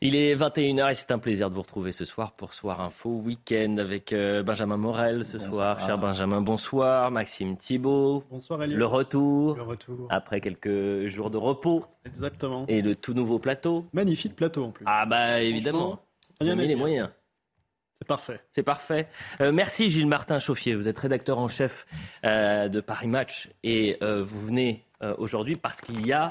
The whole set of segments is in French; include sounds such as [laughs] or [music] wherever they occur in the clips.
Il est 21h et c'est un plaisir de vous retrouver ce soir pour Soir Info Week-end avec euh, Benjamin Morel ce soir. Cher Benjamin, bonsoir. Maxime Thibault. Bonsoir Elliot. Le retour. Le retour. Après quelques jours de repos. Exactement. Et le tout nouveau plateau. Magnifique plateau en plus. Ah bah évidemment. On à a les moyens. C'est parfait. C'est parfait. Euh, merci Gilles Martin Chauffier. Vous êtes rédacteur en chef euh, de Paris Match et euh, vous venez euh, aujourd'hui parce qu'il y a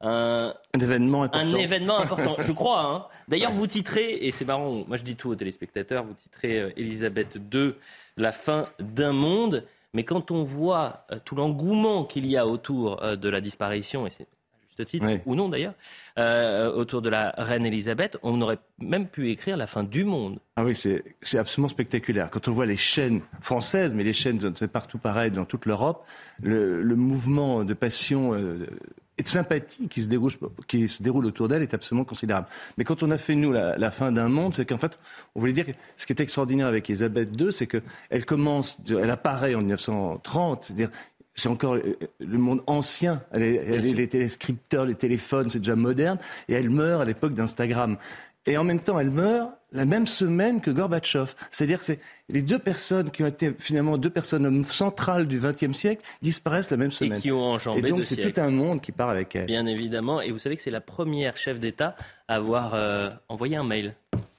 un, Un événement important. un événement important, je crois. hein. D'ailleurs, vous titrez, et c'est marrant, moi je dis tout aux téléspectateurs, vous titrez euh, Elisabeth II, la fin d'un monde. Mais quand on voit euh, tout l'engouement qu'il y a autour euh, de la disparition, et c'est à juste titre, Oui. ou non d'ailleurs, euh, autour de la reine Elisabeth, on aurait même pu écrire la fin du monde. Ah oui, c'est absolument spectaculaire. Quand on voit les chaînes françaises, mais les chaînes, c'est partout pareil dans toute l'Europe, le, le mouvement de passion de sympathie qui se déroule, qui se déroule autour d'elle est absolument considérable. Mais quand on a fait, nous, la, la fin d'un monde, c'est qu'en fait, on voulait dire que ce qui est extraordinaire avec Elisabeth II, c'est qu'elle commence, elle apparaît en 1930, c'est-à-dire c'est encore euh, le monde ancien. Elle elle les téléscripteurs, les téléphones, c'est déjà moderne. Et elle meurt à l'époque d'Instagram. Et en même temps, elle meurt la même semaine que Gorbatchev. C'est-à-dire que les deux personnes qui ont été finalement deux personnes centrales du XXe siècle disparaissent la même semaine. Et qui ont enjambé Et donc c'est tout un monde qui part avec elle. Bien évidemment. Et vous savez que c'est la première chef d'État avoir euh, envoyé un mail.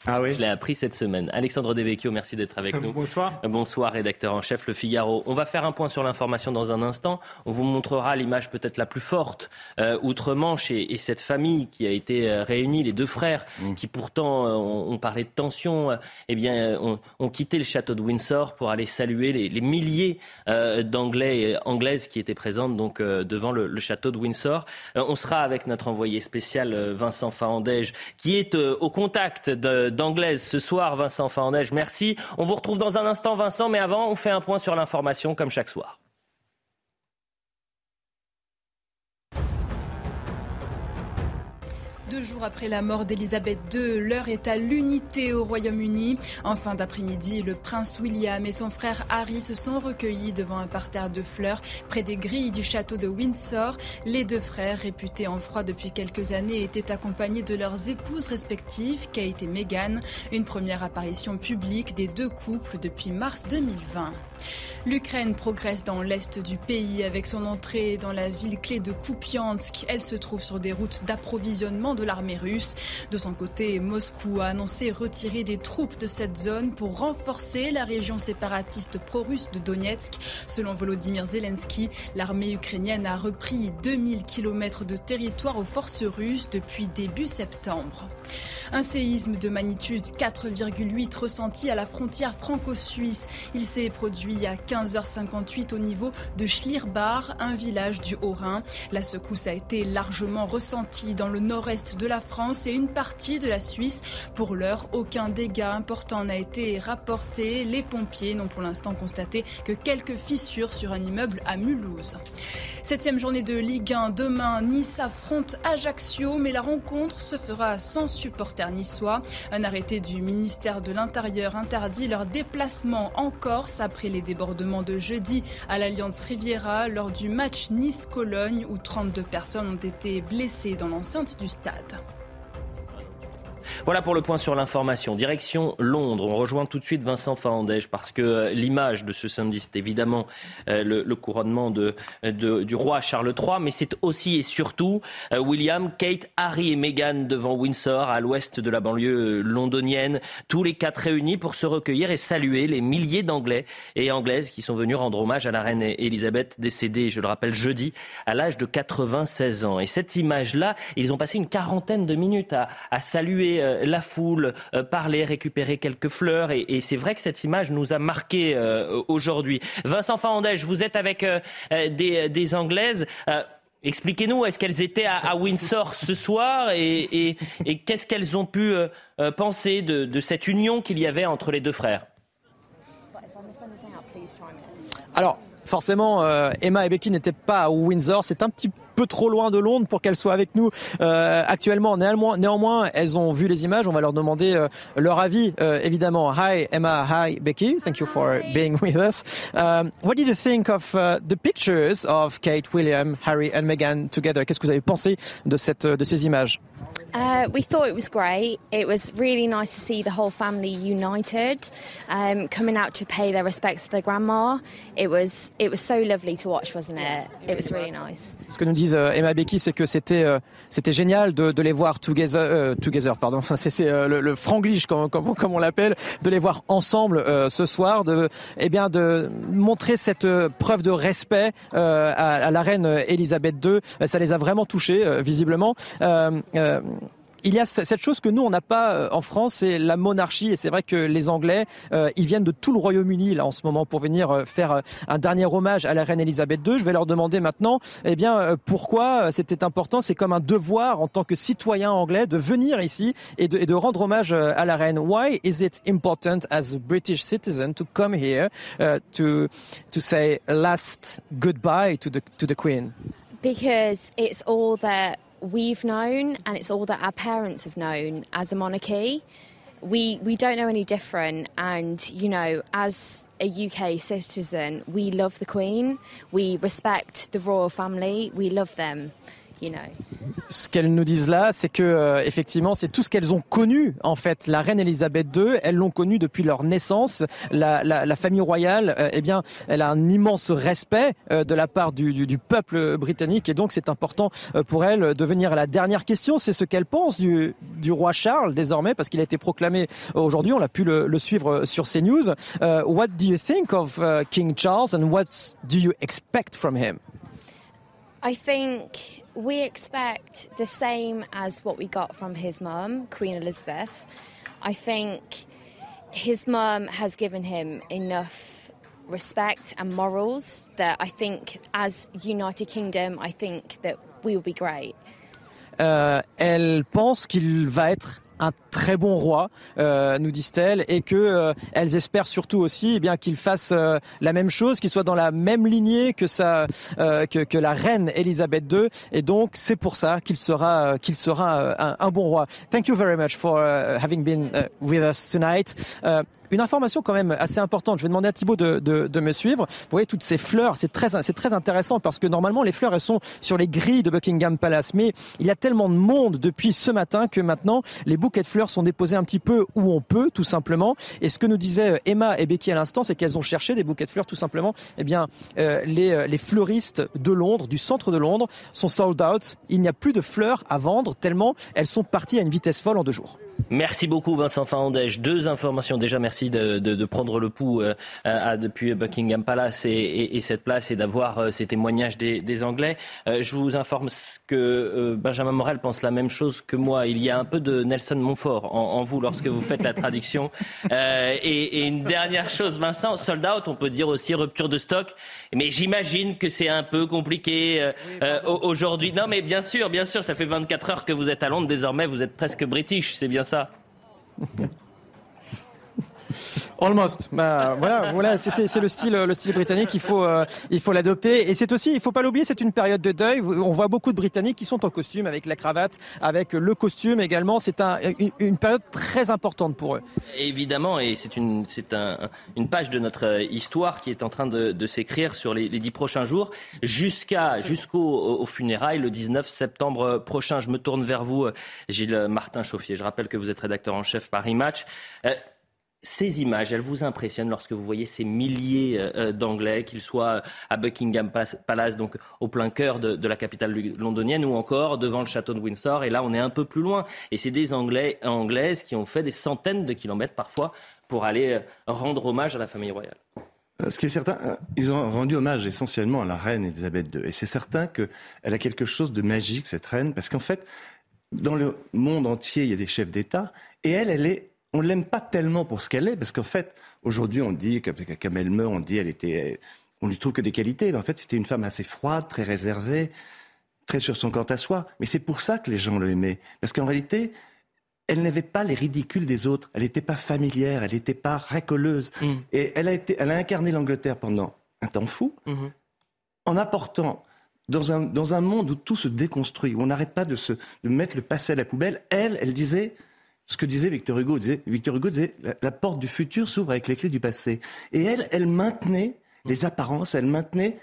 Ah oui Je l'ai appris cette semaine. Alexandre Devecchio, merci d'être avec nous. Bonsoir. Bonsoir, rédacteur en chef Le Figaro. On va faire un point sur l'information dans un instant. On vous montrera l'image peut-être la plus forte euh, outre-Manche et, et cette famille qui a été euh, réunie, les deux frères qui pourtant euh, ont, ont parlé de tension, euh, eh bien ont, ont quitté le château de Windsor pour aller saluer les, les milliers euh, d'Anglais et Anglaises qui étaient présentes donc euh, devant le, le château de Windsor. Euh, on sera avec notre envoyé spécial euh, Vincent Qui est euh, au contact d'Anglaises ce soir. Vincent Fahandège, merci. On vous retrouve dans un instant, Vincent, mais avant, on fait un point sur l'information comme chaque soir. Deux jours après la mort d'Elisabeth II, l'heure est à l'unité au Royaume-Uni. En fin d'après-midi, le prince William et son frère Harry se sont recueillis devant un parterre de fleurs près des grilles du château de Windsor. Les deux frères, réputés en froid depuis quelques années, étaient accompagnés de leurs épouses respectives, Kate et Meghan. Une première apparition publique des deux couples depuis mars 2020. L'Ukraine progresse dans l'est du pays avec son entrée dans la ville clé de Kupiansk. Elle se trouve sur des routes d'approvisionnement de l'armée russe. De son côté, Moscou a annoncé retirer des troupes de cette zone pour renforcer la région séparatiste pro-russe de Donetsk. Selon Volodymyr Zelensky, l'armée ukrainienne a repris 2000 km de territoire aux forces russes depuis début septembre. Un séisme de magnitude 4,8 ressenti à la frontière franco-suisse. Il s'est produit à 15h58 au niveau de Schlierbach, un village du Haut-Rhin. La secousse a été largement ressentie dans le nord-est de la France et une partie de la Suisse. Pour l'heure, aucun dégât important n'a été rapporté. Les pompiers n'ont pour l'instant constaté que quelques fissures sur un immeuble à Mulhouse. Septième journée de Ligue 1. Demain, Nice affronte Ajaccio, mais la rencontre se fera sans supporters niçois. Un arrêté du ministère de l'Intérieur interdit leur déplacement en Corse après les débordements de jeudi à l'Alliance Riviera lors du match Nice-Cologne où 32 personnes ont été blessées dans l'enceinte du stade. Voilà pour le point sur l'information. Direction Londres. On rejoint tout de suite Vincent Fahandège parce que euh, l'image de ce samedi, c'est évidemment euh, le, couronnement de- du roi Charles III, mais c'est aussi et surtout euh, William, Kate, Harry et Meghan devant Windsor, à l'ouest de la banlieue euh, londonienne, tous les quatre réunis pour se recueillir et saluer les milliers d'Anglais et Anglaises qui sont venus rendre hommage à la reine Elisabeth, décédée, je le rappelle, jeudi, à l'âge de 96 ans. Et cette image-là, ils ont passé une quarantaine de minutes à saluer euh, la foule, euh, parler, récupérer quelques fleurs. Et, c'est vrai que cette image nous a marqué euh, aujourd'hui. Vincent Fahandège, vous êtes avec des, Anglaises. Expliquez-nous, est-ce qu'elles étaient à, Windsor ce soir et, qu'est-ce qu'elles ont pu penser de, cette union qu'il y avait entre les deux frères? Alors, forcément, euh, Emma et Becky n'étaient pas à Windsor. C'est un petit peu trop loin de Londres pour qu'elles soient avec nous euh, actuellement. Néanmoins, elles ont vu les images. On va leur demander euh, leur avis, évidemment. Hi Emma, hi Becky. Thank you for being with us. Um, what did you think of uh, the pictures of Kate, William, Harry and Meghan together? Qu'est-ce que vous avez pensé de ces images? Uh, we thought it was great. It was really nice to see the whole family united, um, coming out to pay their respects to their grandma. It was it was so lovely to watch, wasn't it? It was really nice. Ce que nous disent euh, Emma Becky, c'est que c'était euh, c'était génial de, de, les voir together, euh, together, pardon. [laughs] C'est le, le franglish comme, comme, comme on l'appelle, de les voir ensemble euh, ce soir, de eh bien de montrer cette preuve de respect à, à, la reine Elisabeth II. Ça les a vraiment touchés visiblement il y a cette chose que nous on n'a pas euh, en France, c'est la monarchie. Et c'est vrai que les Anglais, euh, ils viennent de tout le Royaume-Uni là en ce moment pour venir euh, faire un dernier hommage à la reine Elisabeth II. Je vais leur demander maintenant, eh bien, pourquoi c'était important. C'est comme un devoir en tant que citoyen anglais de venir ici et de, et de rendre hommage à la reine. Why is it important as a British citizen to come here uh, to to say last goodbye to the to the Queen? Because it's all that we've known and it's all that our parents have known as a monarchy. We, we don't know any different, and you know, as a UK citizen, we love the Queen, we respect the royal family, we love them. Ce qu'elles nous disent là, c'est que euh, effectivement, c'est tout ce qu'elles ont connu en fait. La reine Elisabeth II, elles l'ont connue depuis leur naissance. La, la, la famille royale, euh, eh bien, elle a un immense respect euh, de la part du, du, du, peuple britannique, et donc c'est important pour elle de venir à la dernière question. C'est ce qu'elle pense du, du, roi Charles désormais, parce qu'il a été proclamé aujourd'hui. On l'a pu le, le, suivre sur CNews. Uh, what do you think of uh, King Charles, and what do you expect from him? I think we expect the same as what we got from his mum, Queen Elizabeth. I think his mum has given him enough respect and morals that I think, as United Kingdom, I think that we will be great. Euh, elle pense qu'il va être un très bon roi, euh, nous disent-elles, et que euh, elles espèrent surtout aussi eh bien qu'il fasse euh, la même chose, qu'il soit dans la même lignée que sa que, que, la reine Elisabeth II, et donc c'est pour ça qu'il sera qu'il sera un, un, bon roi. Thank you very much for having been with us tonight. Une information quand même assez importante. Je vais demander à Thibaut de, de, de me suivre. Vous voyez toutes ces fleurs, c'est très, c'est très intéressant parce que normalement les fleurs elles sont sur les grilles de Buckingham Palace, mais il y a tellement de monde depuis ce matin que maintenant les bouquets de fleurs sont déposés un petit peu où on peut, tout simplement. Et ce que nous disaient Emma et Becky à l'instant, c'est qu'elles ont cherché des bouquets de fleurs, tout simplement. Eh bien, euh, les, euh, les fleuristes de Londres, du centre de Londres, sont sold out. Il n'y a plus de fleurs à vendre tellement elles sont parties à une vitesse folle en deux jours. Merci beaucoup Vincent Fandège. Deux informations. Déjà, merci de, de, de prendre le pouls euh, à, depuis Buckingham Palace et, et, et cette place et d'avoir euh, ces témoignages des, des Anglais. Euh, je vous informe que euh, Benjamin Morel pense la même chose que moi. Il y a un peu de Nelson Montfort en, en vous lorsque vous faites la traduction. [laughs] Euh, et, et, une dernière chose, Vincent, sold out, on peut dire aussi rupture de stock. Mais j'imagine que c'est un peu compliqué aujourd'hui. Non, mais bien sûr, bien sûr, ça fait 24 heures que vous êtes à Londres. Désormais, vous êtes presque british. C'est bien ça. [laughs] Almost. Bah, voilà, voilà, c'est le style, le style britannique. Il faut, euh, il faut l'adopter. Et c'est aussi, il faut pas l'oublier, c'est une période de deuil. On voit beaucoup de Britanniques qui sont en costume, avec la cravate, avec le costume également. C'est un, une, période très importante pour eux. Évidemment, et c'est une, c'est un, une page de notre histoire qui est en train de, de s'écrire sur les, les, dix prochains jours, jusqu'à, jusqu'au au funérailles le 19 septembre prochain. Je me tourne vers vous, Gilles Martin Chauffier. Je rappelle que vous êtes rédacteur en chef Paris Match. Euh, ces images, elles vous impressionnent lorsque vous voyez ces milliers euh, euh, d'Anglais, qu'ils soient à Buckingham Palace, donc au plein cœur de, la capitale londonienne, ou encore devant le château de Windsor. Et là, on est un peu plus loin. Et c'est des Anglais, Anglaises qui ont fait des centaines de kilomètres parfois pour aller euh, rendre hommage à la famille royale. Ce qui est certain, ils ont rendu hommage essentiellement à la reine Elisabeth II. Et c'est certain qu'elle a quelque chose de magique, cette reine, parce qu'en fait, dans le monde entier, il y a des chefs d'État, et elle, elle est on ne l'aime pas tellement pour ce qu'elle est, parce qu'en fait, aujourd'hui, on dit, quand elle meurt, on dit, elle était, on lui trouve que des qualités, mais en fait, c'était une femme assez froide, très réservée, très sur son quant à soi. Mais c'est pour ça que les gens l'aimaient. Parce qu'en réalité, elle n'avait pas les ridicules des autres. Elle n'était pas familière, elle n'était pas racoleuse. Mm. Et elle a, été, elle a incarné l'Angleterre pendant un temps fou, Mhm. en apportant dans un, dans un monde où tout se déconstruit, où on n'arrête pas de, se, de mettre le passé à la poubelle. Elle, elle disait ce que disait Victor Hugo. Disait, Victor Hugo disait la, la porte du futur s'ouvre avec les clés du passé. Et elle, elle maintenait les apparences, elle maintenait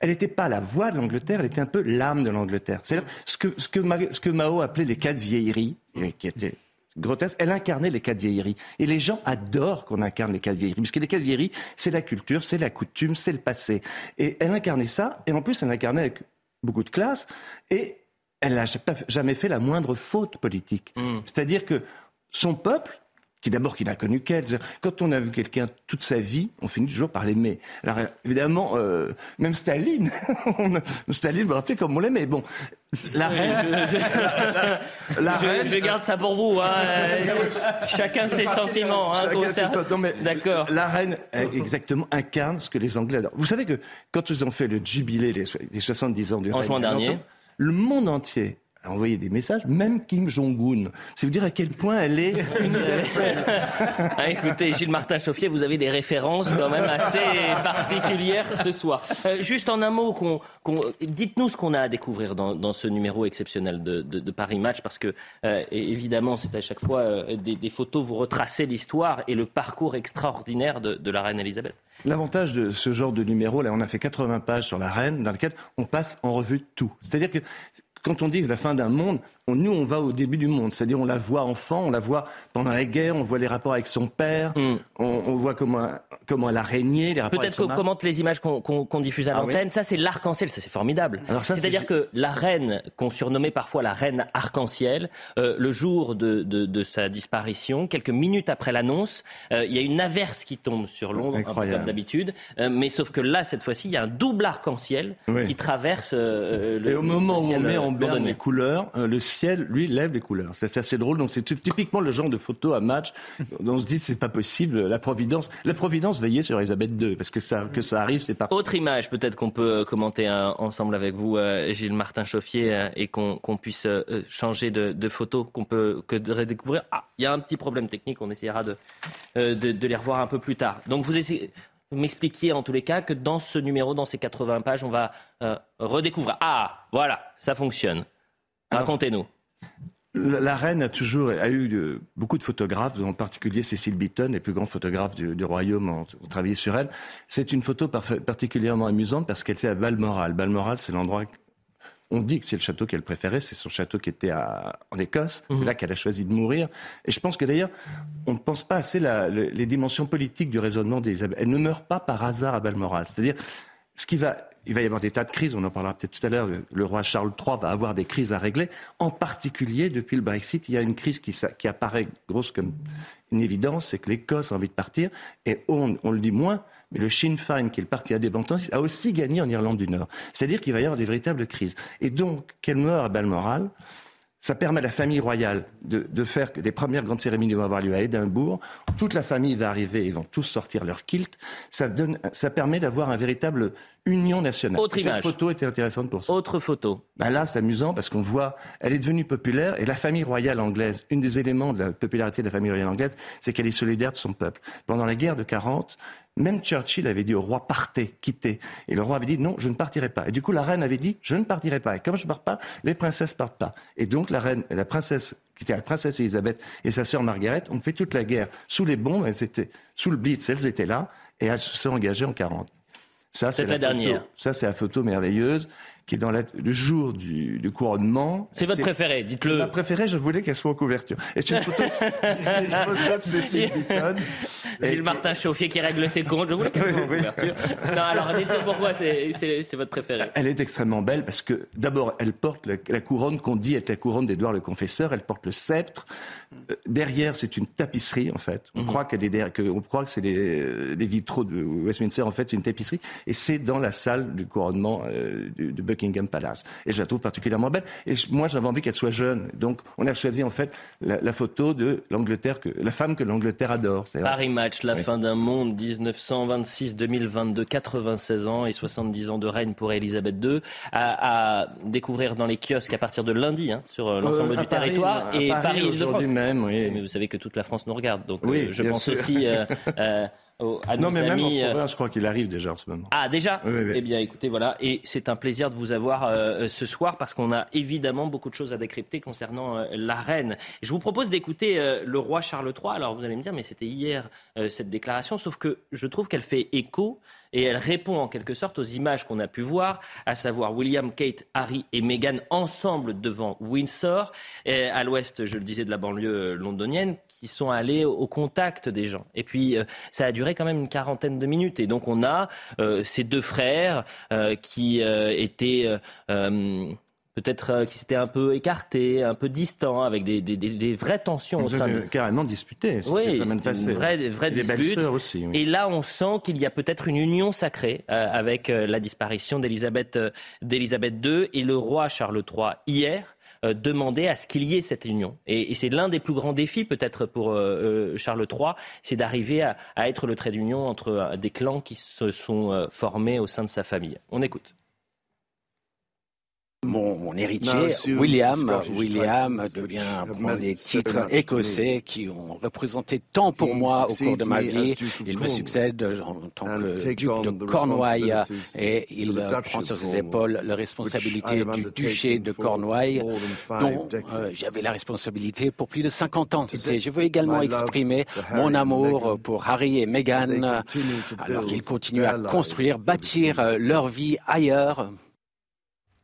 elle n'était pas la voix de l'Angleterre, elle était un peu l'âme de l'Angleterre. C'est-à-dire ce que, ce, que Ma- ce que Mao appelait les quatre vieilleries, et qui étaient grotesques, elle incarnait les quatre vieilleries. Et les gens adorent qu'on incarne les quatre vieilleries, parce que les quatre vieilleries, c'est la culture, c'est la coutume, c'est le passé. Et elle incarnait ça, et en plus, elle l'incarnait avec beaucoup de classe, et elle n'a jamais fait la moindre faute politique. C'est-à-dire que son peuple, qui d'abord qui n'a connu qu'elle, quand on a vu quelqu'un toute sa vie, on finit toujours par l'aimer. Alors évidemment, euh, même Staline, [laughs] Staline me rappelait comme on l'aimait. Bon, la reine, [laughs] la Je, reine- je garde ça pour vous. hein. [laughs] Chacun ses sentiments. hein, D'accord. La reine, exactement, incarne ce que les Anglais adorent. Vous savez que quand ils ont fait le jubilé, les 70 ans du En juin dernier. Le monde entier a envoyé des messages, même Kim Jong-un. C'est vous dire à quel point elle est universelle. [laughs] Ah, écoutez, Gilles Martin Chauffier, vous avez des références quand même assez particulières ce soir. Euh, juste en un mot, qu'on- qu'on- dites-nous ce qu'on a à découvrir dans, dans ce numéro exceptionnel de, de- de Paris Match, parce que euh, évidemment, c'est à chaque fois euh, des, des photos, vous retracez l'histoire et le parcours extraordinaire de, de la reine Elisabeth. L'avantage de ce genre de numéro, là, on a fait 80 pages sur la reine, dans lequel on passe en revue tout. C'est-à-dire que quand on dit la fin d'un monde, on- nous, on va au début du monde. C'est-à-dire, on la voit enfant, on la voit pendant la guerre, on voit les rapports avec son père, Mm. on, on voit comment, comment elle a régné, les rapports avec Peut-être qu'on commente les images qu'on diffuse à Ah oui. l'antenne. Ça, c'est l'arc-en-ciel. Ça, c'est formidable. C'est-à-dire que la reine, qu'on surnommait parfois la reine arc-en-ciel, euh, le jour de, de- de sa disparition, quelques minutes après l'annonce, euh, il y a une averse qui tombe sur Londres, un peu Incroyable. comme d'habitude. Euh, mais sauf que là, cette fois-ci, il y a un double arc-en-ciel Oui. qui traverse le Et au moment où on met en berne les couleurs, le ciel, lui, lève les couleurs. C'est assez drôle. Donc c'est typiquement le genre de photo à match dont on se dit c'est pas possible. La providence, la providence veillait sur Elisabeth II parce que ça, que ça arrive, c'est pas. Autre image, peut-être qu'on peut euh, commenter euh, ensemble avec vous, euh, Gilles Martin Chauffier, et qu'on puisse changer de, photo, qu'on peut que de redécouvrir. Ah, il y a un petit problème technique, on essaiera de, de, les revoir un peu plus tard. Donc vous essayez. M'expliquiez en tous les cas que dans ce numéro, dans ces 80 pages, on va redécouvrir. Ah, voilà, ça fonctionne. Racontez-nous. La reine a toujours a eu euh, beaucoup de photographes, en particulier Cécile Beaton, les plus grands photographes du, du royaume, ont, ont travaillé sur elle. C'est une photo particulièrement amusante parce qu'elle était à Balmoral. Balmoral, c'est l'endroit. On dit que c'est le château qu'elle préférait, c'est son château qui était à- en Écosse. C'est là qu'elle a choisi de mourir. Et je pense que d'ailleurs, on ne pense pas assez la, le- les dimensions politiques du raisonnement d'Elisabeth. Elle ne meurt pas par hasard à Balmoral. C'est-à-dire, ce qui va, il va y avoir des tas de crises, on en parlera peut-être tout à l'heure. Le, roi Charles III va avoir des crises à régler. En particulier, depuis le Brexit, il y a une crise qui, apparaît grosse comme une évidence, c'est que l'Écosse a envie de partir. Et on, le dit moins, mais le Sinn Féin, qui est le parti indépendant, a aussi gagné en Irlande du Nord. C'est-à-dire qu'il va y avoir des véritables crises. Et donc, qu'elle meurt à Balmoral, ça permet à la famille royale de, faire que les premières grandes cérémonies vont avoir lieu à Édimbourg. Toute la famille va arriver, ils vont tous sortir leur kilt. Ça, donne, ça permet d'avoir un véritable union nationale. Autre image. Cette photo était intéressante pour ça. Autre photo. Ben là, c'est amusant parce qu'on voit, elle est devenue populaire et la famille royale anglaise, une des éléments de la popularité de la famille royale anglaise, c'est qu'elle est solidaire de son peuple. Pendant la guerre de 40, même Churchill avait dit au roi partez, quittez. Et le roi avait dit non, je ne partirai pas. Et du coup, la reine avait dit je ne partirai pas. Et comme je ne pars pas, les princesses partent pas. Et donc la reine, la princesse qui était la princesse Elisabeth et sa sœur Margaret ont fait toute la guerre sous les bombes, elles étaient sous le blitz, elles étaient là et elles se sont engagées en 40. Ça, C'est la dernière. Ça, c'est la photo merveilleuse qui est dans la- le jour du, du couronnement. C'est votre préféré, Ma dites-le. préférée, je voulais qu'elle soit en couverture. Et c'est une [laughs] photo, de- Cécile. Et Gilles Martin Chauffier qui règle ses comptes. Je voulais qu'elle soit en couverture. Non, alors dites-nous pourquoi c'est votre préféré. Elle est extrêmement belle parce que d'abord, elle porte la, la couronne qu'on dit être la couronne d'Édouard le Confesseur. Elle porte le sceptre. Euh, Derrière, c'est une tapisserie en fait. On croit qu'elle est derrière, que, on croit que c'est les, les vitraux de Westminster. En fait, c'est une tapisserie et c'est dans la salle du couronnement euh, de, de Buckingham Palace. Et je la trouve particulièrement belle. Et moi, j'avais envie qu'elle soit jeune. Donc, on a choisi en fait la, photo de l'Angleterre, que, la femme que l'Angleterre adore. Paris Match, la fin d'un monde, 1926-2022, 96 ans et 70 ans de règne pour Elisabeth II, à, découvrir dans les kiosques à partir de lundi hein, sur euh, l'ensemble du territoire. et Paris, aujourd'hui même, oui. Mais vous savez que toute la France nous regarde, donc oui, je pense aussi [laughs] non, mais même en euh, province, je crois qu'il arrive déjà en ce moment. Ah, déjà Eh bien, écoutez, voilà. Et c'est un plaisir de vous avoir euh, ce soir parce qu'on a évidemment beaucoup de choses à décrypter concernant euh, la reine. Je vous propose d'écouter le roi Charles III. Alors, vous allez me dire, mais c'était hier cette déclaration, sauf que je trouve qu'elle fait écho et elle répond en quelque sorte aux images qu'on a pu voir, à savoir William, Kate, Harry et Meghan ensemble devant Windsor, à l'ouest, je le disais, de la banlieue londonienne, qui sont allés au contact des gens. Et puis, euh, ça a duré quand même une quarantaine de minutes. Et donc, on a euh, ces deux frères euh, qui étaient peut-être euh, qui s'était un peu écarté, un peu distant, avec des, des, des, vraies tensions au sein de... carrément disputé. Oui, une vraie, vraie dispute. Aussi, Et là, on sent qu'il y a peut-être une union sacrée euh, avec euh, la disparition d'Élisabeth II et le roi Charles III hier demandait à ce qu'il y ait cette union. Et, c'est l'un des plus grands défis peut-être pour Charles III, c'est d'arriver à, être le trait d'union entre des clans qui se sont formés au sein de sa famille. On écoute. Mon, héritier, William, William devient prendre des titres écossais qui ont représenté tant pour moi au cours de ma vie. Il me succède en tant que duc de Cornouailles et il prend sur ses épaules la responsabilité du duché de Cornouailles dont euh, j'avais la responsabilité pour plus de 50 ans. je veux également exprimer mon amour pour Harry et Meghan alors qu'ils continuent à construire, bâtir euh, leur vie ailleurs.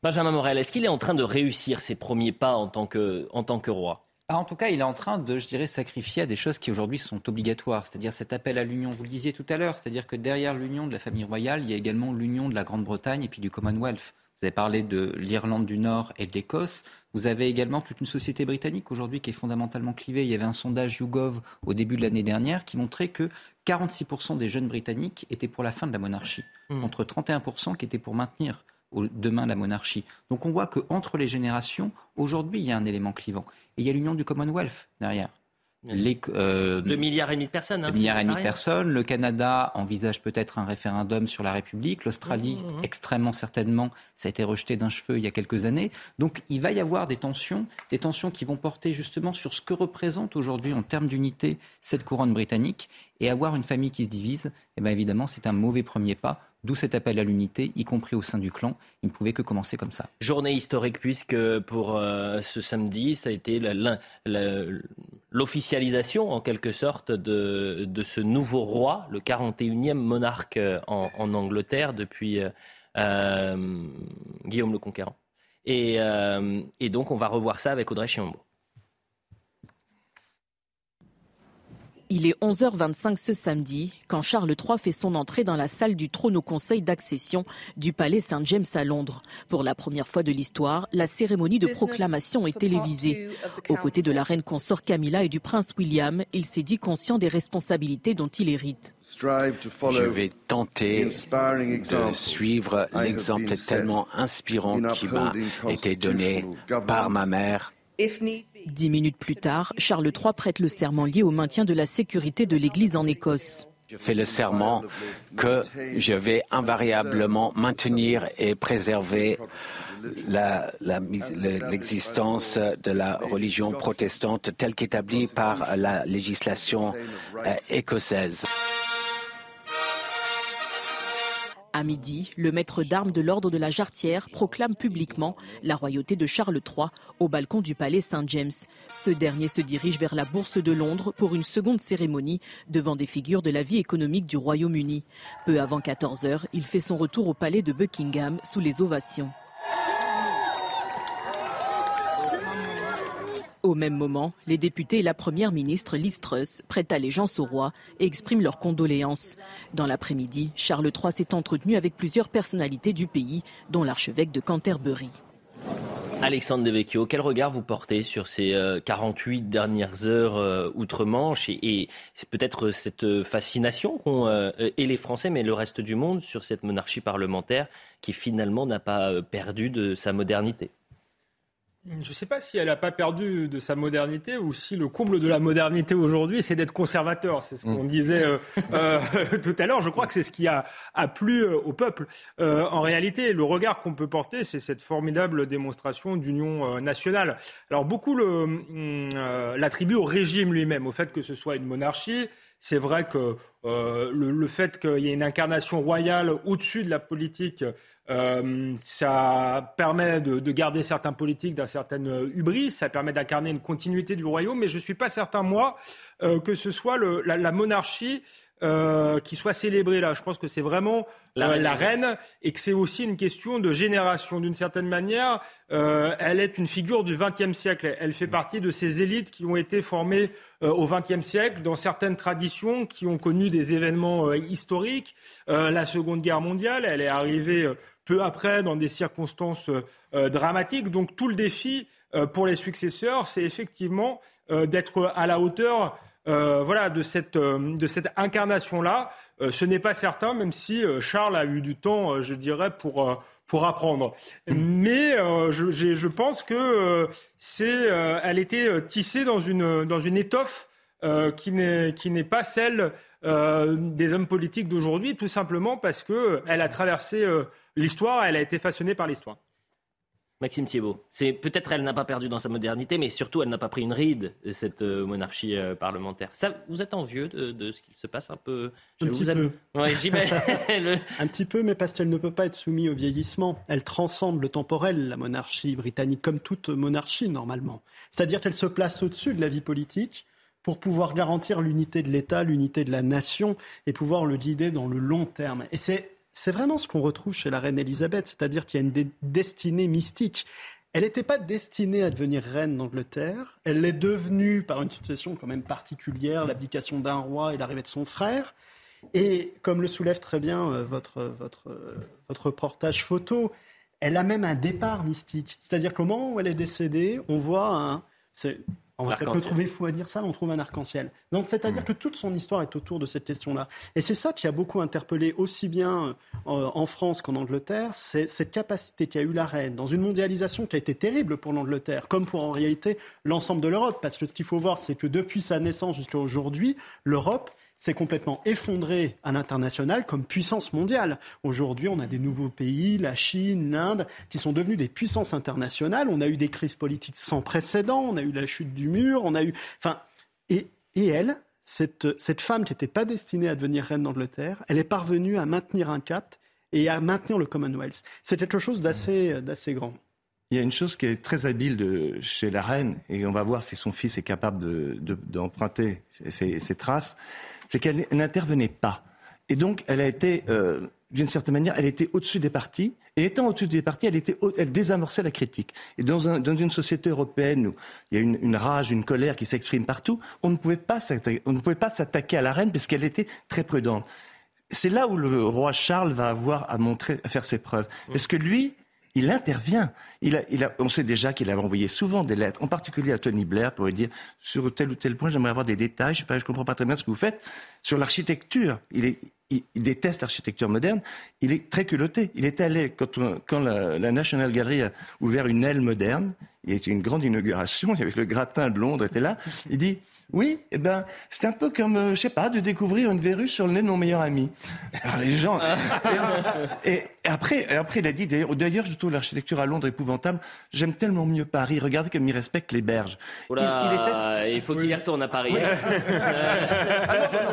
Benjamin Morel, est-ce qu'il est en train de réussir ses premiers pas en tant que, en tant que roi? Ah, en tout cas, il est en train de, je dirais, sacrifier à des choses qui aujourd'hui sont obligatoires, c'est-à-dire cet appel à l'union, vous le disiez tout à l'heure, c'est-à-dire que derrière l'union de la famille royale, il y a également l'union de la Grande-Bretagne et puis du Commonwealth. Vous avez parlé de l'Irlande du Nord et de l'Écosse. Vous avez également toute une société britannique aujourd'hui qui est fondamentalement clivée. Il y avait un sondage YouGov au début de l'année dernière qui montrait que 46% des jeunes britanniques étaient pour la fin de la monarchie, mmh. contre 31% qui étaient pour maintenir demain la monarchie. Donc on voit qu'entre les générations, aujourd'hui, il y a un élément clivant. Et il y a l'union du Commonwealth derrière. Les, euh, 2 milliards et demi de personnes. Hein, milliards et demi de personnes. Le Canada envisage peut-être un référendum sur la République. L'Australie, mmh, mmh, mmh. extrêmement certainement, ça a été rejeté d'un cheveu il y a quelques années. Donc il va y avoir des tensions, des tensions qui vont porter justement sur ce que représente aujourd'hui en termes d'unité cette couronne britannique. Et avoir une famille qui se divise, eh bien évidemment, c'est un mauvais premier pas D'où cet appel à l'unité, y compris au sein du clan. Il ne pouvait que commencer comme ça. Journée historique puisque pour euh, ce samedi, ça a été l'officialisation en quelque sorte de, ce nouveau roi, le 41e monarque euh, en, Angleterre depuis euh, Guillaume le Conquérant. Et, et, donc on va revoir ça avec Audrey Chiombo. Il est 11h25 ce samedi quand Charles III fait son entrée dans la salle du trône au conseil d'accession du palais Saint-James à Londres. Pour la première fois de l'histoire, la cérémonie de proclamation est télévisée. Aux côtés de la reine consort Camilla et du prince William, il s'est dit conscient des responsabilités dont il hérite. Je vais tenter de suivre l'exemple tellement inspirant qui m'a été donné par ma mère Dix minutes plus tard, Charles III prête le serment lié au maintien de la sécurité de l'Église en Écosse. Je fais le serment que je vais invariablement maintenir et préserver l'existence de la religion protestante telle qu'établie par la législation euh, écossaise. À midi, le maître d'armes de l'ordre de la Jarretière proclame publiquement la royauté de Charles III au balcon du palais Saint-James. Ce dernier se dirige vers la Bourse de Londres pour une seconde cérémonie devant des figures de la vie économique du Royaume-Uni. Peu avant 14 heures, il fait son retour au palais de Buckingham sous les ovations. Au même moment, les députés et la première ministre Liz Truss prêtent allégeance au roi et expriment leurs condoléances. Dans l'après-midi, Charles III s'est entretenu avec plusieurs personnalités du pays, dont l'archevêque de Canterbury. Alexandre Devecchio, quel regard vous portez sur ces 48 euh, dernières heures euh, outre-Manche et, c'est peut-être cette fascination qu'ont euh, et les Français, mais le reste du monde sur cette monarchie parlementaire qui finalement n'a pas perdu de sa modernité? Je ne sais pas si elle n'a pas perdu de sa modernité ou si le comble de la modernité aujourd'hui, c'est d'être conservateur. C'est ce qu'on mm. disait euh, euh, [laughs] tout à l'heure. Je crois que c'est ce qui a, a plu euh, au peuple. en réalité, le regard qu'on peut porter, c'est cette formidable démonstration d'union nationale. Alors beaucoup l'attribuent au régime lui-même, au fait que ce soit une monarchie. C'est vrai que le, fait qu'il y ait une incarnation royale au-dessus de la politique euh, ça permet de, garder certains politiques d'un certain hubris, ça permet d'incarner une continuité du royaume, mais je ne suis pas certain, moi, euh, que ce soit la, monarchie euh, qui soit célébrée là. Je pense que c'est vraiment la, reine et que c'est aussi une question de génération. D'une certaine manière, elle est une figure du XXe siècle. Elle fait partie de ces élites qui ont été formées au XXe siècle dans certaines traditions qui ont connu des événements historiques. la Seconde Guerre mondiale, elle est arrivée peu après dans des circonstances euh, euh, dramatiques. Donc tout le défi euh, pour les successeurs, c'est effectivement d'être à la hauteur voilà, de cette, de cette incarnation-là. ce n'est pas certain, même si Charles a eu du temps, je dirais, pour, pour apprendre. Mais je, je, pense que c'est, elle était tissée dans une, dans une étoffe qui n'est pas celle des hommes politiques d'aujourd'hui, tout simplement parce qu'elle a traversé l'histoire, elle a été façonnée par l'histoire. Maxime Thiebaud, c'est peut-être elle n'a pas perdu dans sa modernité, mais surtout elle n'a pas pris une ride cette euh, monarchie euh, parlementaire. Ça, vous êtes envieux de, de ce qu'il se passe un peu? Un petit peu. [laughs] un petit peu, mais parce qu'elle ne peut pas être soumise au vieillissement. Elle transcende le temporel, la monarchie britannique, comme toute monarchie normalement. C'est-à-dire qu'elle se place au-dessus de la vie politique pour pouvoir garantir l'unité de l'État, l'unité de la nation et pouvoir le guider dans le long terme. Et c'est c'est vraiment ce qu'on retrouve chez la reine Elisabeth, c'est-à-dire qu'il y a une destinée mystique. Elle n'était pas destinée à devenir reine d'Angleterre. Elle l'est devenue par une succession quand même particulière, l'abdication d'un roi et l'arrivée de son frère. Et comme le soulève très bien euh, votre, votre, euh, votre reportage photo, elle a même un départ mystique. C'est-à-dire qu'au moment où elle est décédée, on voit un. On va peut-être le trouver fou à dire ça, on trouve un arc-en-ciel. Donc, c'est-à-dire que toute son histoire est autour de cette question-là. Et c'est ça qui a beaucoup interpellé aussi bien euh, en France qu'en Angleterre, c'est cette capacité qu'a eu la reine dans une mondialisation qui a été terrible pour l'Angleterre, comme pour en réalité l'ensemble de l'Europe. Parce que ce qu'il faut voir, c'est que depuis sa naissance jusqu'à aujourd'hui, l'Europe s'est complètement effondré à l'international comme puissance mondiale. Aujourd'hui, on a des nouveaux pays, la Chine, l'Inde, qui sont devenus des puissances internationales. On a eu des crises politiques sans précédent, on a eu la chute du mur, on a eu... Enfin, et, et elle, cette, cette femme qui n'était pas destinée à devenir reine d'Angleterre, elle est parvenue à maintenir un cap et à maintenir le Commonwealth. C'est quelque chose d'assez, grand. Il y a une chose qui est très habile de, chez la reine, et on va voir si son fils est capable d'emprunter de, ses, traces, c'est qu'elle n'intervenait pas. Et donc, elle a été, euh, d'une certaine manière, elle était au-dessus des partis. Et étant au-dessus des partis, elle, était, elle désamorçait la critique. Et dans, une société européenne où il y a une, rage, une colère qui s'exprime partout, on ne pouvait pas s'attaquer à la reine parce qu'elle était très prudente. C'est là où le roi Charles va avoir à montrer, à faire ses preuves. Parce que lui, il intervient. on sait déjà qu'il avait envoyé souvent des lettres, en particulier à Tony Blair, pour lui dire sur tel ou tel point, j'aimerais avoir des détails. Je ne comprends pas très bien ce que vous faites sur l'architecture. Il, déteste l'architecture moderne. Il est très culotté. Il est allé quand, la, la, National Gallery a ouvert une aile moderne. Il y a eu une grande inauguration. Il avait le gratin de Londres était là. Il dit oui, eh ben, c'est un peu comme, euh, je sais pas, de découvrir une verrue sur le nez de mon meilleur ami. Alors les gens. et, après, après, il a dit d'ailleurs, je trouve l'architecture à Londres épouvantable. J'aime tellement mieux Paris. Regardez comme il respecte les berges. il, faut qu'il y retourne à Paris.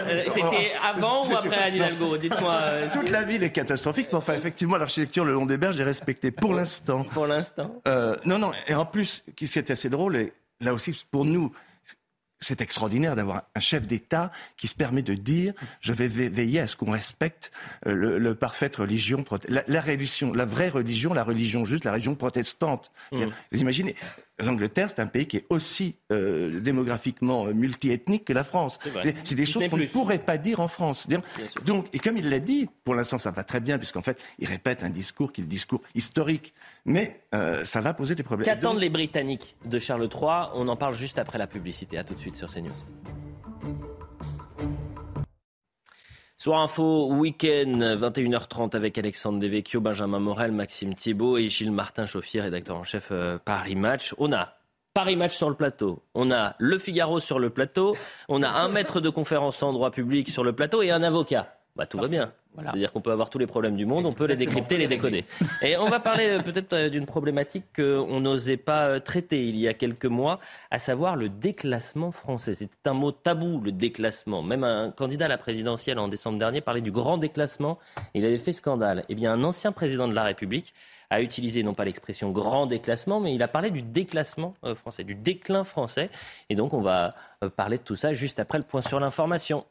Euh, c'était avant ou après Anne Hidalgo Dites-moi. [laughs] Euh, Toute la ville est catastrophique, mais enfin, effectivement, l'architecture le long des berges est respectée pour l'instant. Pour l'instant. non, non. Et en plus, ce qui est assez drôle, et là aussi, pour nous, c'est extraordinaire d'avoir un chef d'État qui se permet de dire je vais veiller à ce qu'on respecte euh, le, parfaite religion, la, religion, la vraie religion, la religion juste, la religion protestante. Mm. Vous imaginez l'Angleterre, c'est un pays qui est aussi euh, démographiquement multiethnique que la France. C'est des choses qu'on ne pourrait pas dire en France. Donc, et comme il l'a dit, pour l'instant ça va très bien, puisqu'en fait, il répète un discours qui est le discours historique. Mais euh, ça va poser des problèmes. Qu'attendent les Britanniques de Charles III On en parle juste après la publicité. À tout de suite sur CNews. Soir Info, week-end, 21h30 avec Alexandre Devecchio, Benjamin Morel, Maxime Thibault et Gilles Martin Chauffier, rédacteur en chef euh, Paris Match. On a Paris Match sur le plateau, on a Le Figaro sur le plateau, on a un maître de conférence en droit public sur le plateau et un avocat. Bah, tout va bien. C'est-à-dire qu'on peut avoir tous les problèmes du monde, on peut les décrypter, les décoder. Et on va parler euh, peut-être euh, d'une problématique qu'on n'osait pas euh, traiter il y a quelques mois, à savoir le déclassement français. C'était un mot tabou, le déclassement. Même un candidat à la présidentielle en décembre dernier parlait du grand déclassement. Il avait fait scandale. Eh bien, un ancien président de la République a utilisé non pas l'expression grand déclassement, mais il a parlé du déclassement français, du déclin français. Et donc, on va parler de tout ça juste après le point sur l'information.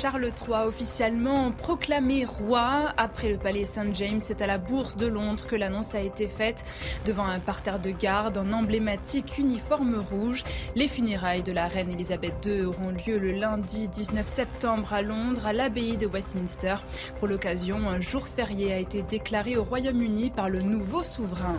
Charles III officiellement proclamé roi après le palais Saint James. C'est à la Bourse de Londres que l'annonce a été faite devant un parterre de garde en emblématique uniforme rouge. Les funérailles de la reine Elisabeth II auront lieu le lundi 19 septembre à Londres, à l'abbaye de Westminster. Pour l'occasion, un jour férié a été déclaré au Royaume-Uni par le nouveau souverain.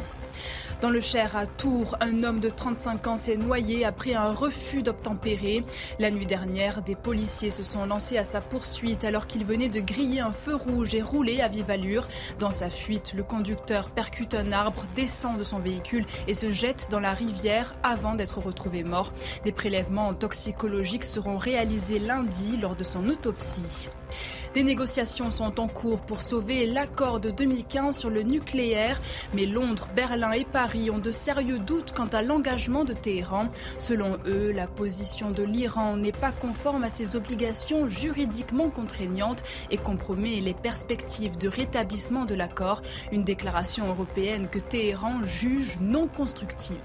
Dans le Cher à Tours, un homme de 35 ans s'est noyé après un refus d'obtempérer. La nuit dernière, des policiers se sont lancés à sa poursuite alors qu'il venait de griller un feu rouge et rouler à vive allure. Dans sa fuite, le conducteur percute un arbre, descend de son véhicule et se jette dans la rivière avant d'être retrouvé mort. Des prélèvements toxicologiques seront réalisés lundi lors de son autopsie. Des négociations sont en cours pour sauver l'accord de 2015 sur le nucléaire, mais Londres, Berlin et Paris ont de sérieux doutes quant à l'engagement de Téhéran. Selon eux, la position de l'Iran n'est pas conforme à ses obligations juridiquement contraignantes et compromet les perspectives de rétablissement de l'accord, une déclaration européenne que Téhéran juge non constructive.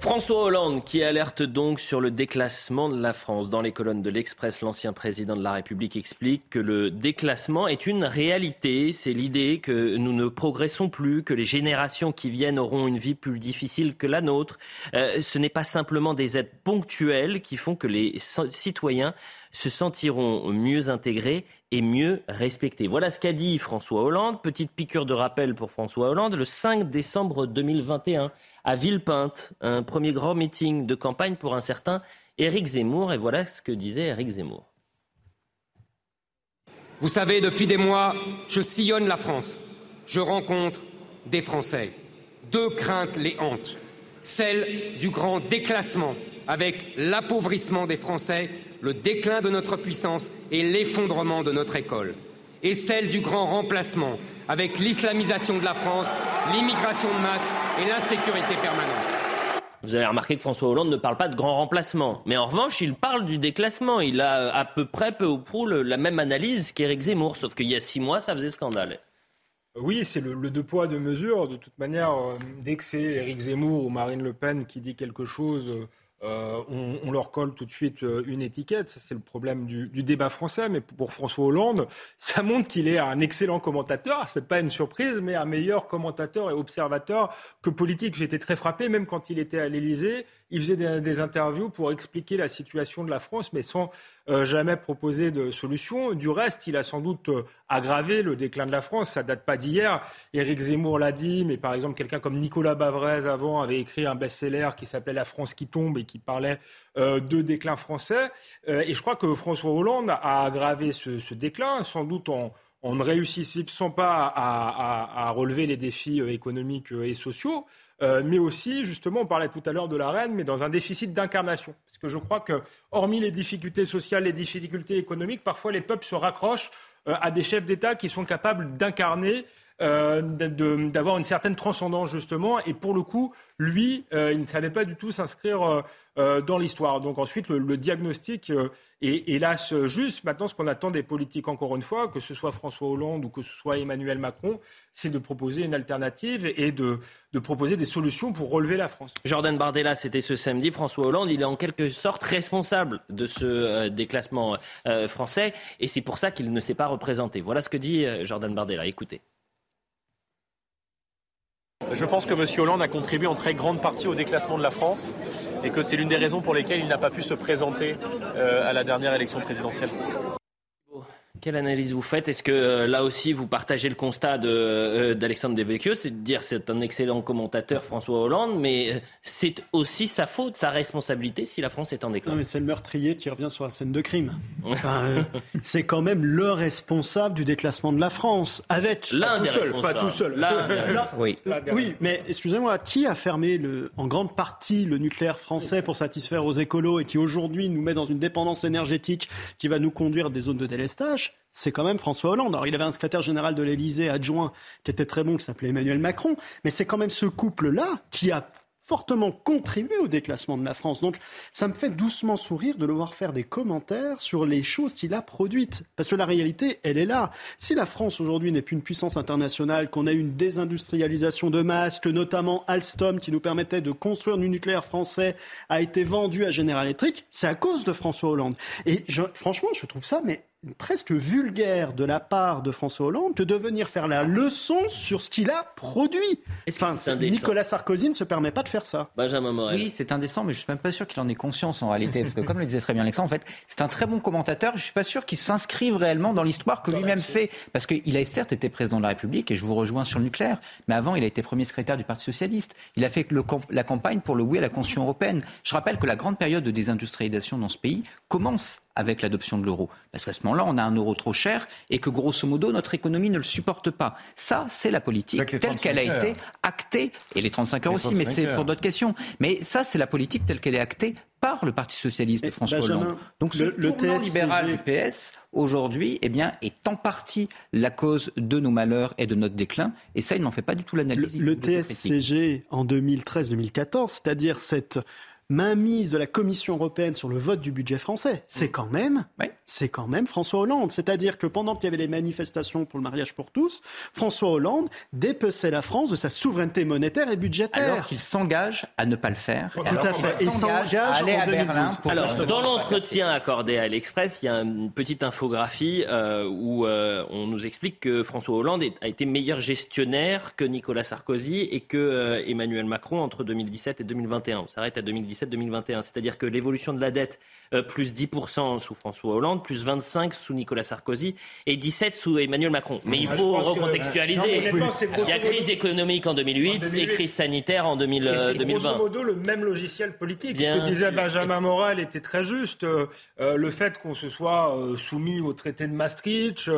François Hollande qui alerte donc sur le déclassement de la France. Dans les colonnes de l'Express, l'ancien président de la République explique que le déclassement est une réalité. C'est l'idée que nous ne progressons plus, que les générations qui viennent auront une vie plus difficile que la nôtre. Euh, ce n'est pas simplement des aides ponctuelles qui font que les citoyens se sentiront mieux intégrés et mieux respectés. Voilà ce qu'a dit François Hollande. Petite piqûre de rappel pour François Hollande. Le 5 décembre 2021, à Villepinte, un premier grand meeting de campagne pour un certain Éric Zemmour. Et voilà ce que disait Éric Zemmour. Vous savez, depuis des mois, je sillonne la France. Je rencontre des Français. Deux craintes les hantent. Celle du grand déclassement avec l'appauvrissement des Français le déclin de notre puissance et l'effondrement de notre école, et celle du grand remplacement avec l'islamisation de la France, l'immigration de masse et l'insécurité permanente. Vous avez remarqué que François Hollande ne parle pas de grand remplacement. Mais en revanche, il parle du déclassement. Il a à peu près, peu ou prou, la même analyse qu'Éric Zemmour. Sauf qu'il y a six mois, ça faisait scandale. Oui, c'est le, deux poids, deux mesures. De toute manière, euh, dès que c'est Éric Zemmour ou Marine Le Pen qui dit quelque chose, euh, euh, on, leur colle tout de suite euh, une étiquette. C'est le problème du, débat français. Mais pour François Hollande, [laughs] ça montre qu'il est un excellent commentateur. C'est pas une surprise, mais un meilleur commentateur et observateur que politique. J'étais très frappé, même quand il était à l'Élysée. Il faisait des, interviews pour expliquer la situation de la France, mais sans jamais proposer de solution. Du reste, il a sans doute euh, aggravé le déclin de la France. Ça date pas d'hier. Éric Zemmour l'a dit, mais par exemple, quelqu'un comme Nicolas Bavrez avant avait écrit un best-seller qui s'appelait La France qui tombe et qui parlait euh, de déclin français. et je crois que François Hollande a aggravé ce, déclin, sans doute en on ne réussissant pas à, relever les défis économiques et sociaux. Euh, mais aussi, justement, on parlait tout à l'heure de la reine, mais dans un déficit d'incarnation. Parce que je crois que, hormis les difficultés sociales, les difficultés économiques, parfois les peuples se raccrochent euh, à des chefs d'État qui sont capables d'incarner d'avoir une certaine transcendance justement. Et pour le coup, lui, il ne savait pas du tout s'inscrire dans l'histoire. Donc ensuite, le, diagnostic est hélas juste. Maintenant, ce qu'on attend des politiques, encore une fois, que ce soit François Hollande ou que ce soit Emmanuel Macron, c'est de proposer une alternative et de, proposer des solutions pour relever la France. Jordan Bardella, c'était ce samedi. François Hollande, il est en quelque sorte responsable de ce euh, déclassement euh, français et c'est pour ça qu'il ne s'est pas représenté. Voilà ce que dit euh, Jordan Bardella. Écoutez. Je pense que M. Hollande a contribué en très grande partie au déclassement de la France et que c'est l'une des raisons pour lesquelles il n'a pas pu se présenter à la dernière élection présidentielle. Quelle analyse vous faites? Est-ce que euh, là aussi vous partagez le constat euh, d'Alexandre de, Devecchio, c'est de dire c'est un excellent commentateur François Hollande, mais euh, c'est aussi sa faute, sa responsabilité si la France est en déclin. Non, mais c'est le meurtrier qui revient sur la scène de crime. [laughs] c'est quand même le responsable du déclassement de la France, avec l'un des seul, pas tout seul. oui. oui, mais excusez-moi, qui a fermé le, en grande partie le nucléaire français pour satisfaire aux écolos et qui aujourd'hui nous met dans une dépendance énergétique qui va nous conduire à des zones de délestage? C'est quand même François Hollande. Alors, il avait un secrétaire général de l'Élysée adjoint qui était très bon, qui s'appelait Emmanuel Macron, mais c'est quand même ce couple-là qui a fortement contribué au déclassement de la France. Donc ça me fait doucement sourire de le voir faire des commentaires sur les choses qu'il a produites. Parce que la réalité, elle est là. Si la France aujourd'hui n'est plus une puissance internationale, qu'on a une désindustrialisation de masse, que notamment Alstom, qui nous permettait de construire du nucléaire français, a été vendu à General Electric, c'est à cause de François Hollande. Et franchement, je trouve ça mais presque vulgaire de la part de François Hollande de venir faire la leçon sur ce qu'il a produit. Enfin, Nicolas Sarkozy ne se permet pas de faire ça. Benjamin Morel. Oui, c'est indécent, mais je suis même pas sûr qu'il en ait conscience en réalité. Parce que comme le disait très bien Alexandre, en fait, c'est un très bon commentateur. Je suis pas sûr qu'il s'inscrive réellement dans l'histoire que lui-même fait. Parce qu'il a certes été président de la République, et je vous rejoins sur le nucléaire, mais avant, il a été premier secrétaire du Parti Socialiste. Il a fait la campagne pour le oui à la Constitution européenne. Je rappelle que la grande période de désindustrialisation dans ce pays commence avec l'adoption de l'euro. Parce qu'à ce moment-là, on a un euro trop cher et que grosso modo, notre économie ne le supporte pas. Ça, c'est la politique telle qu'elle a été actée, et les 35 heures aussi, mais c'est pour d'autres questions. Mais ça, c'est la politique telle qu'elle est actée par le Parti socialiste de François Hollande. Donc ce le, tournant libéral du PS aujourd'hui, eh bien, est en partie la cause de nos malheurs et de notre déclin. Et ça, il n'en fait pas du tout l'analyse. Le, le TSCG en 2013-2014, c'est-à-dire cette mainmise de la Commission européenne sur le vote du budget français, c'est quand même, c'est quand même François Hollande. C'est-à-dire que pendant qu'il y avait les manifestations pour le mariage pour tous, François Hollande dépeçait la France de sa souveraineté monétaire et budgétaire. Alors qu'il s'engage à ne pas le faire. Tout à fait. Il s'engage à aller à Berlin. Pour Alors, dans l'entretien accordé à l'Express, il y a une petite infographie euh, où euh, on nous explique que François Hollande a été meilleur gestionnaire que Nicolas Sarkozy et que euh, Emmanuel Macron entre 2017 et 2021. On s'arrête à 2017 2021 C'est-à-dire que l'évolution de la dette, euh, plus 10% sous François Hollande, plus 25 sous Nicolas Sarkozy et 17 sous Emmanuel Macron. Mais il faut recontextualiser. il y a crise économique en 2008, et crise sanitaire en 2020. C'est grosso modo le même logiciel politique. Ce que disait Benjamin Moral était très juste. Euh, euh, le fait qu'on se soit soumis au traité de Maastricht,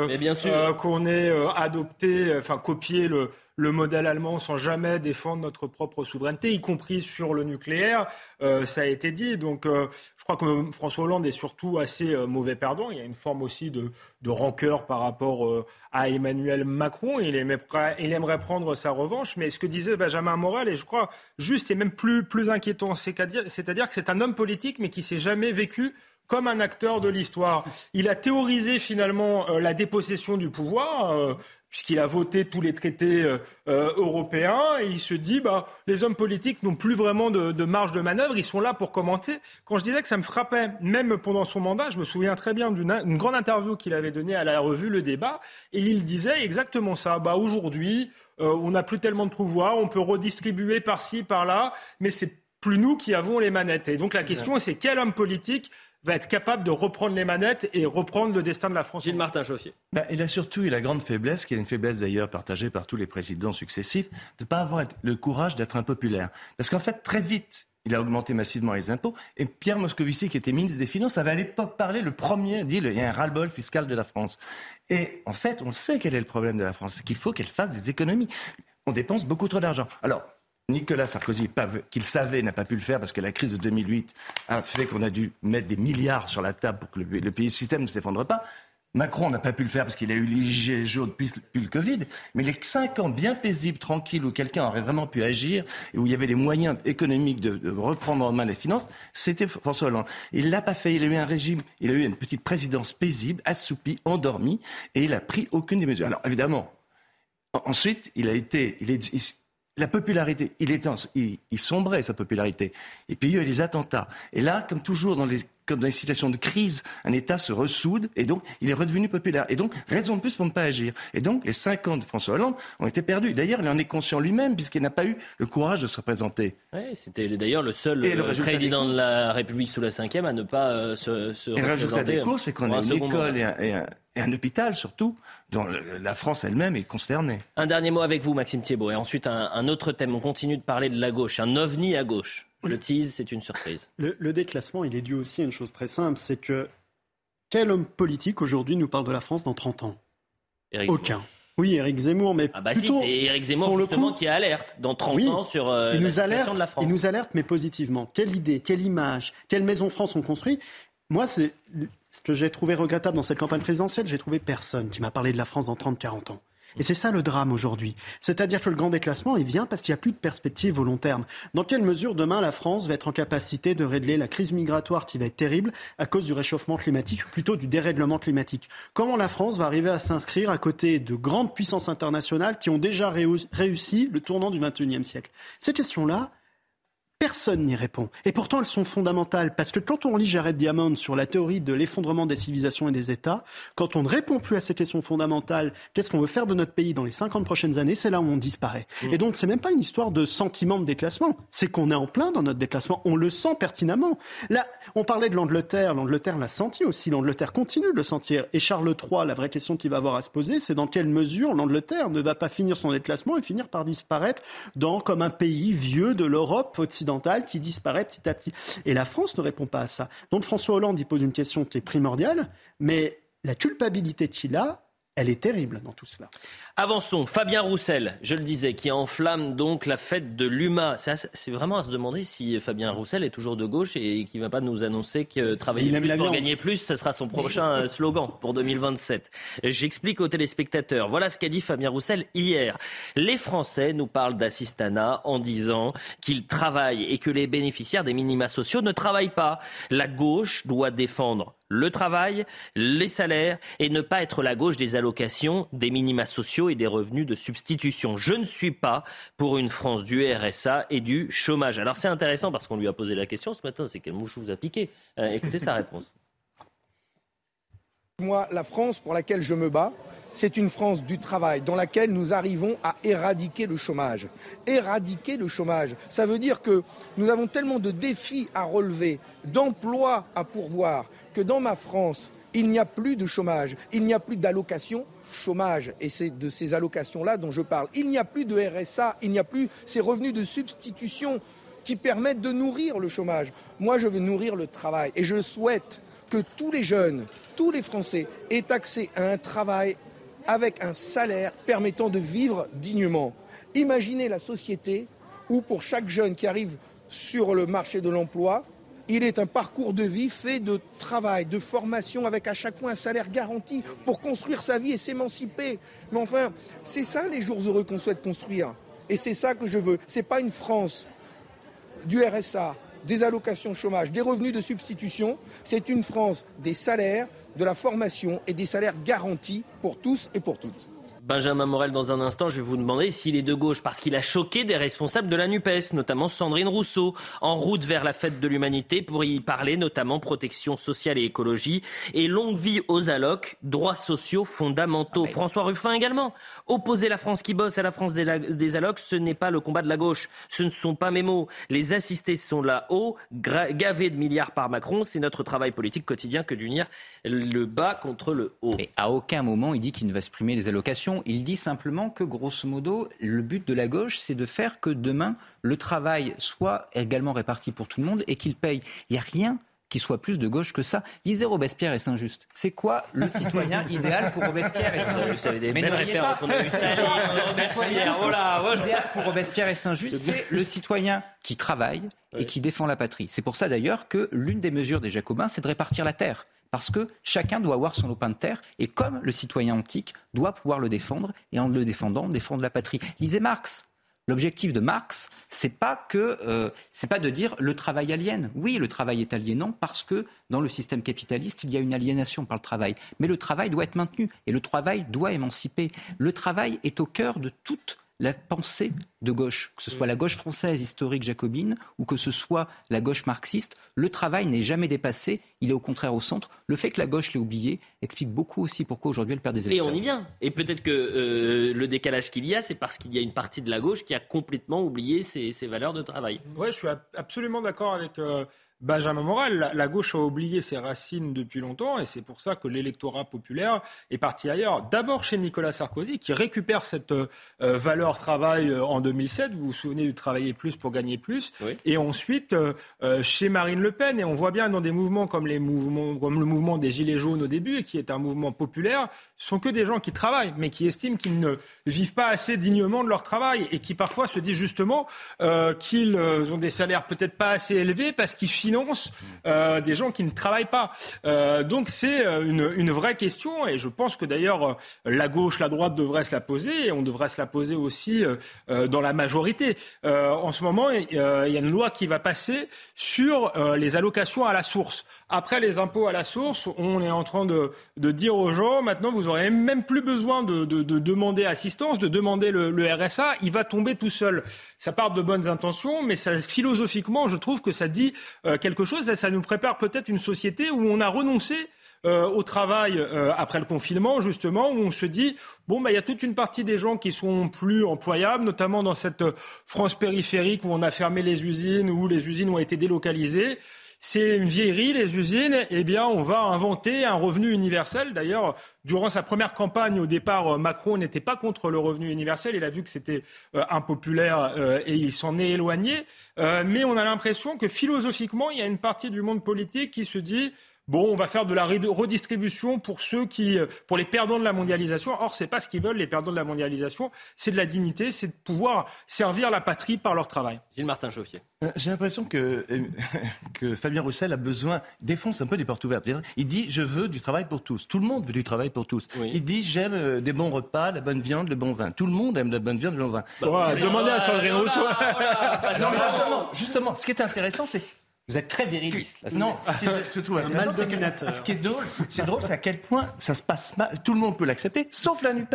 qu'on ait adopté, enfin copié le le modèle allemand sans jamais défendre notre propre souveraineté, y compris sur le nucléaire. Euh, ça a été dit. Donc, euh, je crois que François Hollande est surtout assez euh, mauvais perdant. Il y a une forme aussi de, de rancœur par rapport à Emmanuel Macron. Il aimerait, prendre sa revanche. Mais ce que disait Benjamin Morel, et je crois juste et même plus, plus inquiétant, c'est-à-dire que c'est un homme politique, mais qui s'est jamais vécu comme un acteur de l'histoire. Il a théorisé finalement la dépossession du pouvoir puisqu'il a voté tous les traités euh, euh, européens, et il se dit, bah, les hommes politiques n'ont plus vraiment de, marge de manœuvre, ils sont là pour commenter. Quand je disais que ça me frappait, même pendant son mandat, je me souviens très bien d'une grande interview qu'il avait donnée à la revue Le Débat, et il disait exactement ça. Bah, aujourd'hui, euh, on n'a plus tellement de pouvoir, on peut redistribuer par-ci, par-là, mais c'est plus nous qui avons les manettes. Et donc la question, c'est quel homme politique va être capable de reprendre les manettes et reprendre le destin de la France. Gilles Martin Chauffier. Bah, il a surtout eu la grande faiblesse, qui est une faiblesse d'ailleurs partagée par tous les présidents successifs, de ne pas avoir le courage d'être impopulaire. Parce qu'en fait, très vite, il a augmenté massivement les impôts. Et Pierre Moscovici, qui était ministre des Finances, avait à l'époque parlé, le premier, dit il y a un ras-le-bol fiscal de la France. Et en fait, on sait quel est le problème de la France, c'est qu'il faut qu'elle fasse des économies. On dépense beaucoup trop d'argent. Alors, Nicolas Sarkozy, qu'il savait, n'a pas pu le faire parce que la crise de 2008 a fait qu'on a dû mettre des milliards sur la table pour que le, système ne s'effondre pas. Macron n'a pas pu le faire parce qu'il a eu les gilets jaunes depuis, le Covid, mais les cinq ans bien paisibles, tranquilles, où quelqu'un aurait vraiment pu agir et où il y avait les moyens économiques de, reprendre en main les finances, c'était François Hollande. Il l'a pas fait. Il a eu un régime, il a eu une petite présidence paisible, assoupie, endormie, et il a pris aucune des mesures. Alors évidemment, ensuite, il a été, la popularité, il, est, il, il sombrait sa popularité. Et puis il y a eu les attentats. Et là, comme toujours dans les dans les situations de crise, un État se ressoude et donc il est redevenu populaire. Et donc, raison de plus pour ne pas agir. Et donc, les cinq ans de François Hollande ont été perdus. D'ailleurs, il en est conscient lui-même puisqu'il n'a pas eu le courage de se représenter. Oui, c'était d'ailleurs le seul euh, président de la République sous la cinquième à ne pas euh, se, se et représenter. le résultat des cours, c'est qu'on a une école et un, hôpital surtout, dont la France elle-même est consternée. Un dernier mot avec vous, Maxime Thiebaud, et ensuite un autre thème. On continue de parler de la gauche, un ovni à gauche. Le tease, c'est une surprise. Le, déclassement, il est dû aussi à une chose très simple, c'est que quel homme politique aujourd'hui nous parle de la France dans 30 ans? Aucun. Oui, Éric Zemmour, mais ah bah plutôt, si, c'est Éric Zemmour justement qui alerte dans 30 ans sur euh, la situation de la France. Il nous alerte, mais positivement. Quelle idée, quelle image, quelle maison France on construit? Moi, c'est ce que j'ai trouvé regrettable dans cette campagne présidentielle, j'ai trouvé personne qui m'a parlé de la France dans 30-40 ans. Et c'est ça le drame aujourd'hui. C'est-à-dire que le grand déclassement, il vient parce qu'il n'y a plus de perspective au long terme. Dans quelle mesure demain la France va être en capacité de régler la crise migratoire qui va être terrible à cause du réchauffement climatique, ou plutôt du dérèglement climatique? Comment la France va arriver à s'inscrire à côté de grandes puissances internationales qui ont déjà réussi le tournant du XXIe siècle? Ces questions-là, Personne n'y répond. Et pourtant, elles sont fondamentales. Parce que quand on lit Jared Diamond sur la théorie de l'effondrement des civilisations et des États, quand on ne répond plus à ces questions fondamentales, qu'est-ce qu'on veut faire de notre pays dans les 50 prochaines années, c'est là où on disparaît. Mm. Et donc, c'est même pas une histoire de sentiment de déclassement. C'est qu'on est en plein dans notre déclassement. On le sent pertinemment. Là, on parlait de l'Angleterre. L'Angleterre l'a senti aussi. L'Angleterre continue de le sentir. Et Charles III, la vraie question qu'il va avoir à se poser, c'est dans quelle mesure l'Angleterre ne va pas finir son déclassement et finir par disparaître dans, comme un pays vieux de l'Europe occidentale qui disparaît petit à petit. Et la France ne répond pas à ça. Donc François Hollande, il pose une question qui est primordiale, mais la culpabilité qu'il a, elle est terrible dans tout cela. Avançons. Fabien Roussel, je le disais, qui enflamme donc la fête de l'UMA. C'est vraiment à se demander si Fabien Roussel est toujours de gauche et qui ne va pas nous annoncer que travailler plus pour gagner plus, ce sera son prochain euh, slogan pour 2027. J'explique aux téléspectateurs. Voilà ce qu'a dit Fabien Roussel hier. Les Français nous parlent d'assistanat en disant qu'ils travaillent et que les bénéficiaires des minima sociaux ne travaillent pas. La gauche doit défendre le travail, les salaires et ne pas être la gauche des allocations, des minima sociaux et des revenus de substitution. Je ne suis pas pour une France du RSA et du chômage. Alors c'est intéressant parce qu'on lui a posé la question ce matin, c'est quelle mouche vous a piqué euh, Écoutez sa réponse. Moi, la France pour laquelle je me bats, c'est une France du travail dans laquelle nous arrivons à éradiquer le chômage. Éradiquer le chômage, ça veut dire que nous avons tellement de défis à relever, d'emplois à pourvoir, que dans ma France, il n'y a plus de chômage, il n'y a plus d'allocation chômage, et c'est de ces allocations-là dont je parle. Il n'y a plus de RSA, il n'y a plus ces revenus de substitution qui permettent de nourrir le chômage. Moi, je veux nourrir le travail, et je souhaite que tous les jeunes, tous les Français aient accès à un travail avec un salaire permettant de vivre dignement. Imaginez la société où pour chaque jeune qui arrive sur le marché de l'emploi, il est un parcours de vie fait de travail, de formation, avec à chaque fois un salaire garanti pour construire sa vie et s'émanciper. Mais enfin, c'est ça les jours heureux qu'on souhaite construire. Et c'est ça que je veux. Ce n'est pas une France du RSA, des allocations chômage, des revenus de substitution. C'est une France des salaires, de la formation et des salaires garantis pour tous et pour toutes. Benjamin Morel, dans un instant, je vais vous demander s'il est de gauche, parce qu'il a choqué des responsables de la NUPES, notamment Sandrine Rousseau, en route vers la fête de l'humanité pour y parler, notamment protection sociale et écologie, et longue vie aux allocs, droits sociaux fondamentaux. Ah, François Ruffin également. Opposer la France qui bosse à la France des, allocs, ce n'est pas le combat de la gauche. Ce ne sont pas mes mots. Les assistés sont là-haut, gavés de milliards par Macron. C'est notre travail politique quotidien que d'unir le bas contre le haut. Et à aucun moment, il dit qu'il ne va supprimer les allocations. Il dit simplement que, grosso modo, le but de la gauche, c'est de faire que demain, le travail soit également réparti pour tout le monde et qu'il paye. Il n'y a rien qui soit plus de gauche que ça. Lisez Robespierre et Saint-Just. C'est quoi le [laughs] citoyen idéal pour Robespierre et Saint-Just des Mais références. On a L'idéal pour Robespierre et Saint-Just, c'est le citoyen qui travaille et qui défend la patrie. C'est pour ça d'ailleurs que l'une des mesures des Jacobins, c'est de répartir la terre parce que chacun doit avoir son lopin de terre et comme le citoyen antique doit pouvoir le défendre et en le défendant défendre la patrie. Lisez Marx. L'objectif de Marx, c'est pas euh, pas de dire le travail aliène. Oui, le travail est aliénant parce que dans le système capitaliste, il y a une aliénation par le travail. Mais le travail doit être maintenu et le travail doit émanciper. Le travail est au cœur de toute la pensée de gauche, que ce soit la gauche française historique jacobine ou que ce soit la gauche marxiste, le travail n'est jamais dépassé, il est au contraire au centre. Le fait que la gauche l'ait oublié explique beaucoup aussi pourquoi aujourd'hui elle perd des électeurs. Et on y vient. Et peut-être que euh, le décalage qu'il y a, c'est parce qu'il y a une partie de la gauche qui a complètement oublié ses, valeurs de travail. Oui, je suis absolument d'accord avec... Euh, Benjamin Moral, la, gauche a oublié ses racines depuis longtemps et c'est pour ça que l'électorat populaire est parti ailleurs. D'abord chez Nicolas Sarkozy qui récupère cette euh, valeur travail euh, en 2007. Vous vous souvenez du travailler plus pour gagner plus. Et ensuite euh, chez Marine Le Pen et on voit bien dans des mouvements comme les mouvements comme le mouvement des gilets jaunes au début et qui est un mouvement populaire, ce sont que des gens qui travaillent mais qui estiment qu'ils ne vivent pas assez dignement de leur travail et qui parfois se disent justement qu'ils ont des salaires peut-être pas assez élevés parce qu'ils euh, des gens qui ne travaillent pas. Euh, donc c'est euh, une, une, vraie question et je pense que d'ailleurs la gauche, la droite devraient se la poser et on devrait se la poser aussi dans la majorité. en ce moment, il y a une loi qui va passer sur les allocations à la source. Après les impôts à la source, on est en train de, dire aux gens, maintenant, vous aurez même plus besoin de, de, de demander assistance, de demander le, RSA, il va tomber tout seul. Ça part de bonnes intentions, mais philosophiquement, je trouve que ça dit euh, quelque chose et ça nous prépare peut-être une société où on a renoncé euh, au travail euh, après le confinement, justement, où on se dit bon, bah, il y a toute une partie des gens qui sont plus employables, notamment dans cette France périphérique où on a fermé les usines, où les usines ont été délocalisées c'est une vieillerie, les usines, eh bien, on va inventer un revenu universel. D'ailleurs, durant sa première campagne, au départ, euh, Macron n'était pas contre le revenu universel. Il a vu que c'était euh, impopulaire euh, et il s'en est éloigné. mais on a l'impression que philosophiquement, il y a une partie du monde politique qui se dit Bon, on va faire de la redistribution pour ceux qui, pour les perdants de la mondialisation. Or, c'est pas ce qu'ils veulent, les perdants de la mondialisation. C'est de la dignité, c'est de pouvoir servir la patrie par leur travail. Gilles Martin Chauffier. Euh, j'ai l'impression que, euh, [laughs] que Fabien Roussel a besoin, défonce un peu des portes ouvertes. Il dit Je veux du travail pour tous. Tout le monde veut du travail pour tous. Il dit J'aime euh, des bons repas, la bonne viande, le bon vin. Tout le monde aime la bonne viande, le bon vin. Bah, demandez à Sandrine Rousseau. non, justement, justement, ce qui est intéressant, c'est vous êtes très viriliste. Là, non, ce qui est drôle, c'est drôle, c'est à quel point ça se passe mal. Tout le monde peut l'accepter, sauf la Nupes.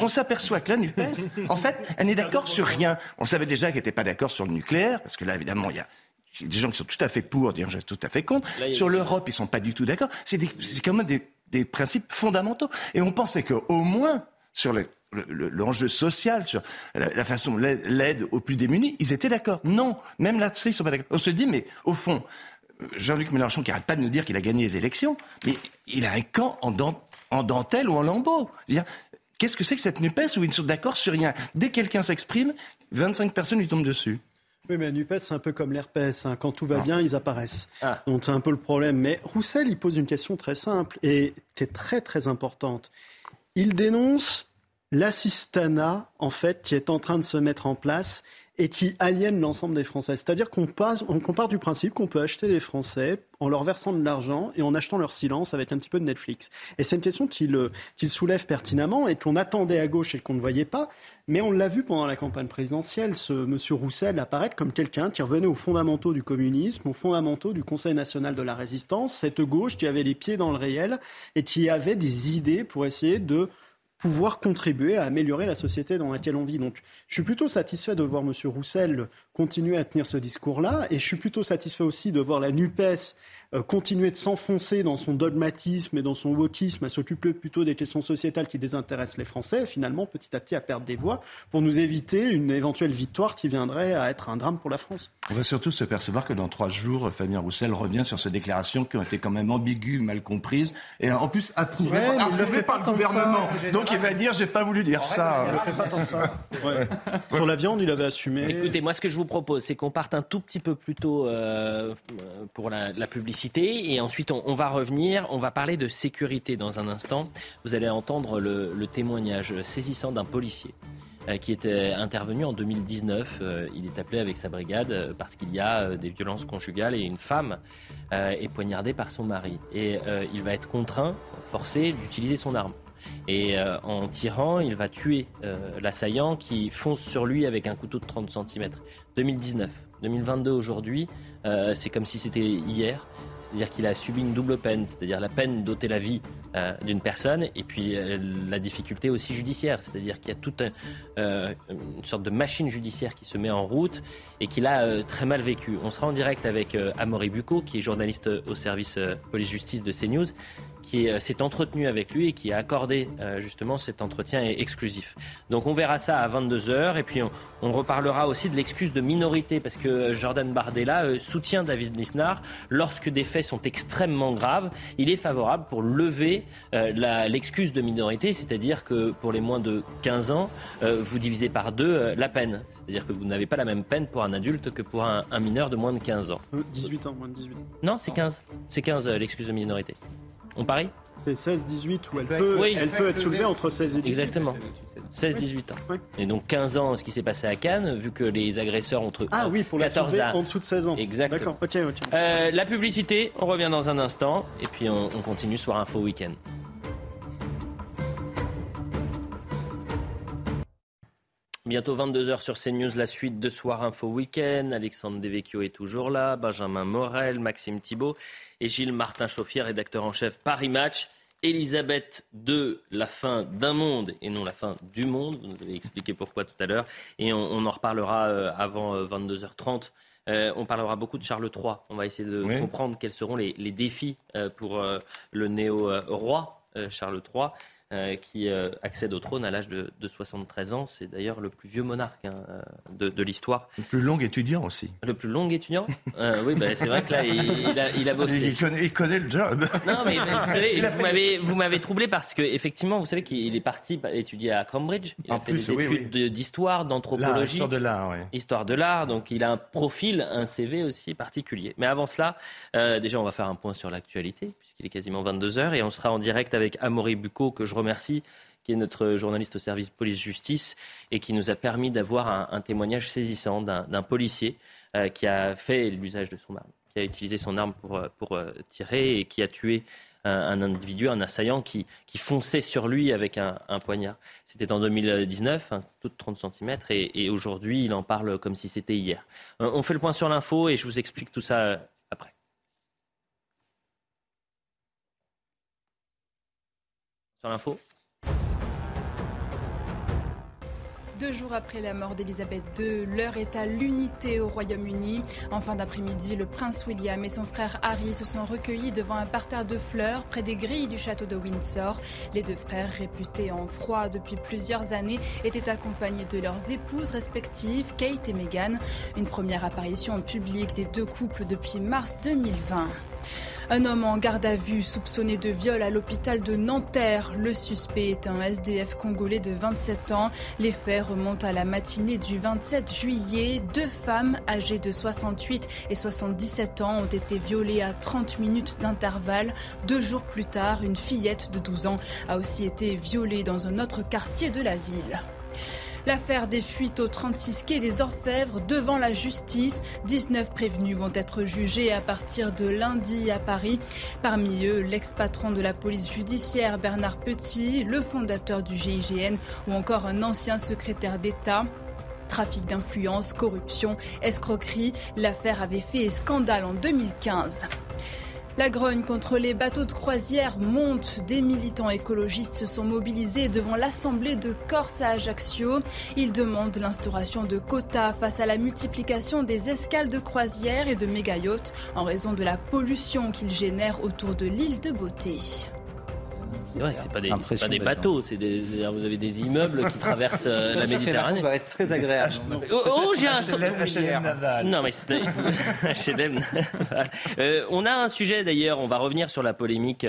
On s'aperçoit que la Nupes, en fait, elle n'est d'accord sur rien. On savait déjà qu'elle n'était pas d'accord sur le nucléaire, parce que là, évidemment, il y a des gens qui sont tout à fait pour, des gens tout à fait contre. Sur l'Europe, ils sont pas du tout d'accord. C'est quand même des, des principes fondamentaux. Et on pensait qu'au moins sur le l'enjeu social, sur la, façon, l'aide aux plus démunis, ils étaient d'accord. Non, même là-dessus, ils sont pas d'accord. On se dit, mais au fond, Jean-Luc Mélenchon, qui arrête pas de nous dire qu'il a gagné les élections, mais il a un camp en, en dentelle ou en lambeau. Qu'est-ce que c'est que cette NUPES où ils ne sont d'accord sur rien? Dès que quelqu'un s'exprime, 25 personnes lui tombent dessus. Oui, mais la NUPES, c'est un peu comme l'herpès. Hein. Quand tout va ah. bien, ils apparaissent. Ah. Donc c'est un peu le problème. Mais Roussel, il pose une question très simple et qui est très, très importante. Il dénonce l'assistanat, en fait, qui est en train de se mettre en place et qui aliène l'ensemble des Français. C'est-à-dire qu'on on part du principe qu'on peut acheter les Français en leur versant de l'argent et en achetant leur silence avec un petit peu de Netflix. Et c'est une question qu'il soulève pertinemment et qu'on attendait à gauche et qu'on ne voyait pas. Mais on l'a vu pendant la campagne présidentielle, ce monsieur Roussel apparaître comme quelqu'un qui revenait aux fondamentaux du communisme, aux fondamentaux du Conseil national de la résistance, cette gauche qui avait les pieds dans le réel et qui avait des idées pour essayer de pouvoir contribuer à améliorer la société dans laquelle on vit. Donc, je suis plutôt satisfait de voir M. Roussel continuer à tenir ce discours-là, et je suis plutôt satisfait aussi de voir la NUPES continuer de s'enfoncer dans son dogmatisme et dans son wokisme, à s'occuper plutôt des questions sociétales qui désintéressent les Français, et finalement, petit à petit, à perdre des voix pour nous éviter une éventuelle victoire qui viendrait à être un drame pour la France. On va surtout se percevoir que dans trois jours, Fabien Roussel revient sur ces déclarations qui ont été quand même ambiguës, mal comprises, et en plus approuvées, par, le gouvernement. Donc il va dire, j'ai pas voulu dire ça. Il ne fait pas tant ça. Sur la viande, il avait assumé. Écoutez, moi, ce que je vous propose, c'est qu'on parte un tout petit peu plus tôt euh, pour la, la publicité et ensuite, on, va revenir. On va parler de sécurité dans un instant. Vous allez entendre le, témoignage saisissant d'un policier qui était intervenu en 2019. il est appelé avec sa brigade parce qu'il y a des violences conjugales et une femme est poignardée par son mari. Et il va être contraint, forcé d'utiliser son arme. Et en tirant, il va tuer l'assaillant qui fonce sur lui avec un couteau de 30 cm. 2019. 2022 aujourd'hui, c'est comme si c'était hier. C'est-à-dire qu'il a subi une double peine, c'est-à-dire la peine d'ôter la vie euh, d'une personne et puis euh, la difficulté aussi judiciaire, c'est-à-dire qu'il y a toute euh, une sorte de machine judiciaire qui se met en route et qu'il a très mal vécu. On sera en direct avec Amaury Bucco, qui est journaliste au service police-justice de CNews, qui euh, s'est entretenu avec lui et qui a accordé euh, justement cet entretien exclusif. Donc on verra ça à 22h et puis on, reparlera aussi de l'excuse de minorité parce que Jordan Bardella euh, soutient David Lisnard lorsque des faits sont extrêmement graves. Il est favorable pour lever l'excuse de minorité, c'est-à-dire que pour les moins de 15 ans, vous divisez par deux la peine. C'est-à-dire que vous n'avez pas la même peine pour un adulte que pour un, un mineur de moins de 15 ans. 18 ans, moins de 18 ans. Non, c'est 15. C'est 15 l'excuse de minorité. On parie C'est 16-18 où elle peut, elle peut être soulevée entre 16 et 18. Exactement. 16-18 ans. Et donc 15 ans, ce qui s'est passé à Cannes, vu que les agresseurs ont entre ah, oui, pour 14 ans. en dessous de 16 ans. Exactement. D'accord, ok, ok. Euh, la publicité, on revient dans un instant, et puis on, on continue Soir Info Week-end. Bientôt 22h sur CNews, la suite de Soir Info Week-end. Alexandre Devecchio est toujours là, Benjamin Morel, Maxime Thibault et Gilles Martin Chauffier, rédacteur en chef Paris Match. Elisabeth II, la fin d'un monde et non la fin du monde. Vous nous avez expliqué pourquoi tout à l'heure. Et on, en reparlera euh, avant 22h30. Euh, euh, on parlera beaucoup de Charles III. On va essayer de comprendre quels seront les, défis pour le néo-roi Charles III. Euh, qui euh, accède au trône à l'âge de, 73 ans. C'est d'ailleurs le plus vieux monarque hein, euh, de, l'histoire. Le plus long étudiant aussi. Le plus long étudiant? Oui, bah, c'est vrai que là, il, a, bossé. Il connaît, le job. Non, mais [laughs] vous, m'avez, troublé parce que effectivement, vous savez qu'il est parti étudier à Cambridge. Il a fait des études d'histoire, d'anthropologie. Histoire de l'art, oui. Histoire de l'art, donc il a un profil, un CV aussi particulier. Mais avant cela, déjà, on va faire un point sur l'actualité, puisqu'il est quasiment 22 heures, et on sera en direct avec Amaury Bucco, que je remercie, qui est notre journaliste au service police-justice et qui nous a permis d'avoir un, témoignage saisissant d'un policier euh, qui a fait l'usage de son arme, qui a utilisé son arme pour, euh, euh, tirer et qui a tué un, individu, un assaillant qui, fonçait sur lui avec un, poignard. C'était en 2019, un tout de 30 cm, et aujourd'hui, il en parle comme si c'était hier. On fait le point sur l'info et je vous explique tout ça après. Deux jours après la mort d'Elisabeth II, l'heure est à l'unité au Royaume-Uni. En fin d'après-midi, le prince William et son frère Harry se sont recueillis devant un parterre de fleurs près des grilles du château de Windsor. Les deux frères, réputés en froid depuis plusieurs années, étaient accompagnés de leurs épouses respectives, Kate et Meghan. Une première apparition publique des deux couples depuis mars 2020. Un homme en garde à vue soupçonné de viol à l'hôpital de Nanterre. Le suspect est un SDF congolais de 27 ans. Les faits remontent à la matinée du 27 juillet. Deux femmes âgées de 68 et 77 ans ont été violées à 30 minutes d'intervalle. Deux jours plus tard, une fillette de 12 ans a aussi été violée dans un autre quartier de la ville. L'affaire des fuites au 36 quai des Orfèvres devant la justice. 19 prévenus vont être jugés à partir de lundi à Paris. Parmi eux, l'ex-patron de la police judiciaire Bernard Petit, le fondateur du GIGN ou encore un ancien secrétaire d'État. Trafic d'influence, corruption, escroquerie, l'affaire avait fait scandale en 2015. La grogne contre les bateaux de croisière monte. Des militants écologistes se sont mobilisés devant l'Assemblée de Corse à Ajaccio. Ils demandent l'instauration de quotas face à la multiplication des escales de croisière et de méga en raison de la pollution qu'ils génèrent autour de l'île de Beauté. C'est vrai, c'est pas des, pas des bateaux, c'est des, vous avez des immeubles qui [laughs] traversent euh, la Méditerranée. Ça va être très agréable. Oh, oh j'ai un HLM Naval. Non, mais c'est [laughs] HLM euh, On a un sujet d'ailleurs, on va revenir sur la polémique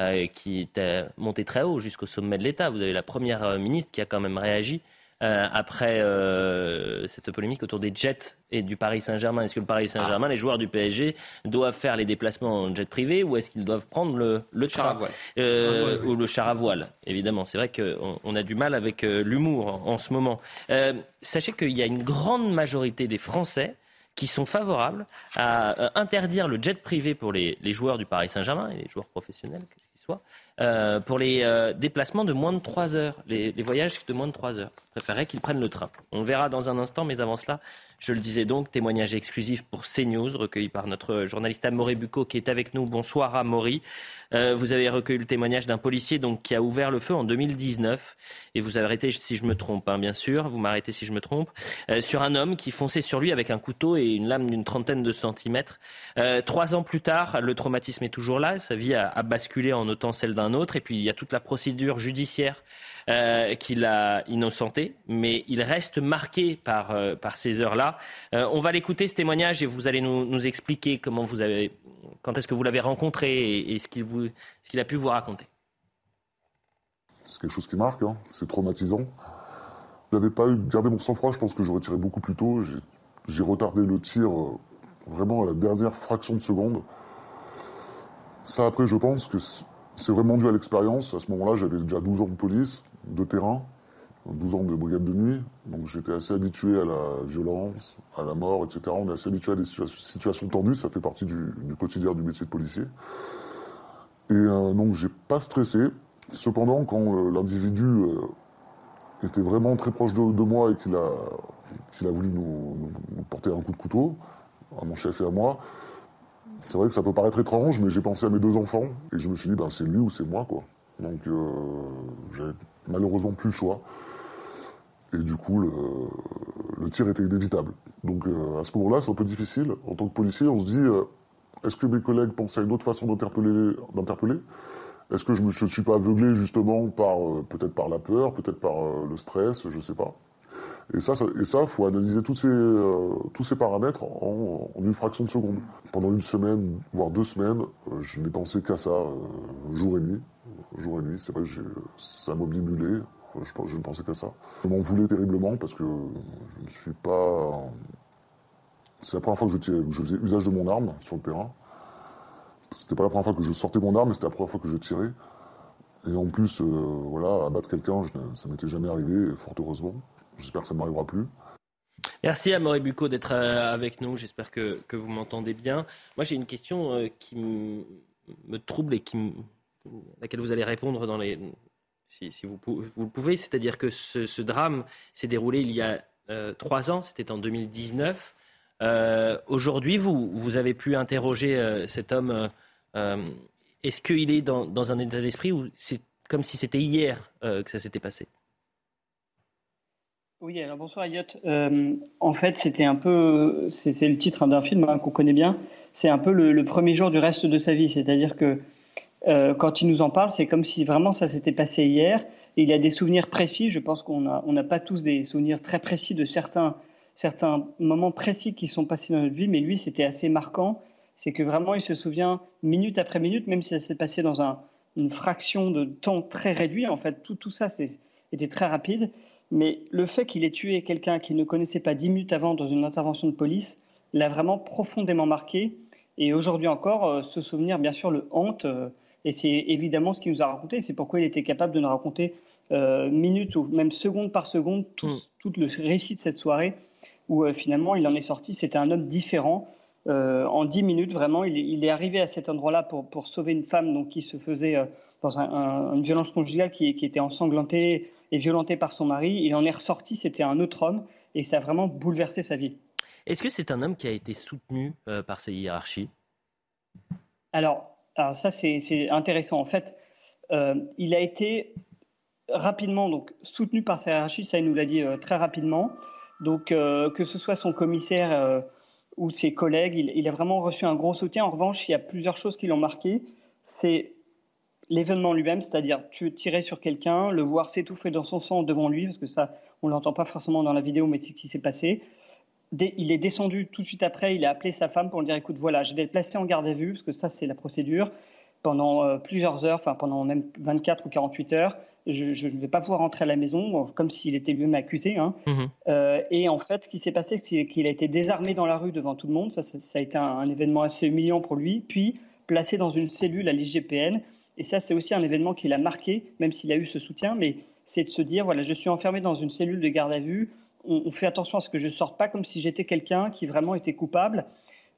euh, qui était montée très haut jusqu'au sommet de l'État. Vous avez la première ministre qui a quand même réagi euh, après euh, cette polémique autour des jets et du Paris Saint-Germain. Est-ce que le Paris Saint-Germain, les joueurs du PSG, doivent faire les déplacements en jet privé ou est-ce qu'ils doivent prendre le, le train euh, ou le char à voile Évidemment, c'est vrai qu'on on a du mal avec l'humour en, ce moment. sachez qu'il y a une grande majorité des Français qui sont favorables à interdire le jet privé pour les, les joueurs du Paris Saint-Germain et les joueurs professionnels, quels qu'ils soient, euh, pour les euh, déplacements de moins de 3 heures, les, voyages de moins de 3 heures. Je préférerais qu'ils prennent le train. On verra dans un instant, mais avant cela, je le disais donc, témoignage exclusif pour CNews, recueilli par notre journaliste Amaury Bucco qui est avec nous. Bonsoir Amaury. Euh, vous avez recueilli le témoignage d'un policier donc, qui a ouvert le feu en 2019. Et vous avez arrêté, si je me trompe, hein, bien sûr, vous m'arrêtez si je me trompe, euh, sur un homme qui fonçait sur lui avec un couteau et une lame d'une trentaine de centimètres. Euh, trois ans plus tard, le traumatisme est toujours là. Sa vie a, a basculé en autant celle d'un autre. Et puis, il y a toute la procédure judiciaire euh, qu'il a innocenté, mais il reste marqué par, euh, par ces heures-là. Euh, on va l'écouter, ce témoignage, et vous allez nous, nous expliquer comment vous avez, quand est-ce que vous l'avez rencontré et, et ce qu'il a pu vous raconter. C'est quelque chose qui marque, hein. c'est traumatisant. Je n'avais pas eu gardé mon sang-froid, je pense que j'aurais tiré beaucoup plus tôt. J'ai retardé le tir vraiment à la dernière fraction de seconde. Ça, après, je pense que c'est vraiment dû à l'expérience. À ce moment-là, j'avais déjà 12 ans de police de terrain, 12 ans de brigade de nuit, donc j'étais assez habitué à la violence, à la mort, etc. On est assez habitué à des situations tendues, ça fait partie du, quotidien du métier de policier. Et euh, donc j'ai pas stressé. Cependant, quand euh, l'individu euh, était vraiment très proche de, moi et qu'il a, voulu nous, porter un coup de couteau, à mon chef et à moi, c'est vrai que ça peut paraître étrange, mais j'ai pensé à mes deux enfants et je me suis dit, ben, c'est lui ou c'est moi, quoi. Donc j'avais malheureusement plus le choix. Et du coup, le, tir était inévitable. Donc euh, à ce moment-là, c'est un peu difficile. En tant que policier, on se dit, euh, est-ce que mes collègues pensent à une autre façon d'interpeller Est-ce que je ne suis pas aveuglé justement par euh, peut-être par la peur, peut-être par le stress, je ne sais pas. Et ça, il et ça, faut analyser tous ces, tous ces paramètres en, une fraction de seconde. Pendant une semaine, voire deux semaines, je n'ai pensé qu'à ça, jour et nuit jour et nuit. C'est vrai ça m'obnibulait. Je, je ne pensais qu'à ça. Je m'en voulais terriblement parce que je ne suis pas. C'est la première fois que je, faisais usage de mon arme sur le terrain. C'était pas la première fois que je sortais mon arme, mais c'était la première fois que je tirais. Et en plus, euh, voilà, abattre quelqu'un, ça m'était jamais arrivé, fort heureusement. J'espère que ça ne m'arrivera plus. Merci à Maurice Bucco d'être euh, avec nous. J'espère que, que, vous m'entendez bien. Moi, j'ai une question euh, qui me trouble et qui laquelle vous allez répondre dans les, si, vous, vous, le pouvez. C'est-à-dire que ce, drame s'est déroulé il y a euh, trois ans, c'était en 2019. Euh, aujourd'hui, vous, vous avez pu interroger euh, cet homme. Est-ce qu'il est dans, dans, un état d'esprit où c'est comme si c'était hier que ça s'était passé? Oui, alors bonsoir Ayot. en fait, c'était un peu, c'est le titre d'un film hein, qu'on connaît bien. C'est un peu le, premier jour du reste de sa vie, c'est-à-dire que euh, quand il nous en parle, c'est comme si vraiment ça s'était passé hier. Il a des souvenirs précis. Je pense qu'on n'a pas tous des souvenirs très précis de certains, moments précis qui sont passés dans notre vie, mais lui, c'était assez marquant. C'est que vraiment, il se souvient minute après minute, même si ça s'est passé dans un, une fraction de temps très réduit. En fait, tout, ça était très rapide. Mais le fait qu'il ait tué quelqu'un qu'il ne connaissait pas dix minutes avant dans une intervention de police l'a vraiment profondément marqué. Et aujourd'hui encore, euh, ce souvenir, bien sûr, le hante. Et c'est évidemment ce qu'il nous a raconté. C'est pourquoi il était capable de nous raconter euh, minute ou même seconde par seconde tout, mm. tout, le récit de cette soirée où euh, finalement il en est sorti. C'était un homme différent. Euh, en dix minutes, vraiment, il, il, est arrivé à cet endroit-là pour, pour, sauver une femme donc, qui se faisait euh, dans un, une violence conjugale, qui, qui, était ensanglantée et violentée par son mari. Il en est ressorti, c'était un autre homme et ça a vraiment bouleversé sa vie. Est-ce que c'est un homme qui a été soutenu par ses hiérarchies? Alors, alors ça, c'est intéressant. En fait, euh, il a été rapidement donc, soutenu par sa hiérarchie, ça il nous l'a dit euh, très rapidement. Donc euh, que ce soit son commissaire ou ses collègues, il, a vraiment reçu un gros soutien. En revanche, il y a plusieurs choses qui l'ont marqué. C'est l'événement lui-même, c'est-à-dire tirais sur quelqu'un, le voir s'étouffer dans son sang devant lui, parce que ça, on l'entend pas forcément dans la vidéo, mais c'est ce qui s'est passé il est descendu tout de suite après, il a appelé sa femme pour lui dire écoute, voilà, je vais le placer en garde à vue, parce que ça, c'est la procédure, pendant euh, plusieurs heures, enfin pendant même 24 ou 48 heures. je, ne vais pas pouvoir rentrer à la maison, comme s'il était lui-même accusé. Hein. Mhm. et en fait, ce qui s'est passé, c'est qu'il a été désarmé dans la rue devant tout le monde. Ça, ça, a été un, événement assez humiliant pour lui. Puis placé dans une cellule à l'IGPN. Et ça, c'est aussi un événement qui l'a marqué, même s'il a eu ce soutien. Mais c'est de se dire, voilà, je suis enfermé dans une cellule de garde à vue. On, fait attention à ce que je ne sorte pas comme si j'étais quelqu'un qui vraiment était coupable.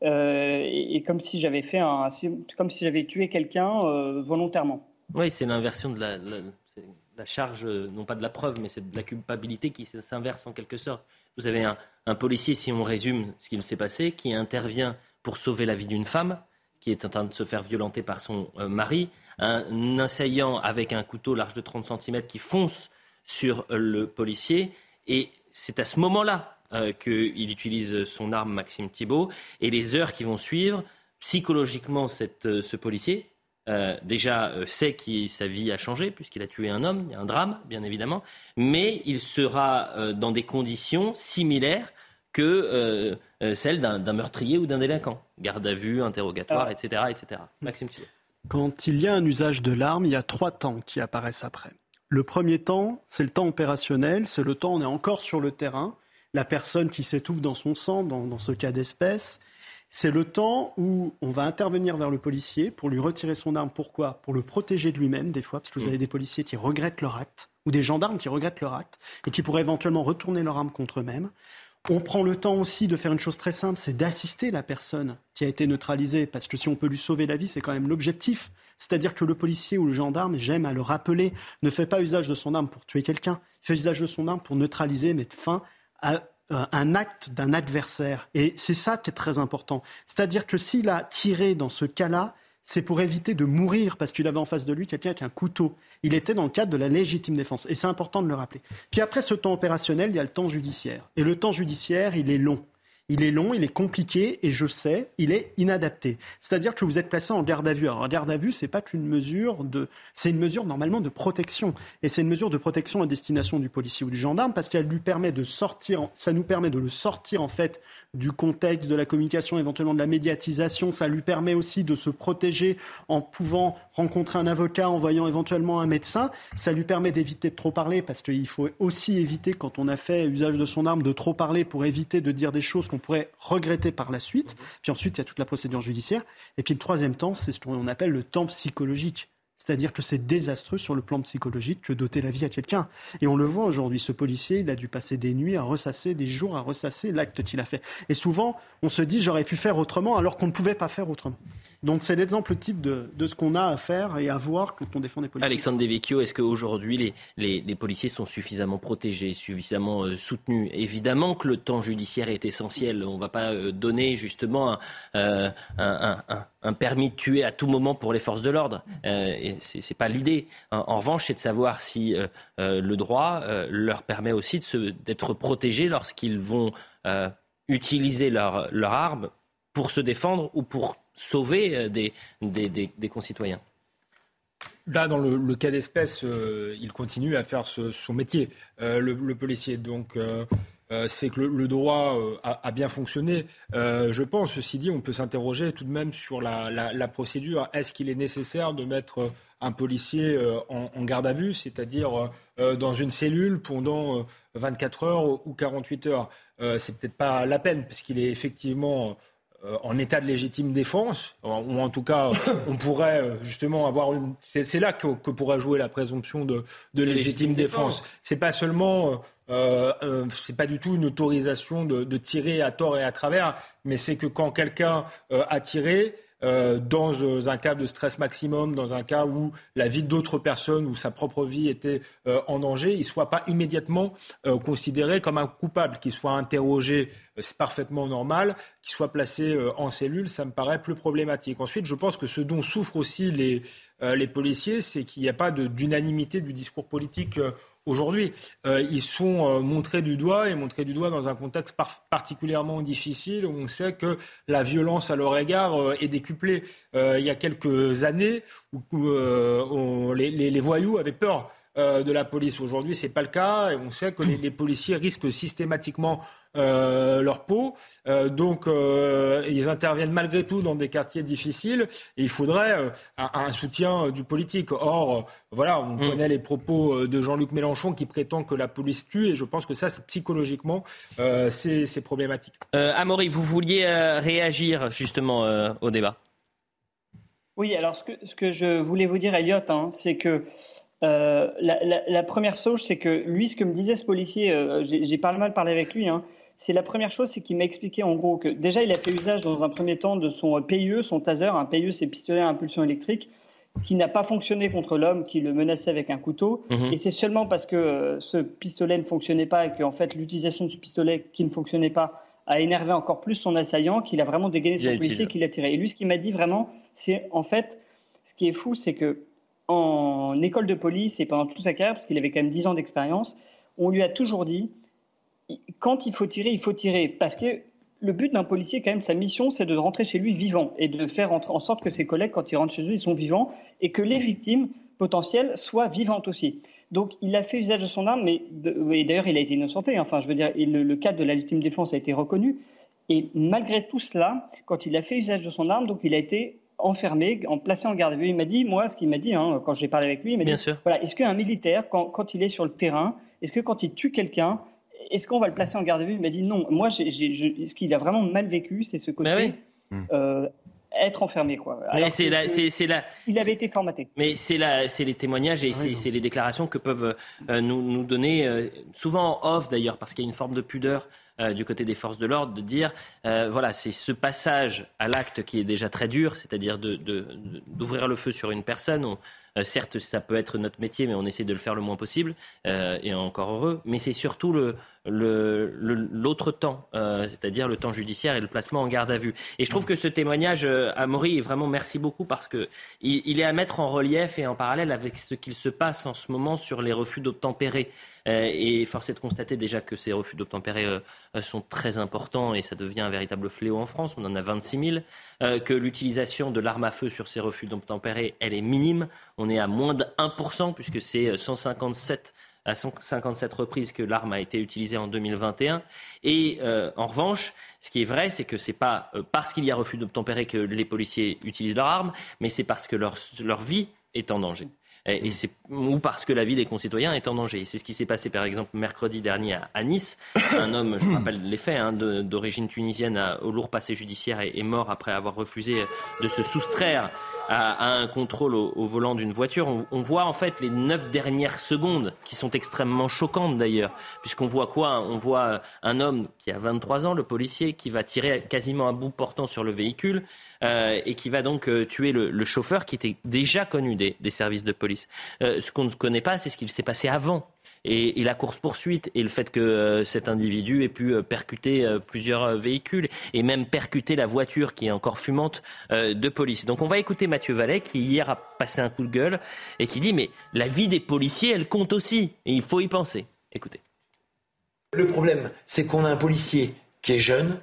Euh, et, comme si j'avais fait un, comme si j'avais tué quelqu'un euh, volontairement. Oui, c'est l'inversion de la, charge, non pas de la preuve, mais c'est de la culpabilité qui s'inverse en quelque sorte. Vous avez un, un policier, si on résume ce qu'il s'est passé, qui intervient pour sauver la vie d'une femme qui est en train de se faire violenter par son euh, mari, un assaillant avec un couteau large de 30 cm qui fonce sur le policier, et c'est à ce moment-là euh, qu'il utilise son arme, Maxime Thibault, et les heures qui vont suivre, psychologiquement, euh, ce policier, euh, déjà sait que sa vie a changé puisqu'il a tué un homme, il y a un drame bien évidemment, mais il sera dans des conditions similaires que celles d'un meurtrier ou d'un délinquant. Garde à vue, interrogatoire, etc., etc. Maxime Thibault. Quand il y a un usage de l'arme, il y a trois temps qui apparaissent après. Le premier temps, c'est le temps opérationnel, c'est le temps où on est encore sur le terrain, la personne qui s'étouffe dans son sang, dans, ce cas d'espèce. C'est le temps où on va intervenir vers le policier pour lui retirer son arme. Pourquoi? Pour le protéger de lui-même, des fois, parce que vous mm. avez des policiers qui regrettent leur acte, ou des gendarmes qui regrettent leur acte, et qui pourraient éventuellement retourner leur arme contre eux-mêmes. On prend le temps aussi de faire une chose très simple, c'est d'assister la personne qui a été neutralisée, parce que si on peut lui sauver la vie, c'est quand même l'objectif. C'est-à-dire que le policier ou le gendarme, j'aime à le rappeler, ne fait pas usage de son arme pour tuer quelqu'un, il fait usage de son arme pour neutraliser, mettre fin à euh, un acte d'un adversaire. Et c'est ça qui est très important. C'est-à-dire que s'il a tiré dans ce cas-là, c'est pour éviter de mourir parce qu'il avait en face de lui quelqu'un avec un couteau. Il était dans le cadre de la légitime défense. Et c'est important de le rappeler. Puis après ce temps opérationnel, il y a le temps judiciaire. Et le temps judiciaire, il est long. Il est long, il est compliqué et je sais, il est inadapté. C'est-à-dire que vous êtes placé en garde à vue. Alors, garde à vue, c'est pas une mesure de, c'est une mesure normalement de protection. Et c'est une mesure de protection à destination du policier ou du gendarme parce qu'elle lui permet de sortir, ça nous permet de le sortir en fait du contexte de la communication, éventuellement de la médiatisation. Ça lui permet aussi de se protéger en pouvant rencontrer un avocat, en voyant éventuellement un médecin. Ça lui permet d'éviter de trop parler parce qu'il faut aussi éviter, quand on a fait usage de son arme, de trop parler pour éviter de dire des choses qu'on pourrait regretter par la suite. Puis ensuite, il y a toute la procédure judiciaire. Et puis le troisième temps, c'est ce qu'on appelle le temps psychologique. C'est-à-dire que c'est désastreux sur le plan psychologique que doter la vie à quelqu'un. Et on le voit aujourd'hui, ce policier, il a dû passer des nuits à ressasser, des jours à ressasser l'acte qu'il a fait. Et souvent, on se dit, j'aurais pu faire autrement alors qu'on ne pouvait pas faire autrement. Donc c'est l'exemple type de, ce qu'on a à faire et à voir quand on défend des policiers. Alexandre Devecchio, est-ce qu'aujourd'hui les, les, policiers sont suffisamment protégés, suffisamment euh, soutenus? Évidemment que le temps judiciaire est essentiel. On ne va pas euh, donner justement euh, un, permis de tuer à tout moment pour les forces de l'ordre. Ce n'est pas l'idée. En, revanche, c'est de savoir si le droit leur permet aussi d'être protégés lorsqu'ils vont utiliser leur arme pour se défendre ou pour sauver euh, des, des, concitoyens. Là, dans le, cas d'espèce, euh, il continue à faire son métier, euh, le, policier. Donc, c'est que le, droit a, bien fonctionné. je pense, ceci dit, on peut s'interroger tout de même sur la, procédure. Est-ce qu'il est nécessaire de mettre un policier en, garde à vue, c'est-à-dire dans une cellule pendant 24 heures ou 48 heures? C'est peut-être pas la peine, puisqu'il est effectivement en état de légitime défense, ou en tout cas, on pourrait euh, justement avoir une. C'est là que, pourrait jouer la présomption de, légitime, défense. C'est pas seulement. Euh, c'est pas du tout une autorisation de, de, tirer à tort et à travers, mais c'est que quand quelqu'un a tiré, euh, dans euh, un cas de stress maximum, dans un cas où la vie d'autres personnes ou sa propre vie était euh, en danger, il ne soit pas immédiatement considéré comme un coupable, qu'il soit interrogé, c'est parfaitement normal, qu'il soit placé en cellule, ça me paraît plus problématique. Ensuite, je pense que ce dont souffrent aussi les policiers, c'est qu'il n'y a pas d'unanimité du discours politique aujourd'hui. Euh, ils sont euh, montrés du doigt et montrés du doigt dans un contexte particulièrement difficile où on sait que la violence à leur égard euh, est décuplée. il y a quelques années où, les, les, voyous avaient peur de la police. Aujourd'hui, c'est pas le cas et on sait que les, policiers risquent systématiquement leur peau. donc, ils interviennent malgré tout dans des quartiers difficiles et il faudrait un, soutien du politique. Or, voilà, on mm. connaît les propos de Jean-Luc Mélenchon qui prétend que la police tue et je pense que ça, psychologiquement, c'est problématique. Amaury, vous vouliez réagir justement au débat? Oui, alors ce que, ce que je voulais vous dire, Elliot, hein, c'est que euh, la, première chose, c'est que lui, ce que me disait ce policier, euh, j'ai pas mal parlé avec lui, hein, c'est la première chose, c'est qu'il m'a expliqué en gros que déjà, il a fait usage dans un premier temps de son PIE, son taser. Un PIE, c'est pistolet à impulsion électrique, qui n'a pas fonctionné contre l'homme qui le menaçait avec un couteau. Mhm. Et c'est seulement parce que euh, ce pistolet ne fonctionnait pas et qu'en fait, l'utilisation de ce pistolet qui ne fonctionnait pas a énervé encore plus son assaillant qu'il a vraiment dégainé son policier, qu'il a tiré. Et lui, ce qu'il m'a dit vraiment, c'est en fait, ce qui est fou, c'est que en école de police et pendant toute sa carrière, parce qu'il avait quand même 10 ans d'expérience, on lui a toujours dit quand il faut tirer, il faut tirer. Parce que le but d'un policier, quand même, sa mission, c'est de rentrer chez lui vivant et de faire en sorte que ses collègues, quand ils rentrent chez eux, ils sont vivants et que les victimes potentielles soient vivantes aussi. Donc, il a fait usage de son arme, mais et d'ailleurs, il a été innocenté. Enfin, je veux dire, le, le cadre de la légitime défense a été reconnu. Et malgré tout cela, quand il a fait usage de son arme, donc il a été enfermé, en placé en garde à vue. Il m'a dit, moi, ce qu'il m'a dit, hein, quand j'ai parlé avec lui, il m'a dit, voilà, est-ce qu'un militaire, quand, quand, il est sur le terrain, est-ce que quand il tue quelqu'un, est-ce qu'on va le placer en garde à vue? Il m'a dit non. Moi, ce qu'il a vraiment mal vécu, c'est ce côté euh, être enfermé, quoi. c'est c'est, Il avait été formaté. Mais c'est c'est les témoignages et c'est, les déclarations que peuvent euh, nous, nous, donner, euh, souvent off d'ailleurs, parce qu'il y a une forme de pudeur euh, du côté des forces de l'ordre de dire euh, voilà, c'est ce passage à l'acte qui est déjà très dur, c'est-à-dire d'ouvrir de, le feu sur une personne. Euh, certes, ça peut être notre métier, mais on essaie de le faire le moins possible, et encore heureux. Mais c'est surtout le, l'autre temps, c'est-à-dire le temps judiciaire et le placement en garde à vue. Et je trouve que ce témoignage est vraiment merci beaucoup parce que il, est à mettre en relief et en parallèle avec ce qu'il se passe en ce moment sur les refus d'obtempérer. Euh, et force est de constater déjà que ces refus d'obtempérer euh, sont très importants et ça devient un véritable fléau en France. On en a 26 000. Euh, que l'utilisation de l'arme à feu sur ces refus d'obtempérer, elle est minime. On est à moins de 1% puisque c'est 157 à 157 reprises que l'arme a été utilisée en 2021. Et en revanche, ce qui est vrai, c'est que ce n'est pas parce qu'il y a refus d'obtempérer que les policiers utilisent leur arme, mais c'est parce que leur, leur vie est en danger et, ou parce que la vie des concitoyens est en danger. C'est ce qui s'est passé par exemple mercredi dernier à, Nice. Un homme, je rappelle les faits, hein, d'origine tunisienne au lourd passé judiciaire est mort après avoir refusé de se soustraire à, un contrôle au, volant d'une voiture. On, voit en fait les neuf dernières secondes qui sont extrêmement choquantes d'ailleurs, puisqu'on voit quoi? On voit un homme qui a 23 ans, le policier, qui va tirer quasiment à bout portant sur le véhicule. Euh, et qui va donc euh, tuer le, chauffeur qui était déjà connu des, services de police. Euh, ce qu'on ne connaît pas, c'est ce qu'il s'est passé avant. Et, la course-poursuite et le fait que cet individu ait pu percuter plusieurs véhicules et même percuter la voiture qui est encore fumante de police. Donc on va écouter Mathieu Vallet qui hier a passé un coup de gueule et qui dit mais la vie des policiers elle compte aussi et il faut y penser. Écoutez. Le problème c'est qu'on a un policier qui est jeune,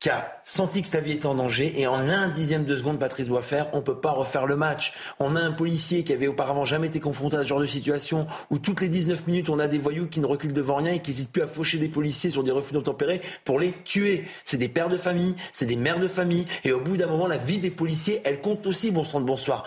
qui a senti que sa vie était en danger et en un dixième de seconde, Patrice faire, on peut pas refaire le match. On a un policier qui avait auparavant jamais été confronté à ce genre de situation où toutes les 19 minutes, on a des voyous qui ne reculent devant rien et qui n'hésitent plus à faucher des policiers sur des refus d'obtempérer pour les tuer. C'est des pères de famille, c'est des mères de famille et au bout d'un moment, la vie des policiers, elle compte aussi, bon sang de bonsoir.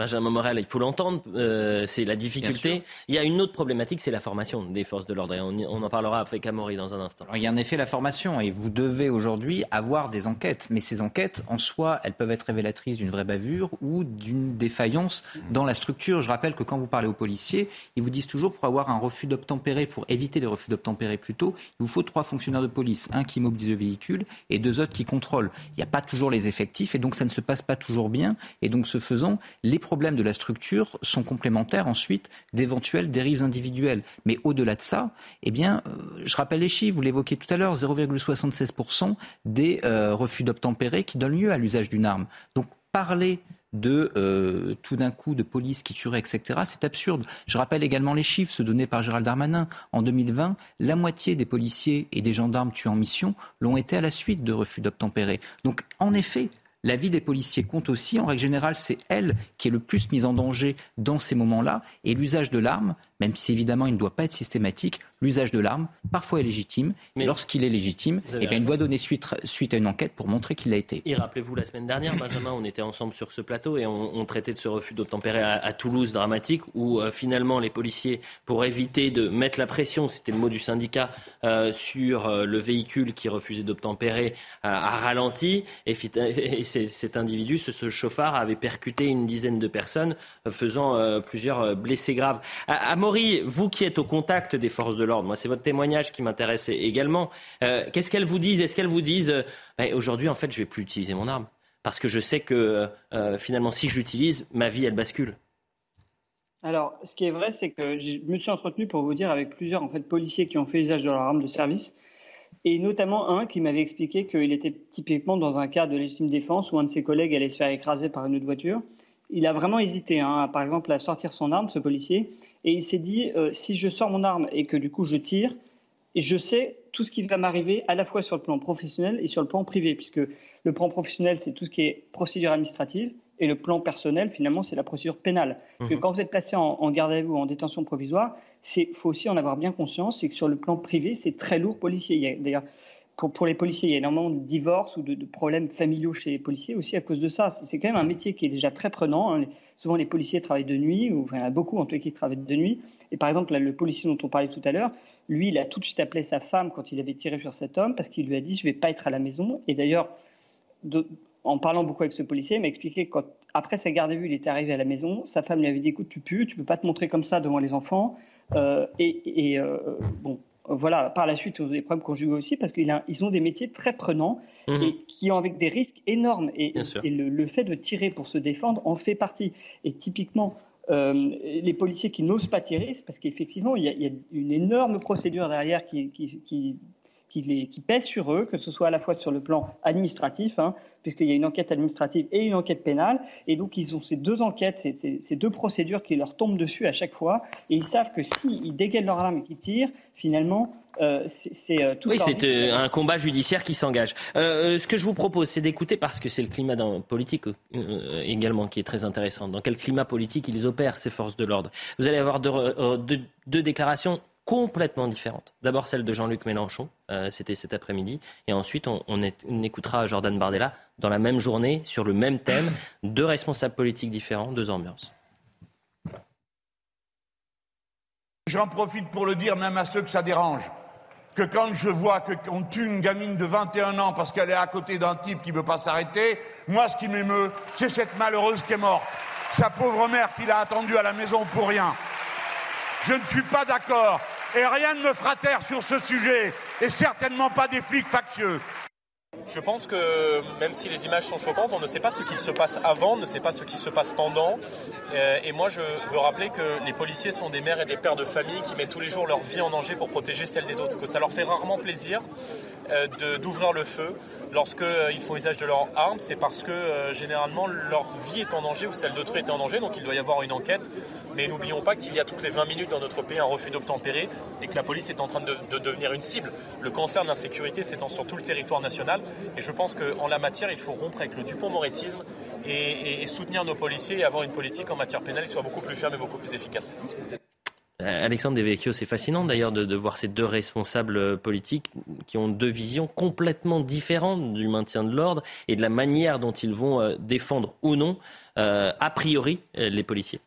Benjamin Morel, il faut l'entendre, euh, c'est la difficulté. Il y a une autre problématique, c'est la formation des forces de l'ordre. On, en parlera avec Amaury dans un instant. il y a en effet la formation, et vous devez aujourd'hui avoir des enquêtes. Mais ces enquêtes, en soi, elles peuvent être révélatrices d'une vraie bavure ou d'une défaillance dans la structure. Je rappelle que quand vous parlez aux policiers, ils vous disent toujours pour avoir un refus d'obtempérer, pour éviter les refus d'obtempérer plus tôt, il vous faut trois fonctionnaires de police. Un qui mobilise le véhicule et deux autres qui contrôlent. Il n'y a pas toujours les effectifs, et donc ça ne se passe pas toujours bien. Et donc, ce faisant, les problèmes de la structure sont complémentaires ensuite d'éventuelles dérives individuelles. Mais au-delà de ça, eh bien, euh, je rappelle les chiffres, vous l'évoquiez tout à l'heure, 0,76% des euh, refus d'obtempérer qui donnent lieu à l'usage d'une arme. Donc parler de euh, tout d'un coup de police qui tuerait, etc. C'est absurde. Je rappelle également les chiffres, ceux donnés par Gérald Darmanin. En 2020, la moitié des policiers et des gendarmes tués en mission l'ont été à la suite de refus d'obtempérer. Donc, en effet, la vie des policiers compte aussi. En règle générale, c'est elle qui est le plus mise en danger dans ces moments-là. Et l'usage de l'arme même si évidemment il ne doit pas être systématique, l'usage de l'arme, parfois est légitime. Mais lorsqu'il est légitime, eh bien, il doit donner suite, suite à une enquête pour montrer qu'il l'a été. Et rappelez-vous, la semaine dernière, Benjamin, on était ensemble sur ce plateau et on, traitait de ce refus d'obtempérer à, à, Toulouse dramatique, où euh, finalement les policiers, pour éviter de mettre la pression, c'était le mot du syndicat, euh, sur euh, le véhicule qui refusait d'obtempérer, a ralenti. Et, et cet individu, ce, ce, chauffard, avait percuté une dizaine de personnes, faisant plusieurs blessés graves. À, Vous qui êtes au contact des forces de l'ordre, moi c'est votre témoignage qui m'intéresse également. Qu'est-ce qu'elles vous disent? Est-ce qu'elles vous disent ben, aujourd'hui en fait je vais plus utiliser mon arme parce que je sais que finalement si je l'utilise, ma vie elle bascule alors, ce qui est vrai, c'est que je me suis entretenu pour vous dire avec plusieurs en fait, policiers qui ont fait usage de leur arme de service, et notamment un qui m'avait expliqué qu'il était typiquement dans un cas de légitime défense où un de ses collègues allait se faire écraser par une autre voiture. Il a vraiment hésité, hein, par exemple, à sortir son arme, ce policier, et il s'est dit euh, si je sors mon arme et que du coup je tire, et je sais tout ce qui va m'arriver à la fois sur le plan professionnel et sur le plan privé, puisque le plan professionnel, c'est tout ce qui est procédure administrative, et le plan personnel, finalement, c'est la procédure pénale. Que mhm. quand vous êtes placé en, garde à vue ou en détention provisoire, il faut aussi en avoir bien conscience, c'est que sur le plan privé, c'est très lourd policier. D'ailleurs, pour, les policiers, il y a énormément de divorces ou de, problèmes familiaux chez les policiers aussi à cause de ça. C'est quand même un métier qui est déjà très prenant. Hein. Souvent, les policiers travaillent de nuit, ou enfin, il y en a beaucoup en tout cas qui travaillent de nuit. Et par exemple, le policier dont on parlait tout à l'heure, lui, il a tout de suite appelé sa femme quand il avait tiré sur cet homme parce qu'il lui a dit Je vais pas être à la maison. Et d'ailleurs, en parlant beaucoup avec ce policier, il m'a expliqué qu'après sa garde à vue, il était arrivé à la maison. Sa femme lui avait dit Écoute, tu pues, tu peux pas te montrer comme ça devant les enfants. Euh, et, euh, bon, voilà, par la suite, des problèmes conjugaux aussi parce qu'ils ont des métiers très prenants mhm. et qui ont avec des risques énormes. Et, le, fait de tirer pour se défendre en fait partie. Et typiquement, euh, les policiers qui n'osent pas tirer, c'est parce qu'effectivement, il, y, a une énorme procédure derrière qui, qui qui, les, qui pèsent sur eux, que ce soit à la fois sur le plan administratif, hein, puisqu'il y a une enquête administrative et une enquête pénale, et donc ils ont ces deux enquêtes, ces, ces, deux procédures qui leur tombent dessus à chaque fois, et ils savent que s'ils dégainent leur arme et qu'ils tirent, finalement, euh, c'est euh, tout. Oui, c'est euh, un combat judiciaire qui s'engage. Euh, ce que je vous propose, c'est d'écouter, parce que c'est le climat politique également qui est très intéressant. Dans quel climat politique ils opèrent, ces forces de l'ordre? Vous allez avoir deux, deux, deux déclarations complètement différentes. D'abord celle de Jean-Luc Mélenchon, euh, c'était cet après-midi, et ensuite on, on, écoutera Jordan Bardella dans la même journée, sur le même thème, deux responsables politiques différents, deux ambiances. J'en profite pour le dire même à ceux que ça dérange, que quand je vois qu'on tue une gamine de 21 ans parce qu'elle est à côté d'un type qui ne veut pas s'arrêter, moi ce qui m'émeut, c'est cette malheureuse qui est morte. Sa pauvre mère qui l'a attendue à la maison pour rien. Je ne suis pas d'accord et rien ne me fera taire sur ce sujet, et certainement pas des flics factieux. Je pense que même si les images sont choquantes, on ne sait pas ce qui se passe avant, on ne sait pas ce qui se passe pendant. Euh, et moi, je veux rappeler que les policiers sont des mères et des pères de famille qui mettent tous les jours leur vie en danger pour protéger celle des autres. Que ça leur fait rarement plaisir euh, d'ouvrir le feu lorsqu'ils euh, font usage de leurs armes. C'est parce que généralement leur vie est en danger ou celle d'autrui est en danger. Donc il doit y avoir une enquête. Mais n'oublions pas qu'il y a toutes les 20 minutes dans notre pays un refus d'obtempérer et que la police est en train de, de devenir une cible. Le cancer de l'insécurité s'étend sur tout le territoire national. Et je pense qu'en la matière, il faut rompre avec le Dupont-Moretisme et, soutenir nos policiers et avoir une politique en matière pénale qui soit beaucoup plus ferme et beaucoup plus efficace. Euh, Alexandre Devecchio, c'est fascinant d'ailleurs de, voir ces deux responsables politiques qui ont deux visions complètement différentes du maintien de l'ordre et de la manière dont ils vont euh, défendre ou non, euh, a priori, les policiers.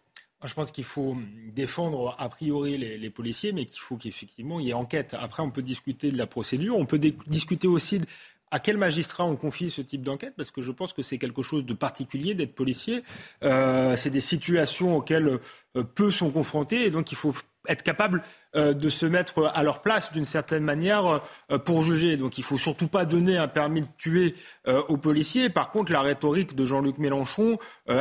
Je pense qu'il faut défendre a priori les, policiers, mais qu'il faut qu'effectivement il y ait enquête. Après, on peut discuter de la procédure, on peut discuter aussi de à quel magistrat on confie ce type d'enquête? Parce que je pense que c'est quelque chose de particulier d'être policier. Euh, c'est des situations auxquelles euh, peu sont confrontés et donc il faut être capable de se mettre à leur place d'une certaine manière euh, pour juger. Donc il ne faut surtout pas donner un permis de tuer euh, aux policiers. Par contre, la rhétorique de Jean-Luc Mélenchon,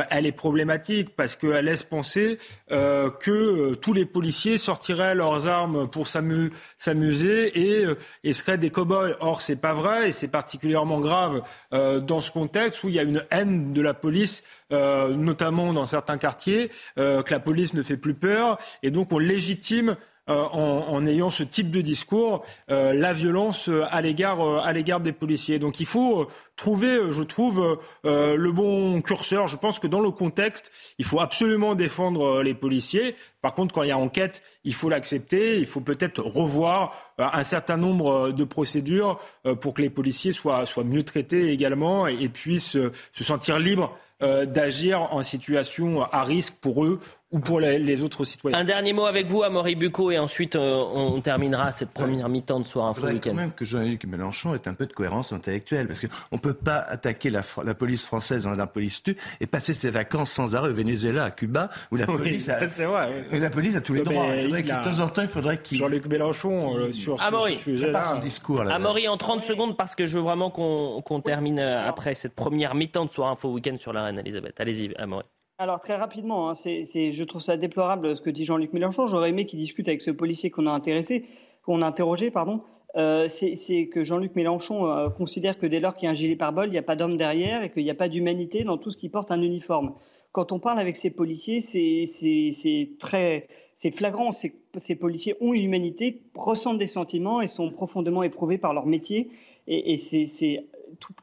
elle est problématique parce qu'elle laisse penser que tous les policiers sortiraient leurs armes pour s'amuser et, et, seraient des cow-boys. Or, c'est pas vrai et c'est particulièrement grave dans ce contexte où il y a une haine de la police notamment dans certains quartiers, que la police ne fait plus peur, et donc on légitime en, ayant ce type de discours, la violence à l'égard à l'égard des policiers. Donc il faut trouver, je trouve, le bon curseur. Je pense que dans le contexte, il faut absolument défendre les policiers. Par contre, quand il y a enquête, il faut l'accepter. Il faut peut-être revoir un certain nombre de procédures pour que les policiers soient, soient mieux traités également et, puissent se sentir libres d'agir en situation à risque pour eux ou pour les, autres citoyens. Un dernier mot avec vous, Amaury Bucco, et ensuite euh, on terminera cette première mi-temps de Soir Info Week-end. quand même que Jean-Luc Mélenchon ait un peu de cohérence intellectuelle, parce qu'on ne peut pas attaquer la, la police française en un police tue et passer ses vacances sans arrêt au Venezuela, à Cuba, où la police, a, vrai. la police a tous les droits. Il faudrait de temps en temps, il faudrait qu'il... Jean-Luc Mélenchon, euh, sur Amaury. ce sujet-là... discours. Amaury, en 30 secondes, parce que je veux vraiment qu'on termine euh, après cette première mi-temps de Soir Info Week-end sur la Reine Elisabeth. Allez-y, Amaury. Alors très rapidement, hein, je trouve ça déplorable ce que dit Jean-Luc Mélenchon. J'aurais aimé qu'il discute avec ce policier qu'on a intéressé, qu'on a interrogé, pardon. Euh, c'est que Jean-Luc Mélenchon euh, considère que dès lors qu'il y a un gilet pare-balles, il n'y a pas d'homme derrière et qu'il n'y a pas d'humanité dans tout ce qui porte un uniforme. Quand on parle avec ces policiers, c'est très c'est flagrant. Ces, policiers ont une humanité, ressentent des sentiments et sont profondément éprouvés par leur métier. Et, c'est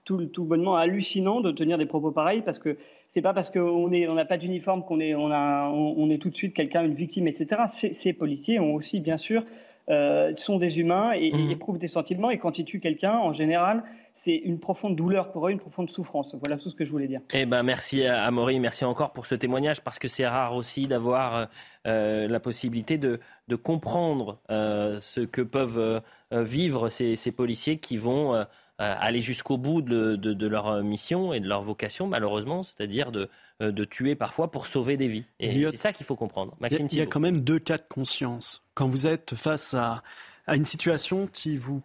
tout bonnement hallucinant de tenir des propos pareils parce que c'est pas parce qu'on n'a pas d'uniforme qu'on est, on a, on, est tout de suite quelqu'un, une victime, etc. Ces, policiers ont aussi, bien sûr, euh, sont des humains et, mmh. éprouvent des sentiments. Et quand ils tuent quelqu'un, en général, c'est une profonde douleur pour eux, une profonde souffrance. Voilà tout ce que je voulais dire. Eh ben, merci à Maury, merci encore pour ce témoignage, parce que c'est rare aussi d'avoir euh, la possibilité de, de comprendre euh, ce que peuvent vivre ces, ces, policiers qui vont euh, aller jusqu'au bout de, leur mission et de leur vocation, malheureusement, c'est-à-dire de, euh, de, tuer parfois pour sauver des vies. Et c'est ça qu'il faut comprendre. Maxime il y, a, quand même deux cas de conscience. Quand vous êtes face à, à une situation qui vous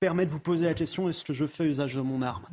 permet de vous poser la question est-ce que je fais usage de mon arme?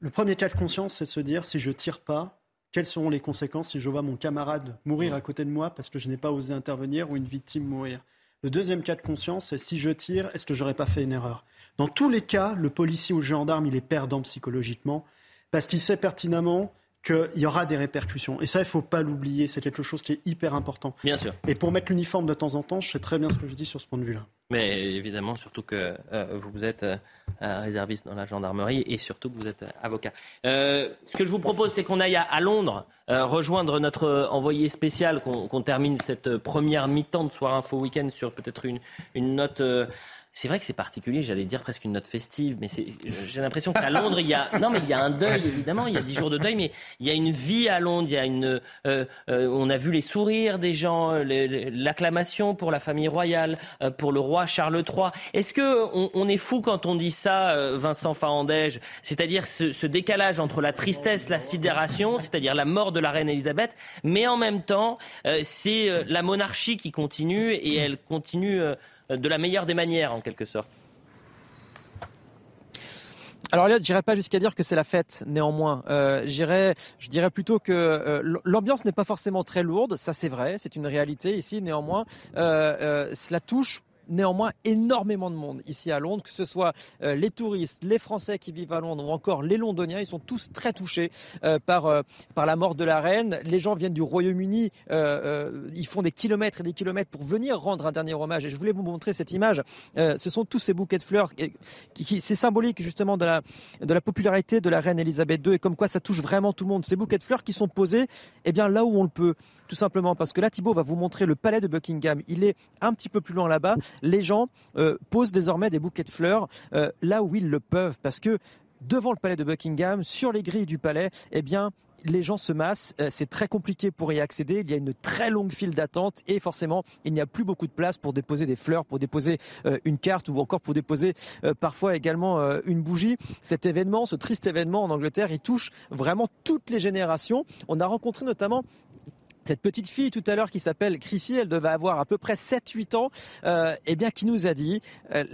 Le premier cas de conscience, c'est de se dire si je tire pas, quelles seront les conséquences si je vois mon camarade mourir à côté de moi parce que je n'ai pas osé intervenir ou une victime mourir? Le deuxième cas de conscience, c'est si je tire, est-ce que j'aurais pas fait une erreur? Dans tous les cas, le policier ou le gendarme, il est perdant psychologiquement parce qu'il sait pertinemment qu'il y aura des répercussions. Et ça, il ne faut pas l'oublier. C'est quelque chose qui est hyper important. Bien sûr. Et pour mettre l'uniforme de temps en temps, je sais très bien ce que je dis sur ce point de vue-là. Mais évidemment, surtout que euh, vous êtes euh, réserviste dans la gendarmerie et surtout que vous êtes euh, avocat. ce que je vous propose, c'est qu'on aille à, Londres rejoindre notre envoyé spécial, qu'on termine cette première mi-temps de Soir Info Week-end sur peut-être une, une note c'est vrai que c'est particulier, j'allais dire presque une note festive, mais j'ai l'impression qu'à Londres, il y a [laughs] non mais il y a un deuil évidemment, il y a dix jours de deuil, mais il y a une vie à Londres, il y a une, euh, euh, on a vu les sourires des gens, l'acclamation pour la famille royale, euh, pour le roi Charles III. Est-ce que on, est fou quand on dit ça, Vincent Fahandège C'est-à-dire ce, ce, décalage entre la tristesse, la sidération, c'est-à-dire la mort de la reine Elisabeth, mais en même temps, c'est la monarchie qui continue et elle continue de la meilleure des manières, en quelque sorte. Alors là, je n'irais pas jusqu'à dire que c'est la fête, néanmoins. Euh, je dirais plutôt que euh, l'ambiance n'est pas forcément très lourde, ça c'est vrai, c'est une réalité ici. Néanmoins, euh, euh, cela touche néanmoins énormément de monde ici à Londres, que ce soit euh, les touristes, les Français qui vivent à Londres ou encore les Londoniens, ils sont tous très touchés euh, par, euh, par la mort de la reine. Les gens viennent du Royaume-Uni, ils font des kilomètres et des kilomètres pour venir rendre un dernier hommage. Et je voulais vous montrer cette image. ce sont tous ces bouquets de fleurs. Qui, qui, c'est symbolique justement de la, de la popularité de la reine Elisabeth II et comme quoi ça touche vraiment tout le monde. Ces bouquets de fleurs qui sont posés eh bien, là où on le peut. Tout simplement parce que là, Thibault va vous montrer le palais de Buckingham. Il est un petit peu plus loin là-bas les gens euh, posent désormais des bouquets de fleurs euh, là où ils le peuvent, parce que devant le palais de Buckingham, sur les grilles du palais, eh bien, les gens se massent, euh, c'est très compliqué pour y accéder, il y a une très longue file d'attente et forcément il n'y a plus beaucoup de place pour déposer des fleurs, pour déposer une carte ou encore pour déposer parfois également une bougie. Cet événement, ce triste événement en Angleterre, il touche vraiment toutes les générations. On a rencontré notamment cette petite fille tout à l'heure qui s'appelle Chrissy, elle devait avoir à peu près 7-8 ans, euh, eh bien qui nous a dit euh,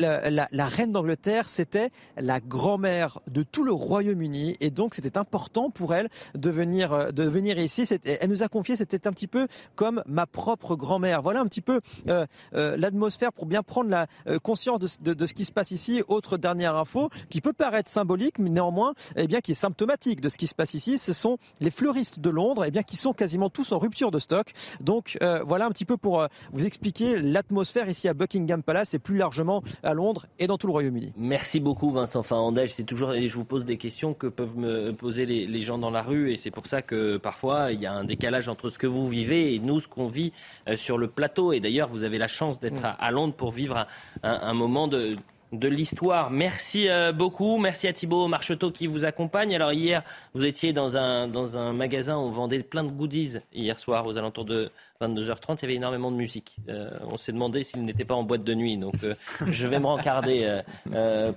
la, reine d'Angleterre c'était la grand-mère de tout le Royaume-Uni et donc c'était important pour elle de venir euh, de venir ici. Elle nous a confié c'était un petit peu comme ma propre grand-mère. Voilà un petit peu euh, l'atmosphère pour bien prendre la conscience de, de, ce qui se passe ici. Autre dernière info qui peut paraître symbolique mais néanmoins eh bien qui est symptomatique de ce qui se passe ici, ce sont les fleuristes de Londres eh bien qui sont quasiment tous en rupture rupture de stock. Donc voilà un petit peu pour vous expliquer l'atmosphère ici à Buckingham Palace et plus largement à Londres et dans tout le Royaume-Uni. Merci beaucoup Vincent Fandège. C'est toujours, et je vous pose des questions que peuvent me poser les, les gens dans la rue et c'est pour ça que parfois il y a un décalage entre ce que vous vivez et nous ce qu'on vit sur le plateau. Et d'ailleurs vous avez la chance d'être à, à, Londres pour vivre un, un moment de de l'histoire. Merci euh, beaucoup. Merci à Thibaut Marcheteau qui vous accompagne. Alors hier, vous étiez dans un, dans un magasin, on vendait plein de goodies hier soir aux alentours de 22h30. Il y avait énormément de musique. Euh, on s'est demandé s'il n'était pas en boîte de nuit. Donc euh, [laughs] je vais me rencarder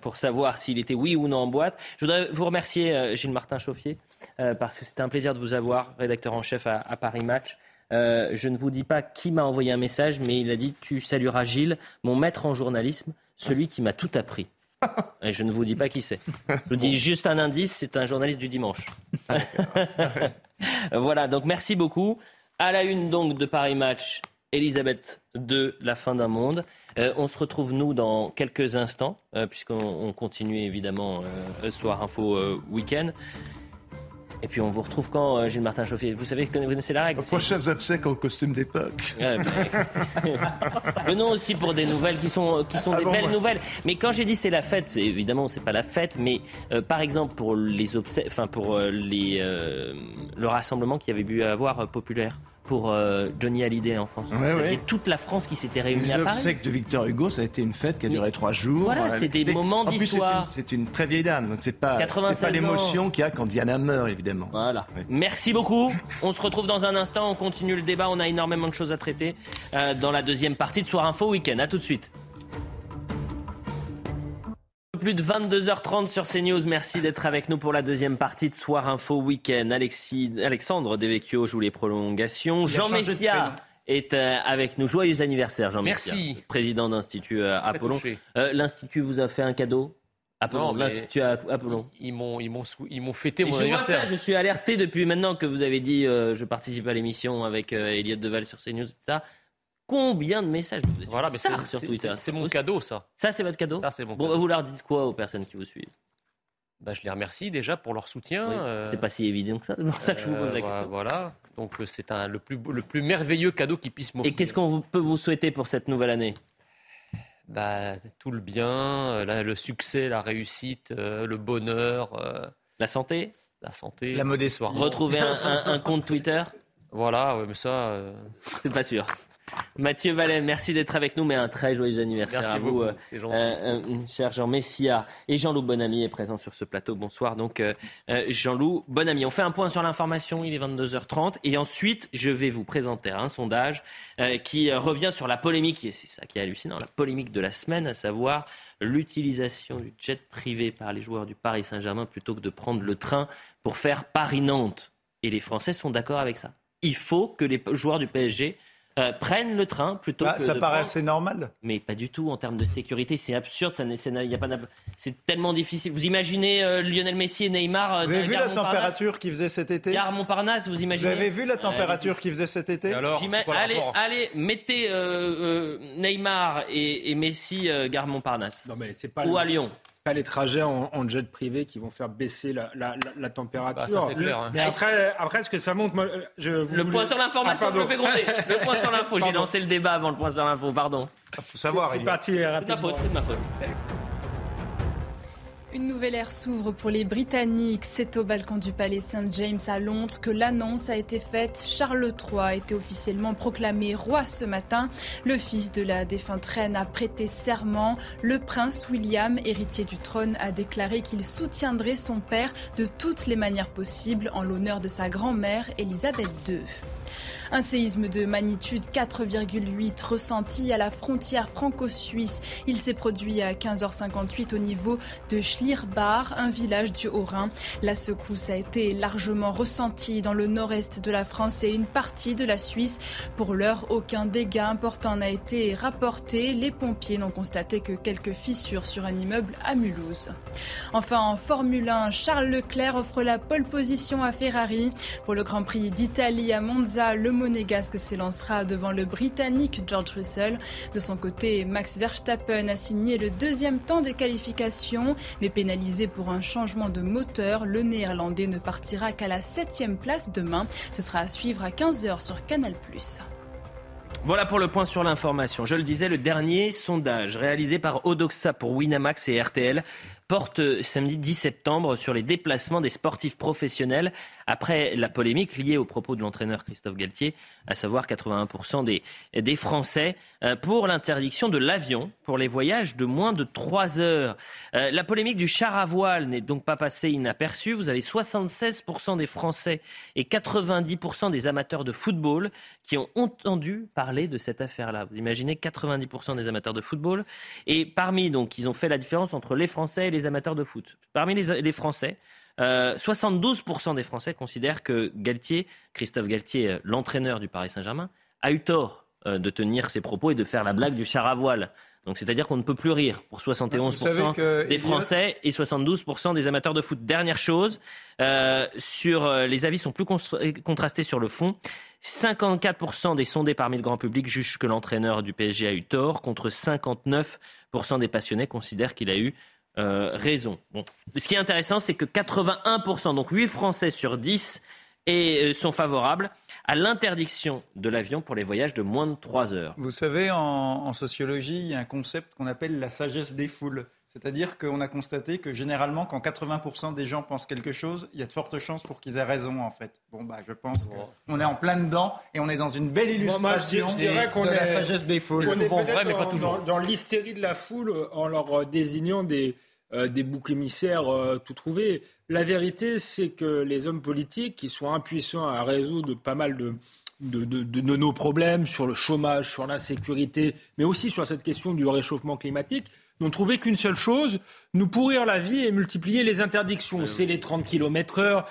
pour savoir s'il était oui ou non en boîte. Je voudrais vous remercier, Gilles Martin Chauffier, parce que c'était un plaisir de vous avoir, rédacteur en chef à, à Paris Match. je ne vous dis pas qui m'a envoyé un message, mais il a dit Tu salueras Gilles, mon maître en journalisme celui qui m'a tout appris. [laughs] Et je ne vous dis pas qui c'est. Je vous dis juste un indice, c'est un journaliste du dimanche. [laughs] voilà, donc merci beaucoup. À la une donc de Paris Match, Elisabeth de La fin d'un monde. Euh, on se retrouve nous dans quelques instants, euh, puisqu'on continue évidemment euh, Soir Info Week-end. Et puis on vous retrouve quand, euh, Gilles Martin Chauffier? Vous savez, vous connaissez la règle? Prochain obsèques en costume d'époque. [laughs] Venons aussi pour des nouvelles qui sont, qui sont ah des belles nouvelles. Mais quand j'ai dit c'est la fête, évidemment c'est pas la fête, mais euh, par exemple pour les obsèques, enfin pour euh, les, le rassemblement qu'il y avait pu avoir populaire pour euh, Johnny Hallyday en France. Ouais, Et toute la France qui s'était réunie à Paris. que de Victor Hugo, ça a été une fête qui a duré trois jours. Voilà, c'est des moments d'histoire. C'est une, très vieille dame, donc c'est pas, pas l'émotion qu'il y a quand Diana meurt, évidemment. Voilà. Merci beaucoup. On se retrouve dans un instant, on continue le débat, on a énormément de choses à traiter euh, dans la deuxième partie de Soir Info Week-end. À tout de suite plus de 22h30 sur CNews. Merci d'être avec nous pour la deuxième partie de Soir Info Week-end. Alexis, Alexandre Devecchio joue les prolongations. Jean Messia est euh, avec nous. Joyeux anniversaire, Jean Merci. président d'Institut euh, Apollon. Euh, L'Institut vous a fait un cadeau? Apollon, l'Institut Apollon. Ils m'ont, ils m'ont, ils m'ont fêté mon je anniversaire. je suis alerté depuis maintenant que vous avez dit je participe à l'émission avec Elliot Deval sur CNews, etc combien de messages vous Voilà, mais c'est, sur Twitter. C'est mon cadeau, ça. Ça, c'est votre cadeau Ça, c'est mon bon, Vous leur dites quoi aux personnes qui vous suivent bah, je les remercie déjà pour leur soutien. Euh, c'est pas si évident que ça, c'est pour ça que je vous pose la euh, question. Voilà, donc euh, c'est un, le, plus, le plus merveilleux cadeau qui puisse m'offrir. Et qu'est-ce qu'on peut vous souhaiter pour cette nouvelle année? Bah, Tout le bien, le succès, la réussite, le bonheur. la santé? La santé. La modestie. Retrouver un, un, [laughs] compte Twitter? Voilà, mais ça. C'est pas sûr. Mathieu Vallet, merci d'être avec nous, mais un très joyeux anniversaire à vous, euh, euh, euh, cher Jean Messia. Et Jean-Loup Bonamy est présent sur ce plateau. Bonsoir. Donc, Jean-Loup Bonamy. On fait un point sur l'information, il est 22h30. Et ensuite, je vais vous présenter un sondage qui revient sur la polémique, et c'est ça qui est hallucinant, la polémique de la semaine, à savoir l'utilisation du jet privé par les joueurs du Paris Saint-Germain plutôt que de prendre le train pour faire Paris-Nantes. Et les Français sont d'accord avec ça. Il faut que les joueurs du PSG euh, prennent le train plutôt bah, que. Ça de paraît prendre... assez normal. Mais pas du tout en termes de sécurité. C'est absurde. Ça, y a pas. C'est tellement difficile. Vous imaginez euh, Lionel Messi et Neymar. Euh, vous avez vu la température qu'il faisait cet été? Gare Montparnasse, vous imaginez? Vous avez vu la température qu'il faisait cet été? Alors, allez, allez, mettez Neymar et, et Messi Gare Montparnasse. Non mais c'est pas. Ou à Lyon pas les trajets en, jet privé qui vont faire baisser la, la, la, température. Bah, ça, clair, hein. Mais après, après, ce que ça montre, moi, je le point sur l'information, ah, je me fais gronder. [laughs] Le point sur l'info, j'ai lancé le débat avant le point sur l'info, pardon. Il faut savoir. C'est parti rapidement. C'est ma faute, c'est ma faute. Une nouvelle ère s'ouvre pour les Britanniques. C'est au balcon du palais St James à Londres que l'annonce a été faite. Charles III a été officiellement proclamé roi ce matin. Le fils de la défunte reine a prêté serment. Le prince William, héritier du trône, a déclaré qu'il soutiendrait son père de toutes les manières possibles en l'honneur de sa grand-mère, Elisabeth II. Un séisme de magnitude 4,8 ressenti à la frontière franco-suisse. Il s'est produit à 15h58 au niveau de Schlierbach, un village du Haut-Rhin. La secousse a été largement ressentie dans le nord-est de la France et une partie de la Suisse. Pour l'heure, aucun dégât important n'a été rapporté. Les pompiers n'ont constaté que quelques fissures sur un immeuble à Mulhouse. Enfin, en Formule 1, Charles Leclerc offre la pole position à Ferrari. Pour le Grand Prix d'Italie à Monza, le monégasque s'élancera devant le Britannique George Russell. De son côté, Max Verstappen a signé le deuxième temps des qualifications, mais pénalisé pour un changement de moteur, le Néerlandais ne partira qu'à la septième place demain. Ce sera à suivre à 15h sur Canal+. Voilà pour le point sur l'information. Je le disais, le dernier sondage réalisé par Odoxa pour Winamax et RTL porte samedi 10 septembre sur les déplacements des sportifs professionnels après la polémique liée aux propos de l'entraîneur Christophe Galtier, à savoir 81% des, des Français, euh, pour l'interdiction de l'avion pour les voyages de moins de 3 heures. Euh, la polémique du char à voile n'est donc pas passée inaperçue. Vous avez 76% des Français et 90% des amateurs de football qui ont entendu parler de cette affaire-là. Vous imaginez 90% des amateurs de football. Et parmi, donc, ils ont fait la différence entre les Français et les amateurs de foot. Parmi les, Français, 72% euh, des Français considèrent que Galtier, Christophe Galtier, euh, l'entraîneur du Paris Saint-Germain, a eu tort euh, de tenir ses propos et de faire la blague du char à voile. Donc c'est-à-dire qu'on ne peut plus rire pour 71% des Français et 72% des amateurs de foot. Dernière chose, sur les avis sont plus contrastés sur le fond. 54% des sondés parmi le grand public jugent que l'entraîneur du PSG a eu tort, contre 59% des passionnés considèrent qu'il a eu euh, raison. Ce qui est intéressant, c'est que 81%, donc 8 Français sur 10, et, euh, sont favorables à l'interdiction de l'avion pour les voyages de moins de 3 heures. Vous savez, en, sociologie, il y a un concept qu'on appelle la sagesse des foules. C'est-à-dire qu'on a constaté que généralement, quand 80% des gens pensent quelque chose, il y a de fortes chances pour qu'ils aient raison, en fait. Bon, bah, je pense qu'on est en plein dedans et on est dans une belle illustration de la sagesse des foules. On est vrai, mais pas toujours. Dans, l'hystérie de la foule, en leur euh, désignant des, euh, des boucs émissaires euh, tout trouvés. La vérité, c'est que les hommes politiques, qui sont impuissants à résoudre pas mal de, de, de, nos problèmes sur le chômage, sur l'insécurité, mais aussi sur cette question du réchauffement climatique, n'ont trouvé qu'une seule chose, nous pourrir la vie et multiplier les interdictions. C'est les 30 km heure,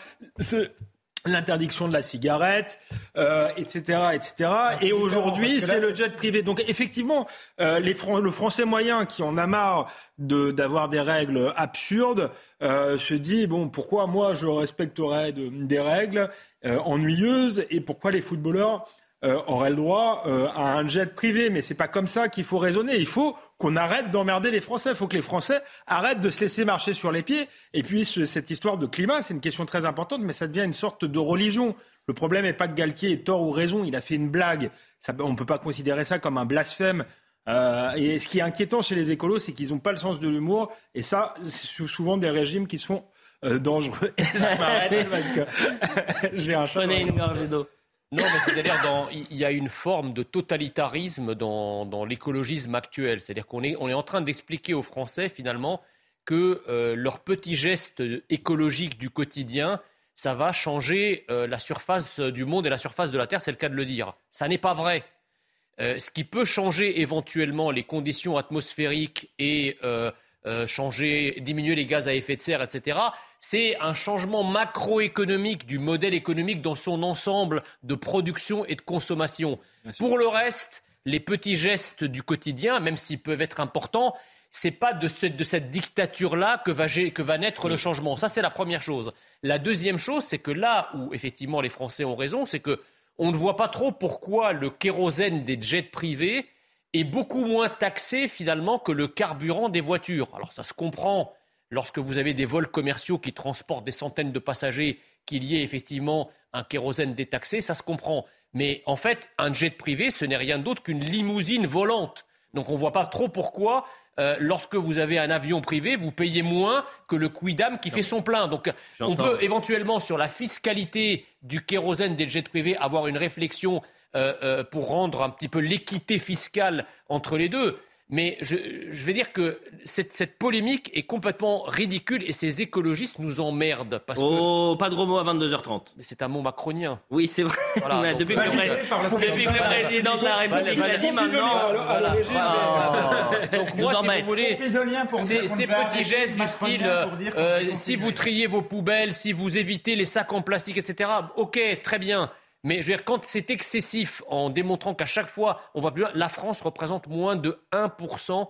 l'interdiction de la cigarette, euh, etc., etc. Et aujourd'hui, c'est le jet privé. Donc effectivement, euh, les le Français moyen qui en a marre d'avoir des règles absurdes euh, se dit bon, pourquoi moi je respecterais des règles ennuyeuses et pourquoi les footballeurs euh, aurait le droit euh, à un jet privé. Mais c'est pas comme ça qu'il faut raisonner. Il faut qu'on arrête d'emmerder les Français. Il faut que les Français arrêtent de se laisser marcher sur les pieds. Et puis cette histoire de climat, c'est une question très importante, mais ça devient une sorte de religion. Le problème n'est pas que Galtier ait tort ou raison. Il a fait une blague. Ça, on ne peut pas considérer ça comme un blasphème. Euh, et ce qui est inquiétant chez les écolos, c'est qu'ils n'ont pas le sens de l'humour. Et ça, c'est souvent des régimes qui sont dangereux. [laughs] parce que [laughs] j'ai un chat. une gorgée d'eau. Non, mais c'est-à-dire il y a une forme de totalitarisme dans, l'écologisme actuel. C'est-à-dire qu'on est, en train d'expliquer aux Français finalement que euh, leurs petits gestes écologiques du quotidien, ça va changer euh, la surface du monde et la surface de la Terre, c'est le cas de le dire. Ça n'est pas vrai. Euh, ce qui peut changer éventuellement les conditions atmosphériques et changer, diminuer les gaz à effet de serre, etc., c'est un changement macroéconomique du modèle économique dans son ensemble de production et de consommation. Pour le reste, les petits gestes du quotidien, même s'ils peuvent être importants, c'est pas de, cette dictature-là que va, naître le changement. Ça, c'est la première chose. La deuxième chose, c'est que là où effectivement les Français ont raison, c'est que on ne voit pas trop pourquoi le kérosène des jets privés est beaucoup moins taxé finalement que le carburant des voitures. Alors ça se comprend lorsque vous avez des vols commerciaux qui transportent des centaines de passagers, qu'il y ait effectivement un kérosène détaxé, ça se comprend. Mais en fait, un jet privé, ce n'est rien d'autre qu'une limousine volante. Donc on ne voit pas trop pourquoi, euh, lorsque vous avez un avion privé, vous payez moins que le quidam qui fait son plein. Donc on peut éventuellement, sur la fiscalité du kérosène des jets privés, avoir une réflexion euh, euh, pour rendre un petit peu l'équité fiscale entre les deux. Mais je, vais dire que cette, polémique est complètement ridicule et ces écologistes nous emmerdent. Parce oh, pas de Romo à 22h30. Mais c'est un mot macronien. Oui, c'est vrai. [laughs] depuis, que le, président de la République l'a dit maintenant. Donc moi, si vous voulez, ces, petits gestes du style, euh, si vous triez vos poubelles, si vous évitez les sacs en plastique, etc., ok, très bien. Mais je veux dire, quand c'est excessif en démontrant qu'à chaque fois on va plus loin, la France représente moins de 1%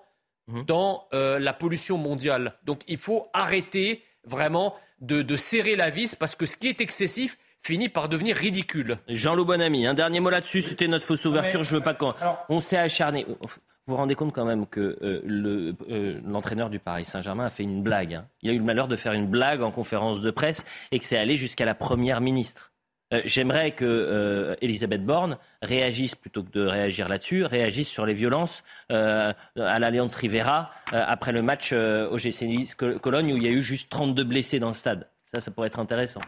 mhm. dans euh, la pollution mondiale. Donc il faut arrêter vraiment de, serrer la vis parce que ce qui est excessif, finit par devenir ridicule. Jean-Loup Bonamy, un dernier mot là-dessus, c'était notre fausse ouverture, je veux pas qu'on... On s'est acharné. Vous vous rendez compte quand même que euh, euh, l'entraîneur du Paris Saint-Germain a fait une blague. Hein. Il a eu le malheur de faire une blague en conférence de presse et que c'est allé jusqu'à la première ministre. Euh, j'aimerais que Elisabeth Borne réagisse plutôt que de réagir là-dessus, réagisse sur les violences à l'Alliance Rivera après le match au GC Nice Cologne où il y a eu juste 32 blessés dans le stade. Ça, ça pourrait être intéressant.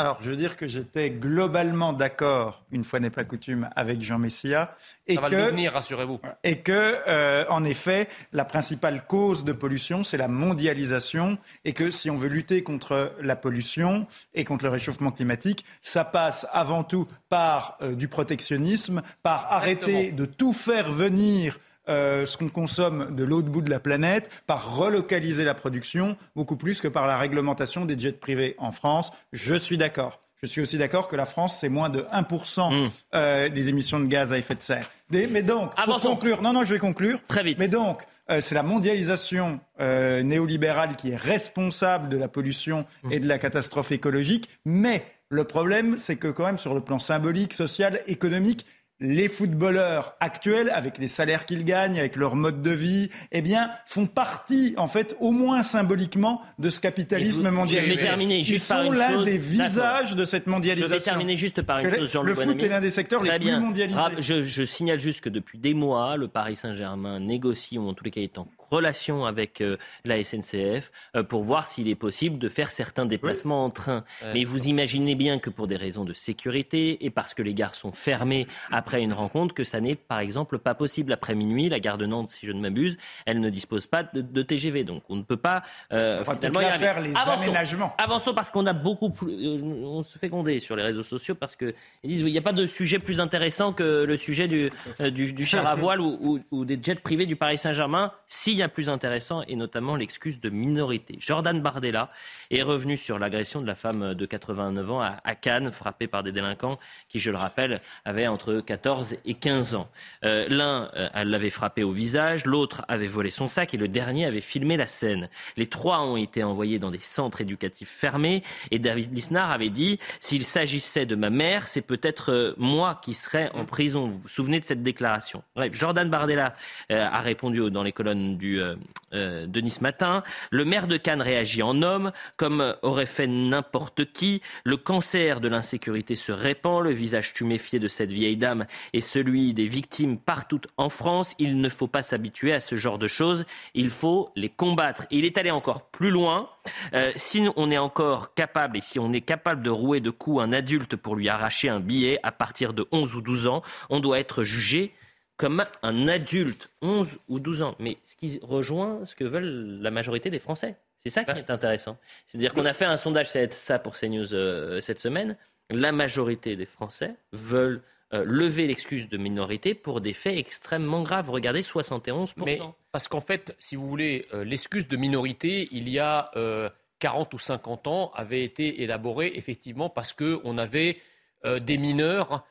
Alors, je veux dire que j'étais globalement d'accord, une fois n'est pas coutume, avec Jean Messia. Et Ça va que, le devenir, rassurez-vous. Et que, euh, en effet, la principale cause de pollution, c'est la mondialisation. Et que si on veut lutter contre la pollution et contre le réchauffement climatique, ça passe avant tout par euh, du protectionnisme, par arrêter de tout faire venir euh, ce qu'on consomme de l'autre bout de la planète par relocaliser la production beaucoup plus que par la réglementation des jets privés en France. Je suis d'accord. Je suis aussi d'accord que la France, c'est moins de 1% hmm. euh, des émissions de gaz à effet de serre. mais donc, pour conclure, non, non, je vais conclure. Très vite. Mais donc, euh, c'est la mondialisation néolibérale qui est responsable de la pollution hmm. et de la catastrophe écologique. Mais le problème, c'est que quand même, sur le plan symbolique, social, économique, les footballeurs actuels, avec les salaires qu'ils gagnent, avec leur mode de vie, eh bien, font partie, en fait, au moins symboliquement, de ce capitalisme mondialisé. Je vais terminer juste Ils sont l'un des visages de cette mondialisation. Je vais terminer juste par une chose, Le foot est l'un des secteurs les plus mondialisés. Je, je, signale juste que depuis des mois, le Paris Saint-Germain négocie, ou en tous les cas est en relation avec euh, la SNCF euh, pour voir s'il est possible de faire certains déplacements en train. Mais vous imaginez bien que pour des raisons de sécurité et parce que les gares sont fermées après une rencontre, que ça n'est par exemple pas possible après minuit. La gare de Nantes, si je ne m'abuse, elle ne dispose pas de, TGV, donc on ne peut pas euh, finalement y faire les avançons, aménagements. Avançons parce qu'on a beaucoup plus, euh, on se fait gronder sur les réseaux sociaux parce que ils disent il n'y a pas de sujet plus intéressant que le sujet du, du, du char à [laughs] voile ou, ou, des jets privés du Paris Saint-Germain. Si a plus intéressant et notamment l'excuse de minorité. Jordan Bardella est revenu sur l'agression de la femme de 89 ans à, Cannes, frappée par des délinquants qui, je le rappelle, avaient entre 14 et 15 ans. Euh, l'un euh, l'avait frappé au visage, l'autre avait volé son sac et le dernier avait filmé la scène. Les trois ont été envoyés dans des centres éducatifs fermés et David Lisnard avait dit s'il s'agissait de ma mère, c'est peut-être euh, moi qui serais en prison. Vous vous souvenez de cette déclaration? Bref, Jordan Bardella a répondu dans les colonnes du, euh, de Nice Matin. Le maire de Cannes réagit en homme, comme aurait fait n'importe qui. Le cancer de l'insécurité se répand. Le visage tuméfié de cette vieille dame est celui des victimes partout en France. Il ne faut pas s'habituer à ce genre de choses. Il faut les combattre. il est allé encore plus loin. Euh, si on est encore capable et si on est capable de rouer de coups un adulte pour lui arracher un billet à partir de 11 ou 12 ans, on doit être jugé comme un adulte, 11 ou 12 ans. Mais ce qui rejoint ce que veulent la majorité des Français. C'est ça qui est intéressant. C'est-à-dire qu'on a fait un sondage, ça pour CNews euh, cette semaine. La majorité des Français veulent euh, lever l'excuse de minorité pour des faits extrêmement graves. Regardez, 71%. Mais parce qu'en fait, si vous voulez, euh, l'excuse de minorité, il y a 40 ou 50 ans, avait été élaborée effectivement parce qu'on avait des mineurs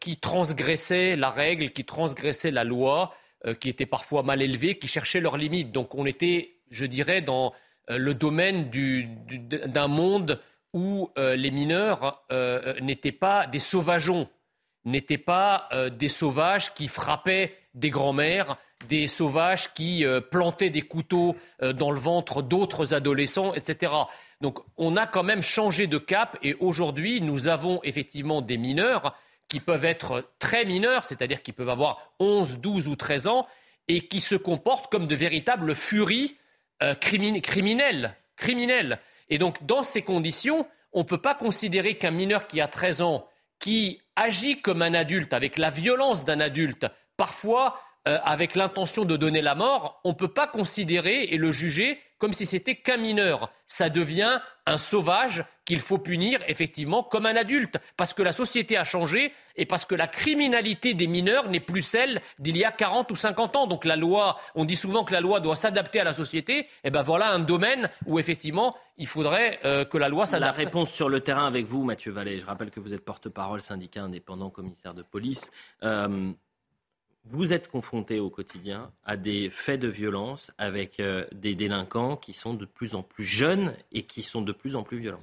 qui transgressaient la règle, qui transgressaient la loi, euh, qui étaient parfois mal élevés, qui cherchaient leurs limites. Donc on était, je dirais, dans euh, le domaine d'un monde où les mineurs n'étaient pas des sauvageons, n'étaient pas des sauvages qui frappaient des grands-mères, des sauvages qui plantaient des couteaux dans le ventre d'autres adolescents, etc. Donc on a quand même changé de cap et aujourd'hui nous avons effectivement des mineurs qui peuvent être très mineurs, c'est-à-dire qui peuvent avoir 11, 12 ou 13 ans, et qui se comportent comme de véritables furies euh, criminelles. Et donc, dans ces conditions, on ne peut pas considérer qu'un mineur qui a 13 ans, qui agit comme un adulte, avec la violence d'un adulte, parfois euh, avec l'intention de donner la mort, on ne peut pas considérer et le juger comme si c'était qu'un mineur. Ça devient un sauvage qu'il faut punir effectivement comme un adulte, parce que la société a changé et parce que la criminalité des mineurs n'est plus celle d'il y a 40 ou 50 ans. Donc la loi, on dit souvent que la loi doit s'adapter à la société, et eh ben voilà un domaine où effectivement il faudrait euh, que la loi s'adapte. La réponse sur le terrain avec vous, Mathieu Vallée. Je rappelle que vous êtes porte-parole syndicat indépendant, commissaire de police. Euh, vous êtes confronté au quotidien à des faits de violence avec euh, des délinquants qui sont de plus en plus jeunes et qui sont de plus en plus violents.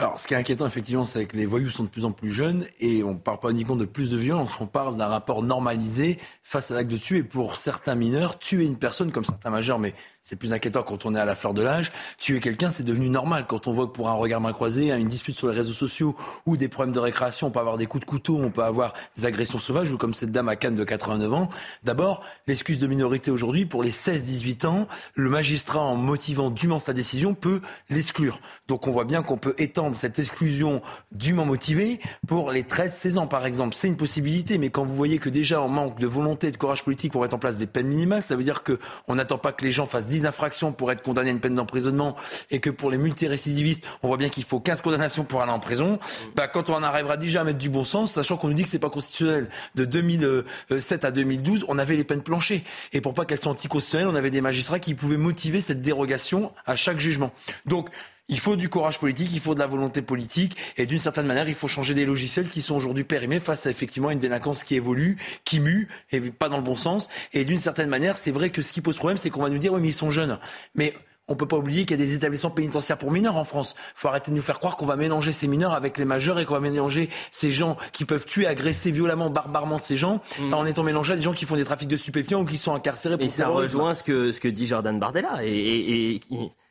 Alors, ce qui est inquiétant, effectivement, c'est que les voyous sont de plus en plus jeunes et on ne parle pas uniquement de plus de violence, on parle d'un rapport normalisé face à l'acte de tuer. Pour certains mineurs, tuer une personne, comme certains majeurs, mais c'est plus inquiétant quand on est à la fleur de l'âge. Tuer quelqu'un, c'est devenu normal. Quand on voit que pour un regard main croisé, une dispute sur les réseaux sociaux ou des problèmes de récréation, on peut avoir des coups de couteau, on peut avoir des agressions sauvages ou comme cette dame à Cannes de 89 ans. D'abord, l'excuse de minorité aujourd'hui, pour les 16-18 ans, le magistrat, en motivant dûment sa décision, peut l'exclure. Donc on voit bien qu'on peut étendre cette exclusion dûment motivée pour les 13-16 ans, par exemple. C'est une possibilité, mais quand vous voyez que déjà on manque de volonté et de courage politique pour mettre en place des peines minimales, ça veut dire qu'on n'attend pas que les gens fassent 10 infractions pour être condamné à une peine d'emprisonnement et que pour les multirécidivistes, on voit bien qu'il faut 15 condamnations pour aller en prison, bah, quand on arrivera déjà à mettre du bon sens, sachant qu'on nous dit que c'est pas constitutionnel, de 2007 à 2012, on avait les peines planchées. Et pour pas qu'elles soient anticonstitutionnelles, on avait des magistrats qui pouvaient motiver cette dérogation à chaque jugement. Donc, il faut du courage politique, il faut de la volonté politique, et d'une certaine manière, il faut changer des logiciels qui sont aujourd'hui périmés face à effectivement une délinquance qui évolue, qui mue, et pas dans le bon sens. Et d'une certaine manière, c'est vrai que ce qui pose problème, c'est qu'on va nous dire, oui, mais ils sont jeunes. Mais on ne peut pas oublier qu'il y a des établissements pénitentiaires pour mineurs en France. Il faut arrêter de nous faire croire qu'on va mélanger ces mineurs avec les majeurs et qu'on va mélanger ces gens qui peuvent tuer, agresser violemment, barbarement ces gens en étant mélangés à des gens qui font des trafics de stupéfiants ou qui sont incarcérés pour Et ça rejoint ce que, ce que dit Jordan Bardella. et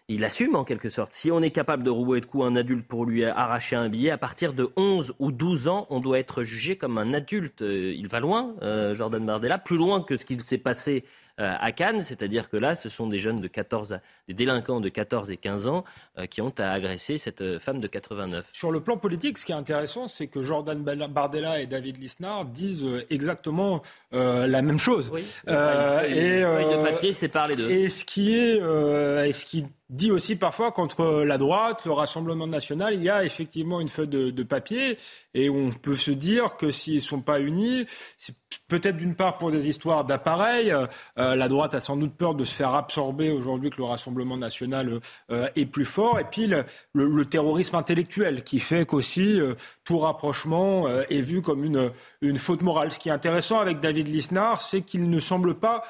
il assume en quelque sorte. Si on est capable de rouer de coups un adulte pour lui arracher un billet, à partir de 11 ou 12 ans, on doit être jugé comme un adulte. Euh, il va loin, euh, Jordan Bardella, plus loin que ce qu'il s'est passé euh, à Cannes, c'est-à-dire que là, ce sont des jeunes de 14, des délinquants de 14 et 15 ans euh, qui ont à agresser cette euh, femme de 89. Sur le plan politique, ce qui est intéressant, c'est que Jordan Bardella et David Lisnard disent exactement la même chose. Oui. et, de papier sépare les deux. Et ce qui est, et ce qui dit aussi parfois qu'entre la droite, le Rassemblement national, il y a effectivement une feuille de, papier et on peut se dire que s'ils ne sont pas unis, c'est peut-être d'une part pour des histoires d'appareils. Euh, la droite a sans doute peur de se faire absorber aujourd'hui que le Rassemblement national euh, est plus fort. Et puis le, terrorisme intellectuel qui fait qu'aussi euh, tout rapprochement est vu comme une, une faute morale. Ce qui est intéressant avec David Lisnard, c'est qu'il ne semble pas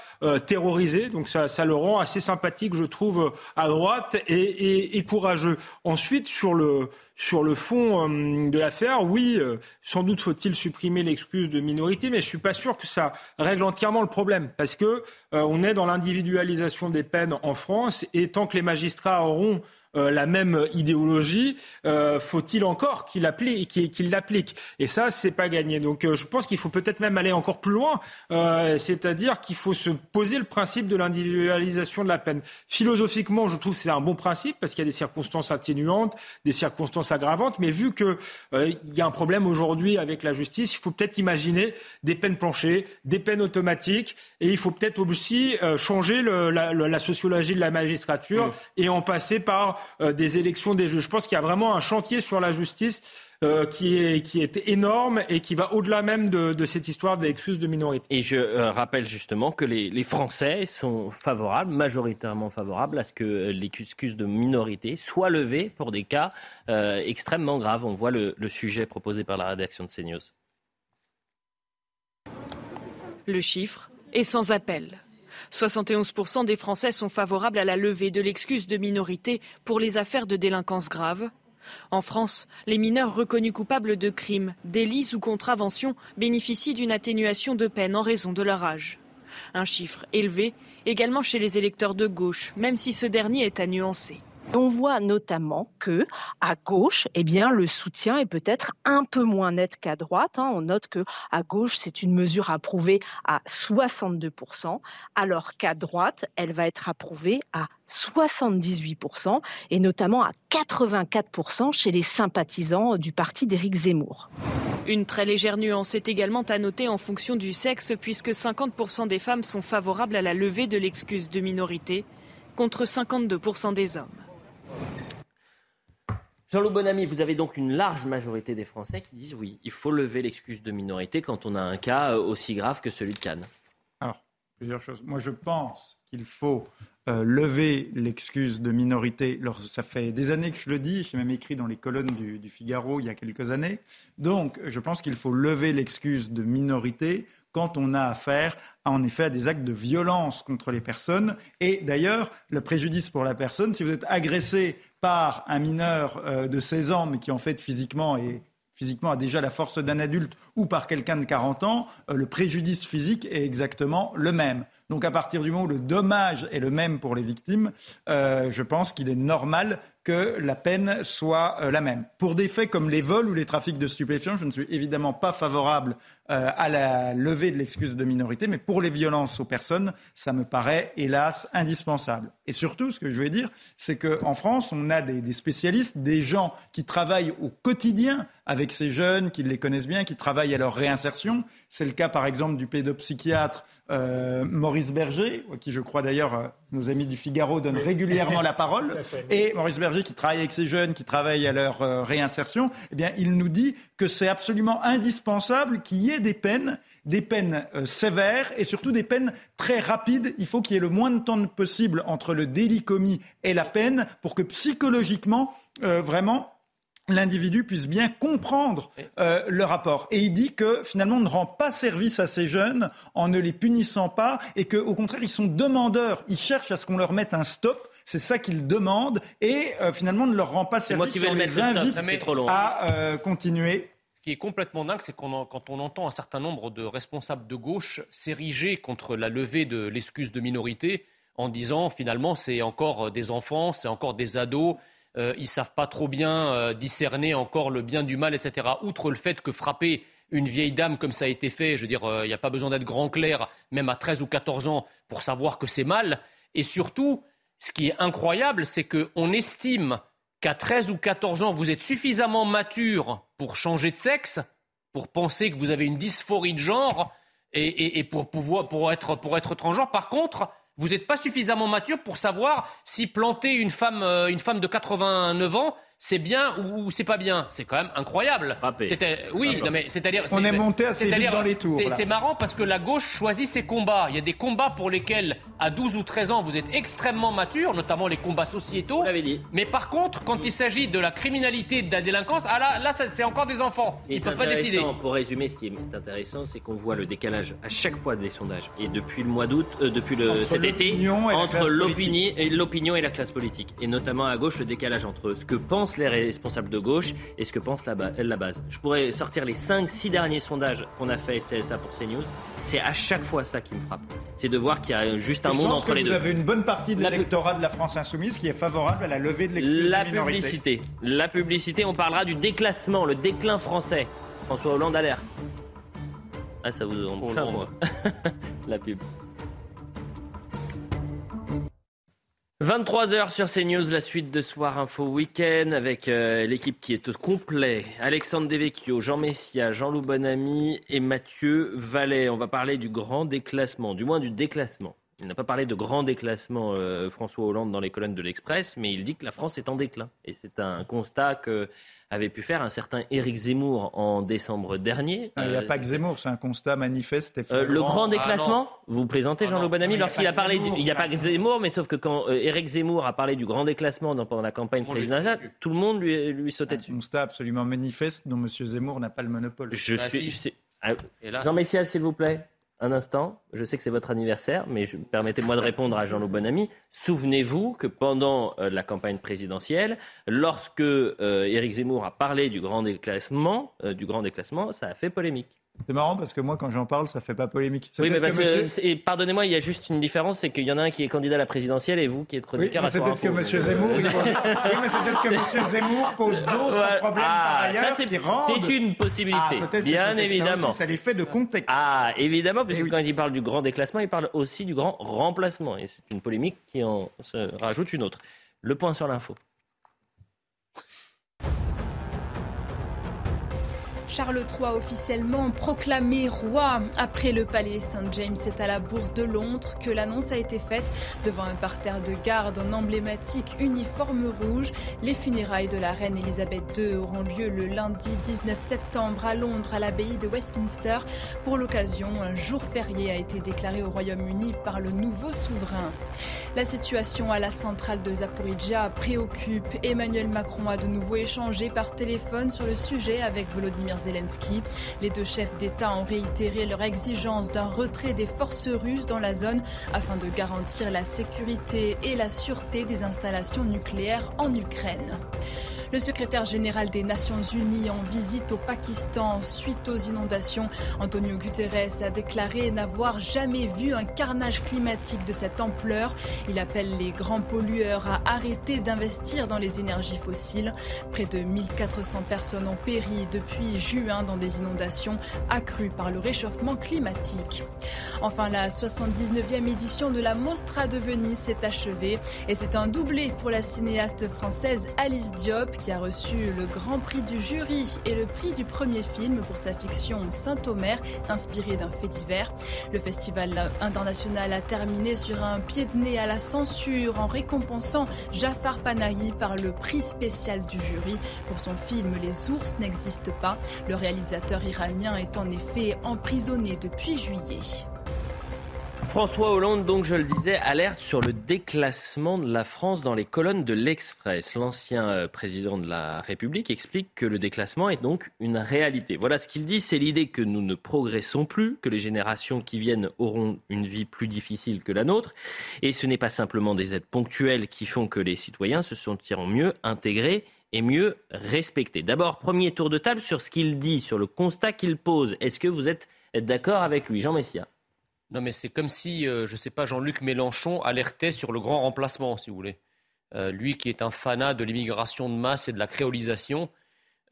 terrorisé. Donc ça, ça le rend assez sympathique, je trouve, à droite et, courageux. Ensuite, sur le, sur le fond euh, de l'affaire, oui, euh, sans doute faut-il supprimer l'excuse de minorité, mais je suis pas sûr que ça règle entièrement le problème, parce que euh, on est dans l'individualisation des peines en France, et tant que les magistrats auront euh, la même idéologie, euh, faut-il encore qu'il l'applique? Et ça, c'est pas gagné. Donc, euh, je pense qu'il faut peut-être même aller encore plus loin, c'est-à-dire qu'il faut se poser le principe de l'individualisation de la peine. Philosophiquement, je trouve que c'est un bon principe parce qu'il y a des circonstances atténuantes, des circonstances aggravantes, mais vu qu'il y a un problème aujourd'hui avec la justice, il faut peut-être imaginer des peines planchées, des peines automatiques, et il faut peut-être aussi changer la, sociologie de la magistrature mmh. et en passer par euh, des élections des juges. Je pense qu'il y a vraiment un chantier sur la justice euh, qui, est, qui est énorme et qui va au-delà même de, cette histoire d'excuses de minorité. Et je euh, rappelle justement que les, Français sont favorables, majoritairement favorables à ce que l'excuse de minorité soit levée pour des cas extrêmement graves. On voit le, le sujet proposé par la rédaction de CNews. Le chiffre est sans appel. 71% des Français sont favorables à la levée de l'excuse de minorité pour les affaires de délinquance grave. En France, les mineurs reconnus coupables de crimes, délits ou contraventions bénéficient d'une atténuation de peine en raison de leur âge. Un chiffre élevé également chez les électeurs de gauche, même si ce dernier est à nuancer. On voit notamment que à gauche, eh bien, le soutien est peut-être un peu moins net qu'à droite. Hein. On note que à gauche, c'est une mesure approuvée à 62%, alors qu'à droite, elle va être approuvée à 78% et notamment à 84% chez les sympathisants du parti d'Éric Zemmour. Une très légère nuance est également à noter en fonction du sexe, puisque 50% des femmes sont favorables à la levée de l'excuse de minorité, contre 52% des hommes. Jean-Loup Bonamy, vous avez donc une large majorité des Français qui disent oui, il faut lever l'excuse de minorité quand on a un cas euh, aussi grave que celui de Cannes. Alors, plusieurs choses. Moi, je pense qu'il faut euh, lever l'excuse de minorité. Ça fait des années que je le dis, j'ai même écrit dans les colonnes du, du, Figaro il y a quelques années. Donc, je pense qu'il faut lever l'excuse de minorité quand on a affaire en effet à des actes de violence contre les personnes. Et d'ailleurs, le préjudice pour la personne, si vous êtes agressé par un mineur euh, de 16 ans, mais qui en fait physiquement a déjà la force d'un adulte ou par quelqu'un de 40 ans, euh, le préjudice physique est exactement le même. Donc à partir du moment où le dommage est le même pour les victimes, euh, je pense qu'il est normal que la peine soit la même. Pour des faits comme les vols ou les trafics de stupéfiants, je ne suis évidemment pas favorable euh, à la levée de l'excuse de minorité, mais pour les violences aux personnes, ça me paraît hélas indispensable. Et surtout, ce que je veux dire, c'est qu'en France, on a des, des, spécialistes, des gens qui travaillent au quotidien avec ces jeunes, qui les connaissent bien, qui travaillent à leur réinsertion. C'est le cas, par exemple, du pédopsychiatre euh, Maurice Berger, qui je crois d'ailleurs euh, nos amis du Figaro donnent régulièrement la parole, et Maurice Berger qui travaille avec ces jeunes, qui travaille à leur euh, réinsertion, eh bien, il nous dit que c'est absolument indispensable qu'il y ait des peines, des peines sévères et surtout des peines très rapides. Il faut qu'il y ait le moins de temps possible entre le délit commis et la peine pour que psychologiquement, vraiment, l'individu puisse bien comprendre euh, le rapport. Et il dit que finalement on ne rend pas service à ces jeunes en ne les punissant pas et qu'au contraire ils sont demandeurs, ils cherchent à ce qu'on leur mette un stop. C'est ça qu'ils demandent et euh, finalement on ne leur rend pas service. on les invite à euh, continuer. Qui est complètement dingue, c'est quand on entend un certain nombre de responsables de gauche s'ériger contre la levée de l'excuse de minorité en disant finalement c'est encore des enfants, c'est encore des ados euh, ils savent pas trop bien euh, discerner encore le bien du mal, etc. Outre le fait que frapper une vieille dame comme ça a été fait, je veux dire, il n'y a pas besoin d'être grand clair, même à 13 ou 14 ans, pour savoir que c'est mal. Et surtout, ce qui est incroyable, c'est qu'on estime qu'à 13 ou 14 ans, vous êtes suffisamment mature pour changer de sexe, pour penser que vous avez une dysphorie de genre et, pour pouvoir pour être, transgenre. Par contre, vous n'êtes pas suffisamment mature pour savoir si planter une femme, euh, une femme de 89 ans, c'est bien ou c'est pas bien. C'est quand même incroyable. Oui, mais c'est-à-dire. On est, monté assez vite dans les tours. C'est marrant parce que la gauche choisit ses combats. Il y a des combats pour lesquels, à 12 ou 13 ans, vous êtes extrêmement mature, notamment les combats sociétaux. Dit. Mais par contre, quand il s'agit de la criminalité, de la délinquance, ah là, là c'est encore des enfants. Ils ne peuvent pas décider. Pour résumer, ce qui est intéressant, c'est qu'on voit le décalage à chaque fois des sondages. Et depuis le mois d'août, euh, depuis le, cet été, entre l'opinion et la classe politique. Et notamment à gauche, le décalage entre ce que pense les responsables de gauche et ce que pense la, la base. Je pourrais sortir les 5-6 derniers sondages qu'on a fait CSA pour CNews. C'est à chaque fois ça qui me frappe. C'est de voir qu'il y a juste un monde entre les deux. Vous avez une bonne partie de l'électorat de la France insoumise qui est favorable à la levée de l'excuse La publicité. La publicité, on parlera du déclassement, le déclin français. François Hollande alerte. Ah, ça vous en oh [laughs] La pub. 23h sur CNews, la suite de Soir Info Week-end avec euh, l'équipe qui est au complet. Alexandre Devecchio, Jean Messia, Jean-Loup Bonamy et Mathieu Vallet. On va parler du grand déclassement, du moins du déclassement. Il n'a pas parlé de grand déclassement euh, François Hollande dans les colonnes de l'Express, mais il dit que la France est en déclin. Et c'est un constat que avait pu faire un certain Éric Zemmour en décembre dernier. Ah, il n'y a euh, pas que Zemmour, c'est un constat manifeste. Euh, le grand déclassement ah, Vous présentez ah, Jean-Loup Bonamy lorsqu'il a, parlé. il n'y a pas que Zemmour, mais sauf que quand euh, Éric Zemmour a parlé du grand déclassement pendant la campagne présidentielle, tout le monde lui, lui sautait dessus. Un constat absolument manifeste dont M. Zemmour n'a pas le monopole. Je bah, suis. Jean Messias, s'il vous plaît un instant, je sais que c'est votre anniversaire, mais permettez-moi de répondre à Jean-Loup Bonamy. Souvenez-vous que pendant euh, la campagne présidentielle, lorsque euh, Éric Zemmour a parlé du grand déclassement, euh, du grand déclassement, ça a fait polémique. C'est marrant parce que moi, quand j'en parle, ça fait pas polémique. Oui, mais parce que, et pardonnez-moi, il y a juste une différence, c'est qu'il y en a un qui est candidat à la présidentielle et vous qui êtes chroniqueur oui, c'est peut-être que M. Zemmour, pose... oui, mais c'est peut-être que M. Zemmour pose d'autres problèmes ah, par ailleurs ça, qui rendent. C'est une possibilité, ah, bien évidemment. Ça, l'effet de contexte. Ah, évidemment, parce que quand il parle du grand déclassement, il parle aussi du grand remplacement, et c'est une polémique qui en se rajoute une autre. Le point sur l'info. Charles III officiellement proclamé roi. Après le palais Saint James, c'est à la Bourse de Londres que l'annonce a été faite devant un parterre de garde en emblématique uniforme rouge. Les funérailles de la reine Elisabeth II auront lieu le lundi 19 septembre à Londres à l'abbaye de Westminster. Pour l'occasion, un jour férié a été déclaré au Royaume-Uni par le nouveau souverain. La situation à la centrale de Zaporizhia préoccupe. Emmanuel Macron a de nouveau échangé par téléphone sur le sujet avec Volodymyr Zelensky. Les deux chefs d'État ont réitéré leur exigence d'un retrait des forces russes dans la zone afin de garantir la sécurité et la sûreté des installations nucléaires en Ukraine. Le secrétaire général des Nations Unies en visite au Pakistan suite aux inondations, Antonio Guterres a déclaré n'avoir jamais vu un carnage climatique de cette ampleur. Il appelle les grands pollueurs à arrêter d'investir dans les énergies fossiles. Près de 1400 personnes ont péri depuis juin dans des inondations accrues par le réchauffement climatique. Enfin, la 79e édition de la Mostra de Venise s'est achevée et c'est un doublé pour la cinéaste française Alice Diop qui a reçu le grand prix du jury et le prix du premier film pour sa fiction Saint-Omer, inspirée d'un fait divers. Le festival international a terminé sur un pied de nez à la censure en récompensant Jafar Panahi par le prix spécial du jury pour son film Les ours n'existent pas. Le réalisateur iranien est en effet emprisonné depuis juillet. François Hollande, donc je le disais, alerte sur le déclassement de la France dans les colonnes de l'Express. L'ancien euh, président de la République explique que le déclassement est donc une réalité. Voilà ce qu'il dit, c'est l'idée que nous ne progressons plus, que les générations qui viennent auront une vie plus difficile que la nôtre. Et ce n'est pas simplement des aides ponctuelles qui font que les citoyens se sentiront mieux intégrés et mieux respectés. D'abord, premier tour de table sur ce qu'il dit, sur le constat qu'il pose. Est-ce que vous êtes d'accord avec lui, Jean Messia? Non, mais c'est comme si, euh, je ne sais pas, Jean-Luc Mélenchon alertait sur le grand remplacement, si vous voulez. Euh, lui qui est un fanat de l'immigration de masse et de la créolisation,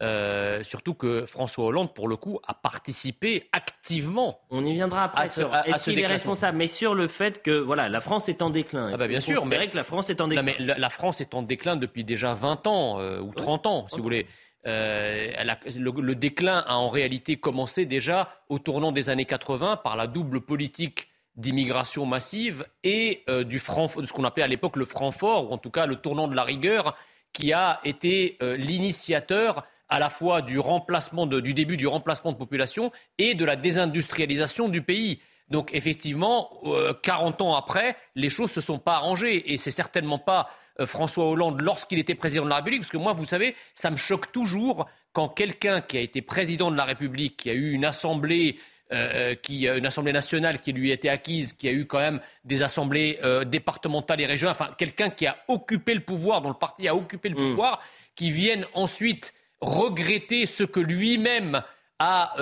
euh, surtout que François Hollande, pour le coup, a participé activement. On y viendra après. sur est-ce qu'il est responsable Mais sur le fait que voilà, la France est en déclin. Ah bah bien sûr, mais que la France est en déclin. mais la, France est en déclin depuis déjà 20 ans ou 30 ans, si vous voulez. Euh, le, déclin a en réalité commencé déjà au tournant des années 80 par la double politique d'immigration massive et euh, du franc, de ce qu'on appelait à l'époque le franc fort, ou en tout cas le tournant de la rigueur, qui a été euh, l'initiateur à la fois du remplacement du début du remplacement de population et de la désindustrialisation du pays. Donc effectivement, 40 ans après, les choses se sont pas arrangées et c'est certainement pas euh, François Hollande lorsqu'il était président de la République, parce que moi, vous savez, ça me choque toujours quand quelqu'un qui a été président de la République, qui a eu une assemblée euh, qui, une assemblée nationale qui lui a été acquise, qui a eu quand même des assemblées euh, départementales et régionales, enfin quelqu'un qui a occupé le pouvoir, dont le parti a occupé le mm. pouvoir, qui vienne ensuite regretter ce que lui-même a,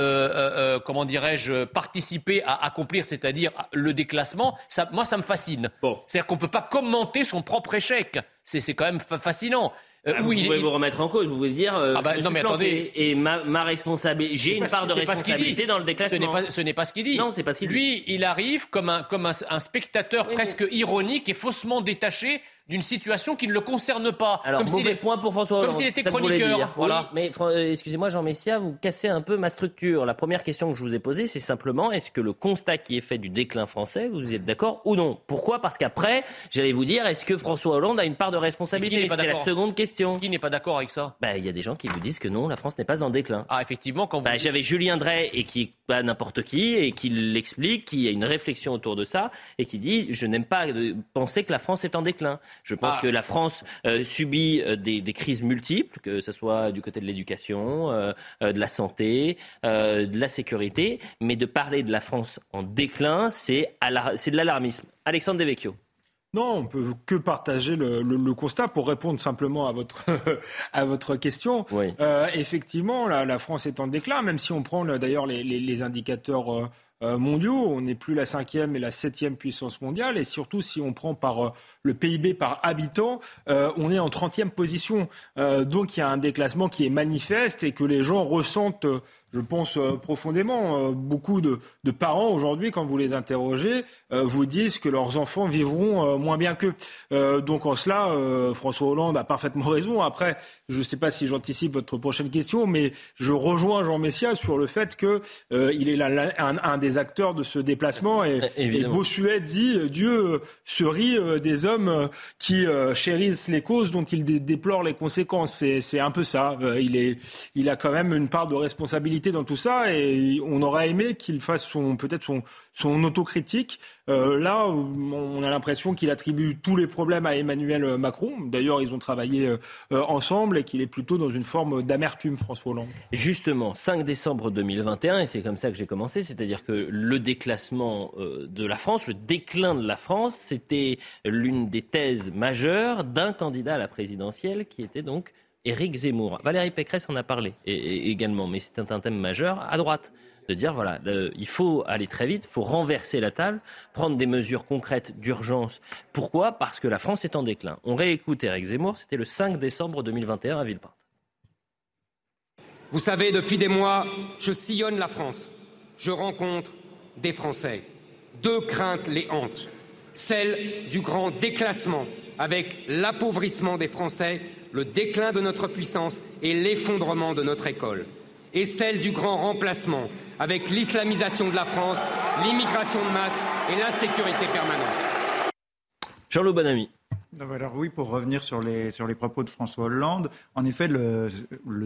comment dirais-je, participé à accomplir, c'est-à-dire le déclassement, moi, ça me fascine. C'est-à-dire qu'on ne peut pas commenter son propre échec. C'est quand même fascinant. Euh, ah, vous pouvez vous remettre en cause, vous pouvez dire euh, ah bah, non mais attendez et ma, ma responsabilité j'ai une part de responsabilité dans le déclassement. Ce n'est pas, ce qu'il dit. Non, c'est pas ce qu'il dit. Lui, il arrive comme un comme un, spectateur presque ironique et faussement détaché d'une situation qui ne le concerne pas. Alors, comme mauvais point pour François Hollande. Comme s'il était chroniqueur. Voilà. mais euh, excusez-moi, Jean Messia, vous cassez un peu ma structure. La première question que je vous ai posée, c'est simplement est-ce que le constat qui est fait du déclin français, vous êtes d'accord ou non? Pourquoi? Parce qu'après, j'allais vous dire, est-ce que François Hollande a une part de responsabilité? C'était la seconde question. Qui n'est pas d'accord avec ça? Bah, Il y a des gens qui vous disent que non, la France n'est pas en déclin. Ah, effectivement, quand vous... bah, J'avais Julien Drey, et qui pas n'importe qui, et qui l'explique, qui a une réflexion autour de ça, et qui dit, je n'aime pas penser que la France est en déclin. Je pense ah. que la France euh, subit euh, des, crises multiples, que ce soit du côté de l'éducation, euh, de la santé, de la sécurité, mais de parler de la France en déclin, c'est de l'alarmisme. Alexandre Devecchio. Non, on peut que partager le, constat pour répondre simplement à votre [laughs] à votre question. effectivement, la, France est en déclin, même si on prend d'ailleurs les, indicateurs euh, mondiaux. On n'est plus la cinquième et la septième puissance mondiale. Et surtout, si on prend par euh, le PIB par habitant, euh, on est en 30e position. donc il y a un déclassement qui est manifeste et que les gens ressentent je pense euh, profondément. Euh, beaucoup de, parents aujourd'hui, quand vous les interrogez, euh, vous disent que leurs enfants vivront moins bien qu'eux. donc en cela, François Hollande a parfaitement raison. Après, je ne sais pas si j'anticipe votre prochaine question, mais je rejoins Jean Messia sur le fait qu'il est un, des acteurs de ce déplacement. Et, et Bossuet dit Dieu se rit des hommes qui chérissent les causes dont il déplore les conséquences. C'est un peu ça. il, est, il a quand même une part de responsabilité dans tout ça et on aurait aimé qu'il fasse peut-être son, son autocritique. Euh, là, on a l'impression qu'il attribue tous les problèmes à Emmanuel Macron. D'ailleurs, ils ont travaillé euh, ensemble et qu'il est plutôt dans une forme d'amertume, François Hollande. Justement, 5 décembre 2021, et c'est comme ça que j'ai commencé, c'est-à-dire que le déclassement euh, de la France, le déclin de la France, c'était l'une des thèses majeures d'un candidat à la présidentielle qui était donc Éric Zemmour. Valérie Pécresse en a parlé également, mais c'est un thème majeur à droite de dire voilà, il faut aller très vite, il faut renverser la table, prendre des mesures concrètes d'urgence. Pourquoi? Parce que la France est en déclin. On réécoute Eric Zemmour, c'était le 5 décembre 2021 à Villepinte. Vous savez, depuis des mois, je sillonne la France. Je rencontre des Français. Deux craintes les hantent. Celle du grand déclassement, avec l'appauvrissement des Français, le déclin de notre puissance et l'effondrement de notre école. Et celle du grand remplacement, avec l'islamisation de la France, l'immigration de masse et l'insécurité permanente. Jean-Loup. Alors oui, pour revenir sur les, propos de François Hollande, en effet, le,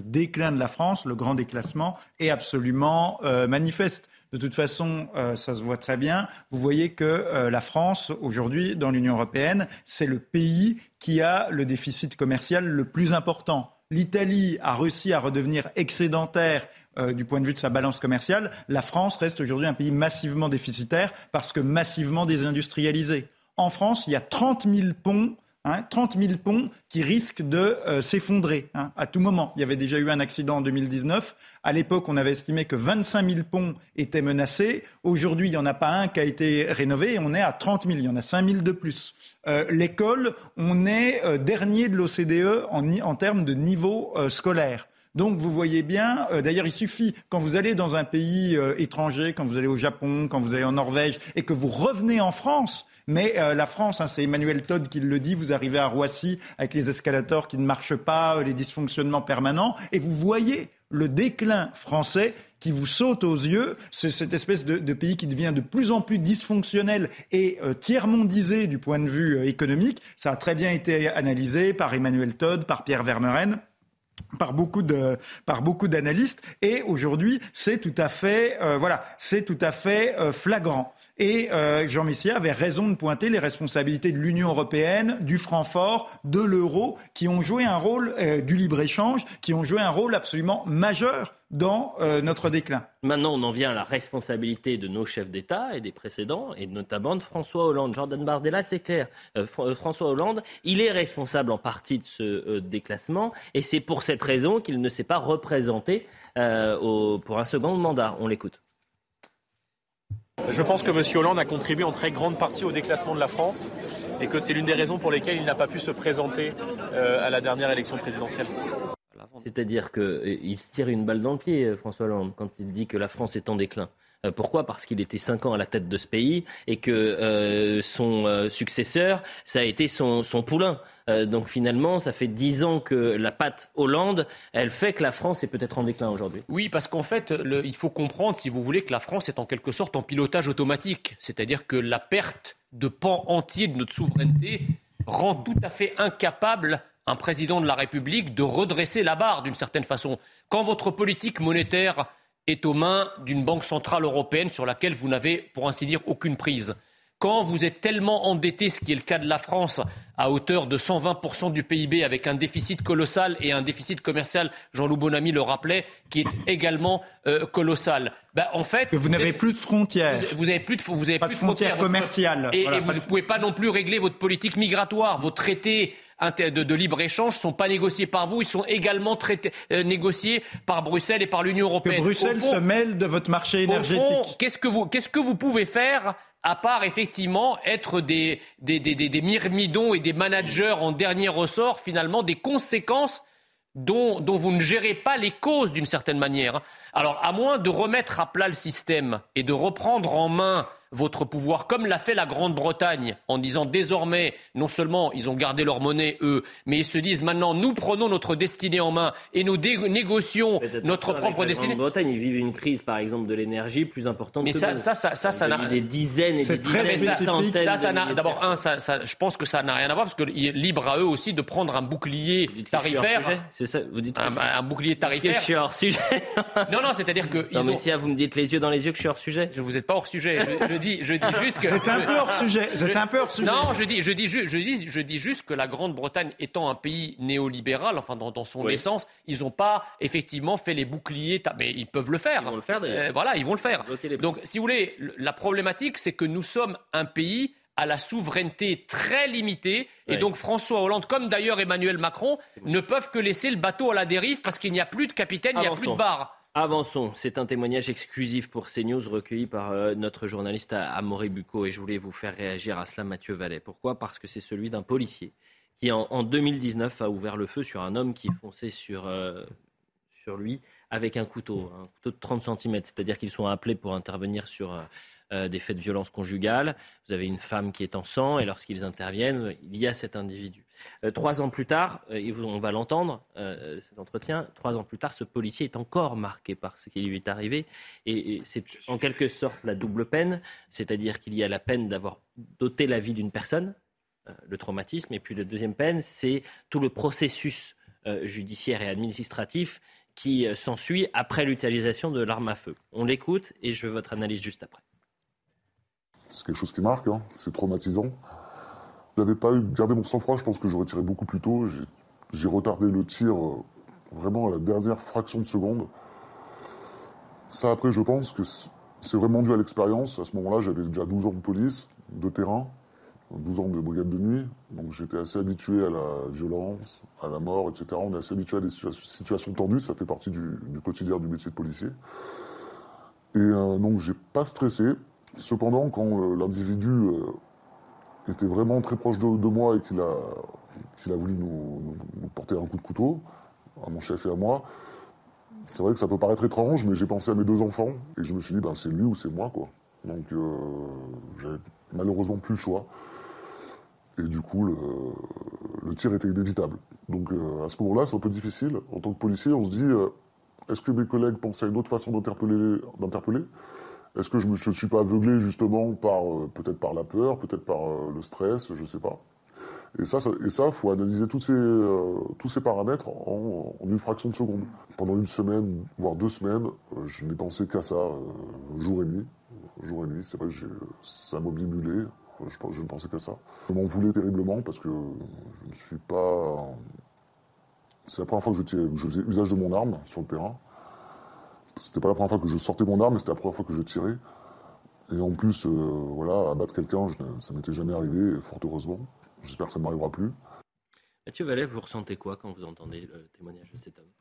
déclin de la France, le grand déclassement, est absolument euh, manifeste. De toute façon, euh, ça se voit très bien. Vous voyez que euh, la France, aujourd'hui, dans l'Union européenne, c'est le pays qui a le déficit commercial le plus important. L'Italie a réussi à redevenir excédentaire du point de vue de sa balance commerciale. La France reste aujourd'hui un pays massivement déficitaire parce que massivement désindustrialisé. En France, il y a 30 000 ponts Hein, 30 000 ponts qui risquent de euh, s'effondrer hein, à tout moment. Il y avait déjà eu un accident en 2019. À l'époque, on avait estimé que 25 000 ponts étaient menacés. Aujourd'hui, il n'y en a pas un qui a été rénové on est à 30 000. Il y en a 5 000 de plus. Euh, l'école, on est euh, dernier de l'OCDE en, termes de niveau scolaire. Donc vous voyez bien, d'ailleurs il suffit, quand vous allez dans un pays étranger, quand vous allez au Japon, quand vous allez en Norvège, et que vous revenez en France, mais euh, la France, hein, c'est Emmanuel Todd qui le dit, vous arrivez à Roissy avec les escalators qui ne marchent pas, euh, les dysfonctionnements permanents, et vous voyez le déclin français qui vous saute aux yeux, c'est cette espèce de, pays qui devient de plus en plus dysfonctionnel et euh, tiers-mondisé du point de vue économique. Ça a très bien été analysé par Emmanuel Todd, par Pierre Vermeuren par beaucoup de par beaucoup d'analystes. Et aujourd'hui c'est tout à fait voilà c'est tout à fait flagrant et euh, Jean Messia avait raison de pointer les responsabilités de l'Union européenne, du franc fort, de l'euro, qui ont joué un rôle euh, du libre-échange, qui ont joué un rôle absolument majeur dans euh, notre déclin. Maintenant, on en vient à la responsabilité de nos chefs d'État et des précédents, et notamment de François Hollande. Jordan Bardella, c'est clair. François Hollande, il est responsable en partie de ce déclassement, et c'est pour cette raison qu'il ne s'est pas représenté pour un second mandat. On l'écoute. Je pense que M. Hollande a contribué en très grande partie au déclassement de la France et que c'est l'une des raisons pour lesquelles il n'a pas pu se présenter euh, à la dernière élection présidentielle. C'est-à-dire qu'il se tire une balle dans le pied, euh, François Hollande, quand il dit que la France est en déclin. Pourquoi? Parce qu'il était cinq ans à la tête de ce pays et que son successeur, ça a été son poulain. Euh, donc finalement, ça fait dix ans que la patte Hollande, elle fait que la France est peut-être en déclin aujourd'hui. Oui, parce qu'en fait, il faut comprendre, si vous voulez, que la France est en quelque sorte en pilotage automatique. C'est-à-dire que la perte de pan entier de notre souveraineté rend tout à fait incapable un président de la République de redresser la barre d'une certaine façon. Quand votre politique monétaire est aux mains d'une banque centrale européenne sur laquelle vous n'avez, pour ainsi dire, aucune prise, quand vous êtes tellement endetté, ce qui est le cas de la France, à hauteur de 120% du PIB, avec un déficit colossal et un déficit commercial, Jean-Loup Bonamy le rappelait, qui est également euh, colossal. Ben, en fait, que vous n'avez plus de frontières. Vous, n'avez plus de, vous avez pas plus de frontières, commerciales. Et, vous ne pouvez pas non plus régler votre politique migratoire. Vos traités de, libre-échange ne sont pas négociés par vous, ils sont également euh, négociés par Bruxelles et par l'Union européenne. Que Bruxelles se mêle de votre marché énergétique. Qu'est-ce que vous, qu'est-ce que vous pouvez faire à part effectivement être des, des, des, myrmidons et des managers en dernier ressort, finalement, des conséquences dont, dont vous ne gérez pas les causes d'une certaine manière. Alors, à moins de remettre à plat le système et de reprendre en main votre pouvoir, comme l'a fait la Grande-Bretagne, en disant désormais, non seulement ils ont gardé leur monnaie, eux, mais ils se disent maintenant, nous prenons notre destinée en main et nous négocions notre propre destinée. En Grande-Bretagne, ils vivent une crise, par exemple, de l'énergie plus importante mais que ça, ça, ça, ça, ça n'a... Des dizaines et des dizaines, ça, ça, n'a... D'abord, un, ça, ça, je pense que ça n'a rien à voir, parce que libre à eux aussi de prendre un bouclier tarifaire. C'est ça, vous dites un, bouclier tarifaire. je suis hors sujet. non, non, c'est-à-dire que... Non, mais si vous me dites les yeux dans les yeux que je suis hors sujet. Je vous êtes pas hors sujet. Je, dis, je dis [laughs] juste que. C'est un peu hors sujet. C'est un peu hors sujet. Non, je dis, je dis, je, dis, je dis juste que la Grande-Bretagne étant un pays néolibéral, enfin dans, son essence, ils n'ont pas effectivement fait les boucliers. Mais ils peuvent le faire. Ils vont le faire. Euh, voilà, ils vont le faire. Donc, si vous voulez, la problématique, c'est que nous sommes un pays à la souveraineté très limitée. Et donc François Hollande, comme d'ailleurs Emmanuel Macron, ne peuvent que laisser le bateau à la dérive parce qu'il n'y a plus de capitaine, il n'y a plus de barre. Avançons. C'est un témoignage exclusif pour CNews recueilli par euh, notre journaliste Amaury Bucco et je voulais vous faire réagir à cela, Mathieu Vallet. Pourquoi? Parce que c'est celui d'un policier qui, en, 2019, a ouvert le feu sur un homme qui fonçait sur, euh, sur lui avec un couteau, un couteau de 30 cm. C'est-à-dire qu'ils sont appelés pour intervenir sur euh, euh, des faits de violence conjugale. Vous avez une femme qui est en sang et lorsqu'ils interviennent, il y a cet individu. Euh, trois ans plus tard, euh, on va l'entendre, cet entretien, trois ans plus tard, ce policier est encore marqué par ce qui lui est arrivé. Et, c'est en quelque sorte la double peine, c'est-à-dire qu'il y a la peine d'avoir doté la vie d'une personne, le traumatisme, et puis la deuxième peine, c'est tout le processus judiciaire et administratif qui s'ensuit après l'utilisation de l'arme à feu. On l'écoute et je veux votre analyse juste après c'est quelque chose qui marque, hein. c'est traumatisant. Je n'avais pas eu gardé mon sang-froid, je pense que j'aurais tiré beaucoup plus tôt. J'ai retardé le tir euh, vraiment à la dernière fraction de seconde. Ça, après, je pense que c'est vraiment dû à l'expérience. À ce moment-là, j'avais déjà 12 ans de police, de terrain, 12 ans de brigade de nuit. Donc j'étais assez habitué à la violence, à la mort, etc. On est assez habitué à des situations tendues, ça fait partie du, quotidien du métier de policier. Et euh, donc j'ai pas stressé. Cependant, quand euh, l'individu euh, était vraiment très proche de, moi et qu'il a, voulu nous, porter un coup de couteau, à mon chef et à moi, c'est vrai que ça peut paraître étrange, mais j'ai pensé à mes deux enfants et je me suis dit, ben, c'est lui ou c'est moi. Quoi. Donc euh, j'avais malheureusement plus le choix. Et du coup, le, tir était inévitable. Donc à ce moment-là, c'est un peu difficile. En tant que policier, on se dit, est-ce que mes collègues pensaient à une autre façon d'interpeller? Est-ce que je ne suis pas aveuglé justement par euh, peut-être par la peur, peut-être par euh, le stress, je ne sais pas. Et ça, et ça, faut analyser tous ces, euh, tous ces paramètres en, une fraction de seconde. Pendant une semaine, voire deux semaines, je n'ai pensé qu'à ça, jour et nuit. Jour et nuit, c'est vrai que ça m'obnibulait. Je, je ne pensais qu'à ça. Je m'en voulais terriblement parce que je ne suis pas. C'est la première fois que je faisais usage de mon arme sur le terrain. C'était pas la première fois que je sortais mon arme, mais c'était la première fois que je tirais. Et en plus, euh, voilà, abattre quelqu'un, ça m'était jamais arrivé, fort heureusement. J'espère que ça ne m'arrivera plus. Mathieu Vallet, vous ressentez quoi quand vous entendez le témoignage de cet homme?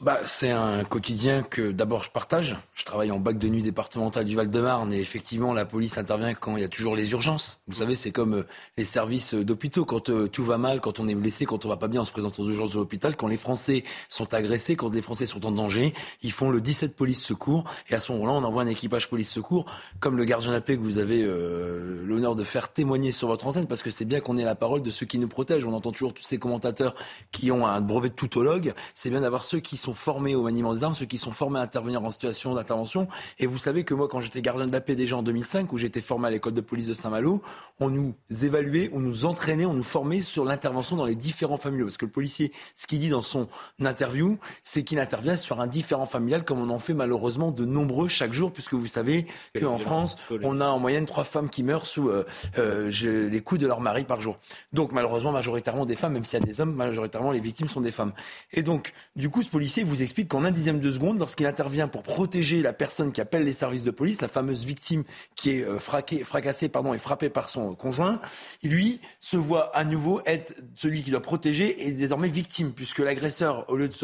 Bah, c'est un quotidien que d'abord je partage. Je travaille en bac de nuit départemental du Val-de-Marne et effectivement la police intervient quand il y a toujours les urgences. Vous savez, c'est comme euh, les services euh, d'hôpitaux. Quand euh, tout va mal, quand on est blessé, quand on va pas bien, on se présente aux urgences de l'hôpital. Quand les Français sont agressés, quand les Français sont en danger, ils font le 17 police secours et à ce moment-là, on envoie un équipage police secours comme le gardien de paix que vous avez l'honneur de faire témoigner sur votre antenne parce que c'est bien qu'on ait la parole de ceux qui nous protègent. On entend toujours tous ces commentateurs qui ont un brevet de toutologue. C'est bien d'avoir ceux qui sont formés au maniement des armes, ceux qui sont formés à intervenir en situation d'intervention. Et vous savez que moi, quand j'étais gardien de la paix déjà en 2005, où j'étais formé à l'école de police de Saint-Malo, on nous évaluait, on nous entraînait, on nous formait sur l'intervention dans les différents familiaux. Parce que le policier, ce qu'il dit dans son interview, c'est qu'il intervient sur un différent familial, comme on en fait malheureusement de nombreux chaque jour, puisque vous savez qu'en France, on a en moyenne trois femmes qui meurent sous euh, euh, les coups de leur mari par jour. Donc malheureusement, majoritairement des femmes, même s'il y a des hommes, majoritairement les victimes sont des femmes. Et donc, du coup, ce policier vous explique qu'en un dixième de seconde, lorsqu'il intervient pour protéger la personne qui appelle les services de police, la fameuse victime qui est euh, fracassée pardon, et frappée par son conjoint, lui se voit à nouveau être celui qui doit protéger et désormais victime, puisque l'agresseur, au lieu de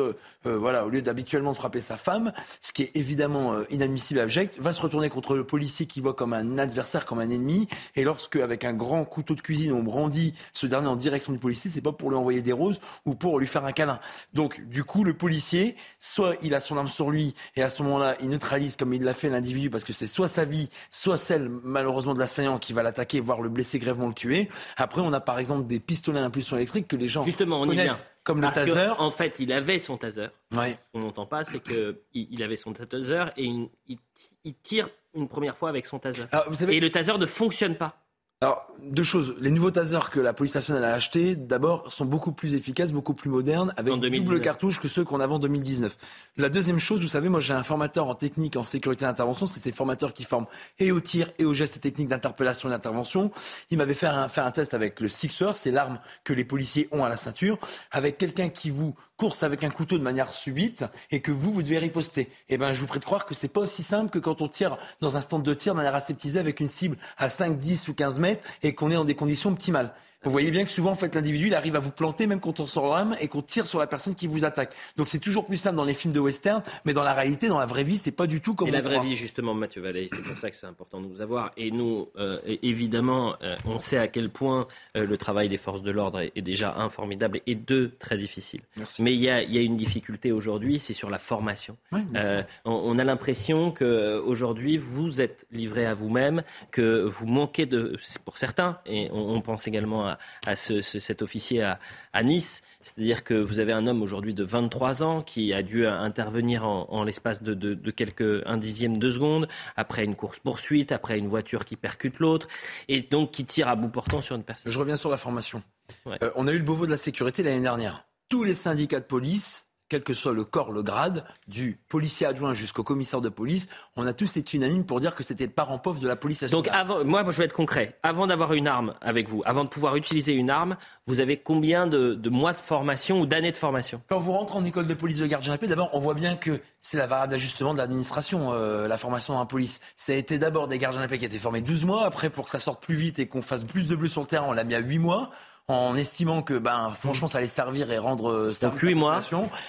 euh, voilà, au lieu d'habituellement frapper sa femme, ce qui est évidemment euh, inadmissible et abject, va se retourner contre le policier qui voit comme un adversaire, comme un ennemi, et lorsque avec un grand couteau de cuisine on brandit ce dernier en direction du policier, c'est pas pour lui envoyer des roses ou pour lui faire un câlin. Donc du coup, le policier soit il a son arme sur lui et à ce moment-là, il neutralise comme il l'a fait l'individu parce que c'est soit sa vie, soit celle malheureusement de l'assaillant qui va l'attaquer, voire le blesser grèvement le tuer. Après, on a par exemple des pistolets à impulsion électrique que les gens Justement, on connaissent. Comme le taser. en fait, il avait son taser. Ce qu'on n'entend pas, c'est qu'il il avait son taser et il, tire une première fois avec son taser. et le taser ne fonctionne pas. Alors, deux choses. Les nouveaux tasers que la police nationale a achetés, d'abord, sont beaucoup plus efficaces, beaucoup plus modernes, avec double cartouche que ceux qu'on avait en 2019. La deuxième chose, vous savez, moi j'ai un formateur en technique, en sécurité d'intervention, c'est ces formateurs qui forment et au tir et aux gestes techniques d'interpellation et d'intervention. Il m'avait fait un, fait un test avec le Sixer, c'est l'arme que les policiers ont à la ceinture, avec quelqu'un qui vous course avec un couteau de manière subite et que vous, vous devez riposter. Eh ben, je vous prie de croire que c'est pas aussi simple que quand on tire dans un stand de tir de manière aseptisée avec une cible à 5, 10 ou 15 mètres et qu'on est dans des conditions optimales. Vous voyez bien que souvent, en fait, l'individu, il arrive à vous planter même quand on sort l'arme et qu'on tire sur la personne qui vous attaque. Donc c'est toujours plus simple dans les films de western, mais dans la réalité, dans la vraie vie, c'est pas du tout comme et on la vraie vie, justement, Mathieu Vallée, c'est pour ça que c'est important de nous avoir. Et nous, euh, évidemment, euh, on sait à quel point euh, le travail des forces de l'ordre est, déjà un formidable et deux très difficile. Mais il y a, y a, une difficulté aujourd'hui, c'est sur la formation. on, on, a l'impression que aujourd'hui, vous êtes livré à vous-même, que vous manquez de, pour certains, et on, on pense également à à, cet officier à, Nice. C'est-à-dire que vous avez un homme aujourd'hui de 23 ans qui a dû intervenir en, l'espace de, quelques un dixième de seconde, après une course-poursuite, après une voiture qui percute l'autre, et donc qui tire à bout portant sur une personne. Je reviens sur la formation. Euh, on a eu le Beauvau de la sécurité l'année dernière. Tous les syndicats de police quel que soit le corps, le grade, du policier adjoint jusqu'au commissaire de police, on a tous été unanimes pour dire que c'était le parent pauvre de la police nationale. Donc, avant, moi, je vais être concret. Avant d'avoir une arme avec vous, avant de pouvoir utiliser une arme, vous avez combien de, mois de formation ou d'années de formation? Quand vous rentrez en école de police de gardien paix, d'abord, on voit bien que c'est la variable d'ajustement de l'administration, euh, la formation la police. Ça a été d'abord des gardiens à paix qui étaient formés 12 mois. Après, pour que ça sorte plus vite et qu'on fasse plus de bleu sur le terrain, on l'a mis à 8 mois en estimant que ben franchement ça allait servir et rendre euh, service Donc, moi.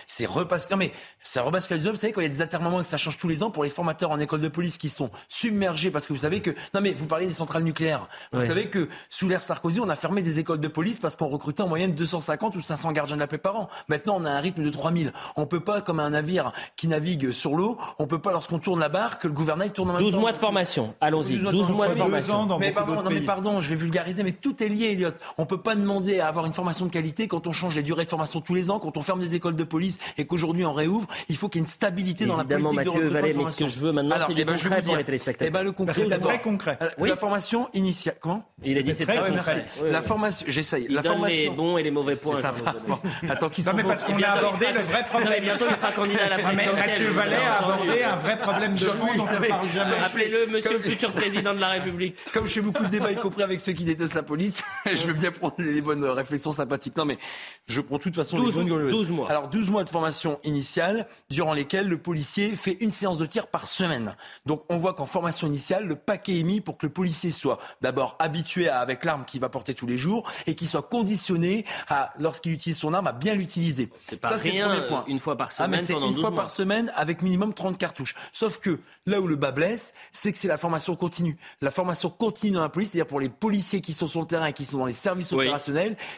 c'est repasse non mais c'est rebasculé vous savez quand il y a des atermoiements et que ça change tous les ans pour les formateurs en école de police qui sont submergés parce que vous savez que non mais vous parlez des centrales nucléaires. Vous savez que sous l'ère Sarkozy on a fermé des écoles de police parce qu'on recrutait en moyenne 250 ou 500 gardiens de la paix par an. Maintenant on a un rythme de 3000 on peut pas comme un navire qui navigue sur l'eau on peut pas lorsqu'on tourne la barre que le gouvernail tourne en même 12 mois de formation. Allons-y. 12, mois de formation. mais pardon non mais pardon je vais vulgariser mais tout est lié Elliot on peut pas demander à avoir une formation de qualité quand on change les durées de formation tous les ans, quand on ferme des écoles de police et qu'aujourd'hui on réouvre. Il faut qu'il y ait une stabilité dans la politique Mathieu de Vallée, mais ce que je veux maintenant, c'est du eh ben, concret pour les téléspectateurs. Eh ben, le concret, c'est très concret. Euh, oui. La formation initiale. Comment Il a dit c'est très concret. Merci. La formation, j'essaye. La formation. les bons et les mauvais points. Ça va. Attends, qui sont Non, mais parce qu'on a abordé le vrai problème. Bientôt, il sera candidat à la présidentielle. Mathieu Vallée a abordé un vrai problème de fond dont on parle jamais. Appelez-le monsieur le futur président de la République. Comme je fais beaucoup de débats, y compris avec ceux qui détestent la police, [laughs] je veux bien prendre les bonnes réflexions sympathiques. Non, mais je prends de toute façon 12, les 12 mois. Alors 12 mois de formation initiale durant lesquels le policier fait une séance de tir par semaine. Donc on voit qu'en formation initiale, le paquet est mis pour que le policier soit d'abord habitué à, avec l'arme qu'il va porter tous les jours et qu'il soit conditionné à lorsqu'il utilise son arme à bien l'utiliser. C'est pas Ça, rien, le premier point. une fois par ah, semaine ah, une fois par semaine avec minimum 30 cartouches. Sauf que là où le bas blesse, c'est que c'est la formation continue. La formation continue dans la police, c'est-à-dire pour les policiers qui sont sur le terrain et qui sont dans les services opérationnels,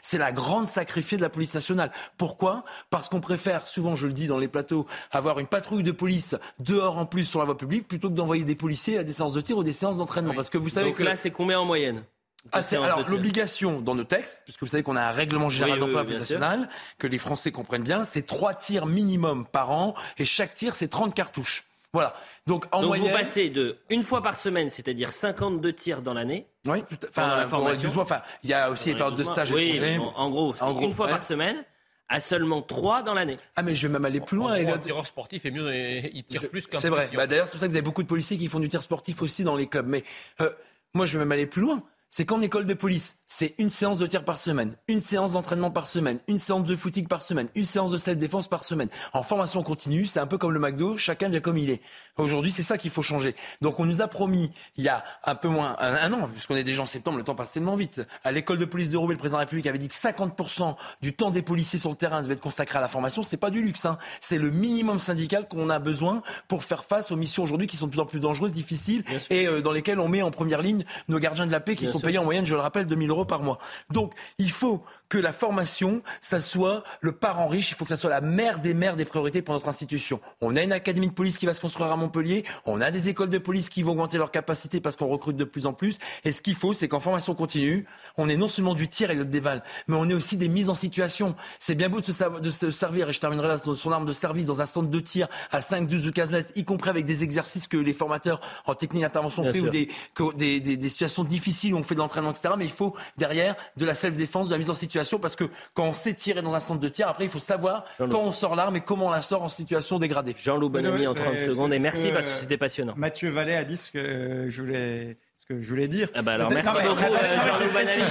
c'est la grande sacrifice de la police nationale. Pourquoi? Parce qu'on préfère, souvent je le dis dans les plateaux, avoir une patrouille de police dehors en plus sur la voie publique plutôt que d'envoyer des policiers à des séances de tir ou des séances d'entraînement. Parce que vous savez Donc que là, c'est combien en moyenne? Ah, alors l'obligation dans nos textes, puisque vous savez qu'on a un règlement général d'emploi oui, national, que les Français comprennent bien, c'est trois tirs minimum par an et chaque tir c'est 30 cartouches. Voilà. Donc en Donc moyenne, vous passez de une fois par semaine, c'est-à-dire 52 tirs dans l'année. Oui, tout à, enfin, la formation. Mois, enfin, il y a aussi les périodes de stage. Oui, en, en gros, c'est une fois par semaine à seulement 3 dans l'année. Ah mais je vais même aller plus loin. Un tireur sportif est mieux, il tire plus qu'un C'est vrai. Bah, D'ailleurs, c'est pour ça que vous avez beaucoup de policiers qui font du tir sportif aussi dans les clubs. Mais euh, moi, je vais même aller plus loin. C'est qu'en école de police, c'est une séance de tir par semaine, une séance d'entraînement par semaine, une séance de footing par semaine, une séance de self-défense par semaine. En formation continue, c'est un peu comme le McDo, chacun vient comme il est. Aujourd'hui, c'est ça qu'il faut changer. Donc on nous a promis, il y a un peu moins, un, an, puisqu'on est déjà en septembre, le temps passe tellement vite. À l'école de police de Roubaix, le président de la République avait dit que 50% du temps des policiers sur le terrain devait être consacré à la formation. C'est pas du luxe, hein. c'est le minimum syndical qu'on a besoin pour faire face aux missions aujourd'hui qui sont de plus en plus dangereuses, difficiles, et euh, dans lesquelles on met en première ligne nos gardiens de la paix qui sont payés en moyenne, je le rappelle, 2000 euros par mois. Donc, il faut que la formation, ça soit le parent riche, il faut que ça soit la mère des mères des priorités pour notre institution. On a une académie de police qui va se construire à Montpellier, on a des écoles de police qui vont augmenter leur capacité parce qu'on recrute de plus en plus. Et ce qu'il faut, c'est qu'en formation continue, on est non seulement du tir et de déval, mais on est aussi des mises en situation. C'est bien beau de se, de se, servir, et je terminerai là, son arme de service dans un centre de tir à 5, 12 ou 15 mètres, y compris avec des exercices que les formateurs en technique d'intervention font ou des, des, des, des, situations difficiles où fait de l'entraînement, etc. Mais il faut derrière de la self-défense, de la mise en situation, parce que quand on sait tirer dans un centre de tir, après il faut savoir quand on sort l'arme et comment on la sort en situation dégradée. Jean-Loup Bonamy en 30 secondes et merci parce que c'était passionnant. Mathieu Vallet a dit ce que je voulais que je voulais dire. Ah bah alors merci beaucoup, Jean-Loup Bonamy.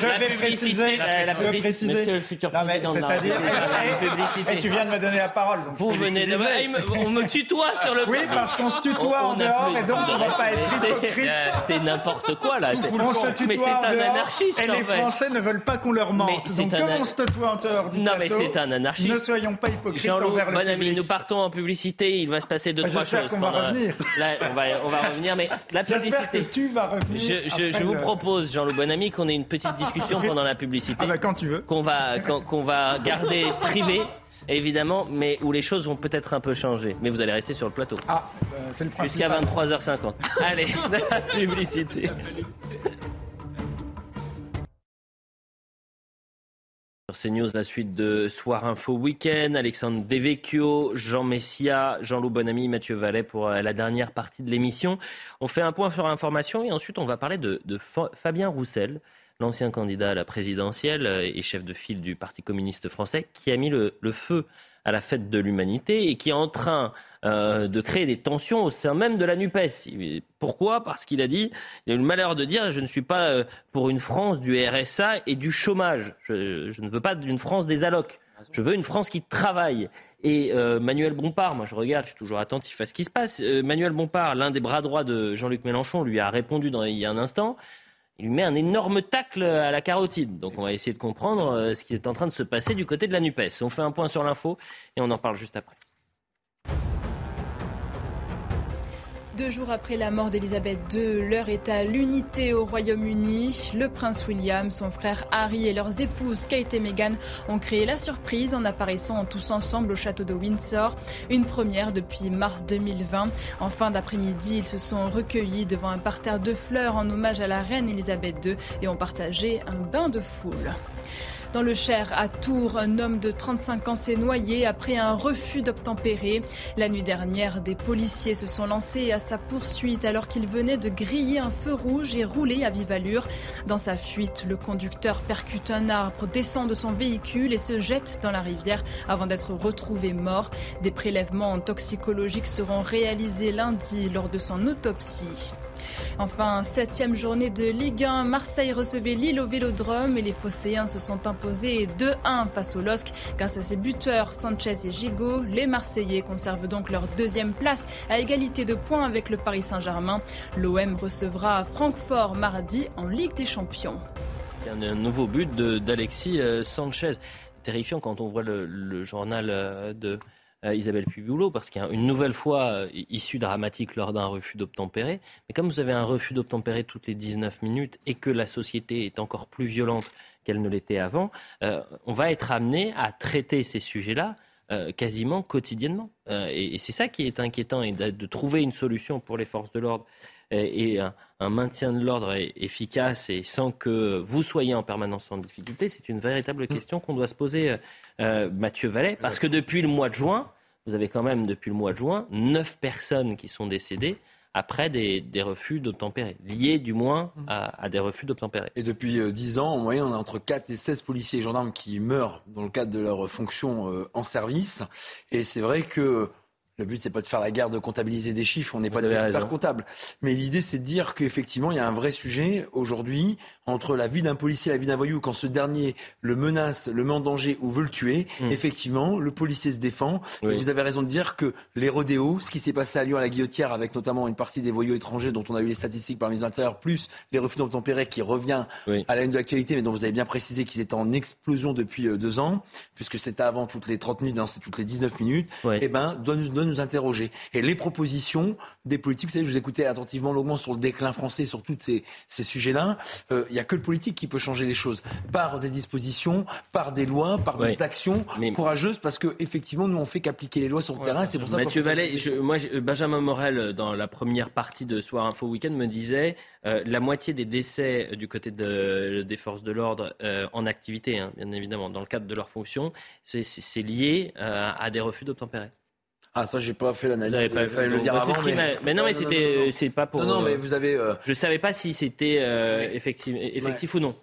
Je vais préciser, la publicité, monsieur le futur président C'est-à-dire, et tu viens de me donner la parole. Vous venez de... On me tutoie sur le... Oui, parce qu'on se tutoie en dehors et donc on ne va pas être hypocrite. C'est n'importe quoi là. On se tutoie en dehors et les Français ne veulent pas qu'on leur mente. Donc comme on se tutoie en dehors du Non mais c'est un anarchiste. Ne soyons pas hypocrites envers le Bonamy, nous partons en publicité. Il va se passer deux, trois choses. J'espère qu'on va revenir. On va revenir, mais la publicité... revenir. Je, je, vous propose, Jean-Loup Bonamy, qu'on ait une petite [laughs] discussion pendant la publicité. Ah bah quand tu veux. Qu'on va, qu'on va garder [laughs] privée, évidemment, mais où les choses vont peut-être un peu changer. Mais vous allez rester sur le plateau. Ah, euh, c'est le. Jusqu'à 23h50. [laughs] allez, la publicité. Sur CNews, la suite de Soir Info Week-end. Alexandre Devecchio, Jean Messia, Jean-Loup Bonamy, Mathieu Vallet pour euh, la dernière partie de l'émission. On fait un point sur l'information et ensuite on va parler de, Fabien Roussel, l'ancien candidat à la présidentielle euh, et chef de file du Parti communiste français, qui a mis le feu à la fête de l'humanité et qui est en train euh, de créer des tensions au sein même de la NUPES. Pourquoi? Parce qu'il a dit, il a eu le malheur de dire, je ne suis pas euh, pour une France du RSA et du chômage. Je, ne veux pas d'une France des allocs. Je veux une France qui travaille. Et euh, Manuel Bompard, moi je regarde, je suis toujours attentif à ce qui se passe. Manuel Bompard, l'un des bras droits de Jean-Luc Mélenchon, lui a répondu il y a un instant il met un énorme tacle à la carotide. Donc on va essayer de comprendre euh, ce qui est en train de se passer du côté de la NUPES. On fait un point sur l'info et on en parle juste après. Deux jours après la mort d'Elisabeth II, l'heure est à l'unité au Royaume-Uni. Le prince William, son frère Harry et leurs épouses Kate et Meghan ont créé la surprise en apparaissant tous ensemble au château de Windsor. Une première depuis mars 2020. En fin d'après-midi, ils se sont recueillis devant un parterre de fleurs en hommage à la reine Elisabeth II et ont partagé un bain de foule. Dans le Cher, à Tours, un homme de 35 ans s'est noyé après un refus d'obtempérer. La nuit dernière, des policiers se sont lancés à sa poursuite alors qu'il venait de griller un feu rouge et rouler à vive allure. Dans sa fuite, le conducteur percute un arbre, descend de son véhicule et se jette dans la rivière avant d'être retrouvé mort. Des prélèvements toxicologiques seront réalisés lundi lors de son autopsie. Enfin, septième journée de Ligue 1, Marseille recevait Lille au Vélodrome et les Phocéens se sont imposés 2-1 face au LOSC grâce à ses buteurs Sanchez et Gigot. Les Marseillais conservent donc leur deuxième place à égalité de points avec le Paris Saint-Germain. L'OM recevra Francfort mardi en Ligue des Champions. Un nouveau but d'Alexis euh, Sanchez. Terrifiant quand on voit le, journal euh, de Isabelle Pubiolo, parce qu'il y a une nouvelle fois euh, issue dramatique lors d'un refus d'obtempérer. Mais comme vous avez un refus d'obtempérer toutes les 19 minutes et que la société est encore plus violente qu'elle ne l'était avant, euh, on va être amené à traiter ces sujets-là quasiment quotidiennement. et, c'est ça qui est inquiétant, et de, trouver une solution pour les forces de l'ordre et, un, maintien de l'ordre efficace et sans que vous soyez en permanence en difficulté, c'est une véritable mmh. question qu'on doit se poser euh, Mathieu Vallet, parce que depuis le mois de juin, vous avez quand même depuis le mois de juin neuf personnes qui sont décédées après des, refus d'obtempérer, liés du moins à, des refus d'obtempérer. Et depuis euh, dix ans, en moyenne, on a entre 4 et 16 policiers et gendarmes qui meurent dans le cadre de leur fonction euh, en service. Et c'est vrai que le but, c'est pas de faire la guerre de comptabiliser des chiffres, on n'est pas des experts comptables. Mais l'idée, c'est de dire qu'effectivement, il y a un vrai sujet aujourd'hui entre la vie d'un policier et la vie d'un voyou. Quand ce dernier le menace, le met en danger ou veut le tuer, hmm. effectivement, le policier se défend. Et vous avez raison de dire que les rodéos, ce qui s'est passé à Lyon à la Guillotière avec notamment une partie des voyous étrangers dont on a eu les statistiques par les intérieurs, plus les refus d'obtempérer qui revient à la une de l'actualité, mais dont vous avez bien précisé qu'ils étaient en explosion depuis euh, deux ans, puisque c'était avant toutes les 30 minutes, non, c'est toutes les 19 minutes, eh ben, nous, doit nous interroger. Et les propositions des politiques, vous savez, je vous écoutais attentivement longuement sur le déclin français, sur tous ces, ces sujets-là. Euh, il n'y a que le politique qui peut changer les choses par des dispositions, par des lois, par des actions courageuses, parce que effectivement, nous on fait qu'appliquer les lois sur le terrain. C'est pour ça. Mathieu Vallet, moi, Benjamin Morel, dans la première partie de Soir Info Week-end, me disait euh, la moitié des décès du côté de, des forces de l'ordre euh, en activité, hein, bien évidemment, dans le cadre de leur fonction, c'est lié à des refus d'obtempérer. Ah ça j'ai pas fait l'analyse. Pas, fallait le dire avant. Mais... non mais c'était c'est pas pour. Non non mais vous avez. Euh... Je savais pas si c'était euh, effectif, effectif ou non.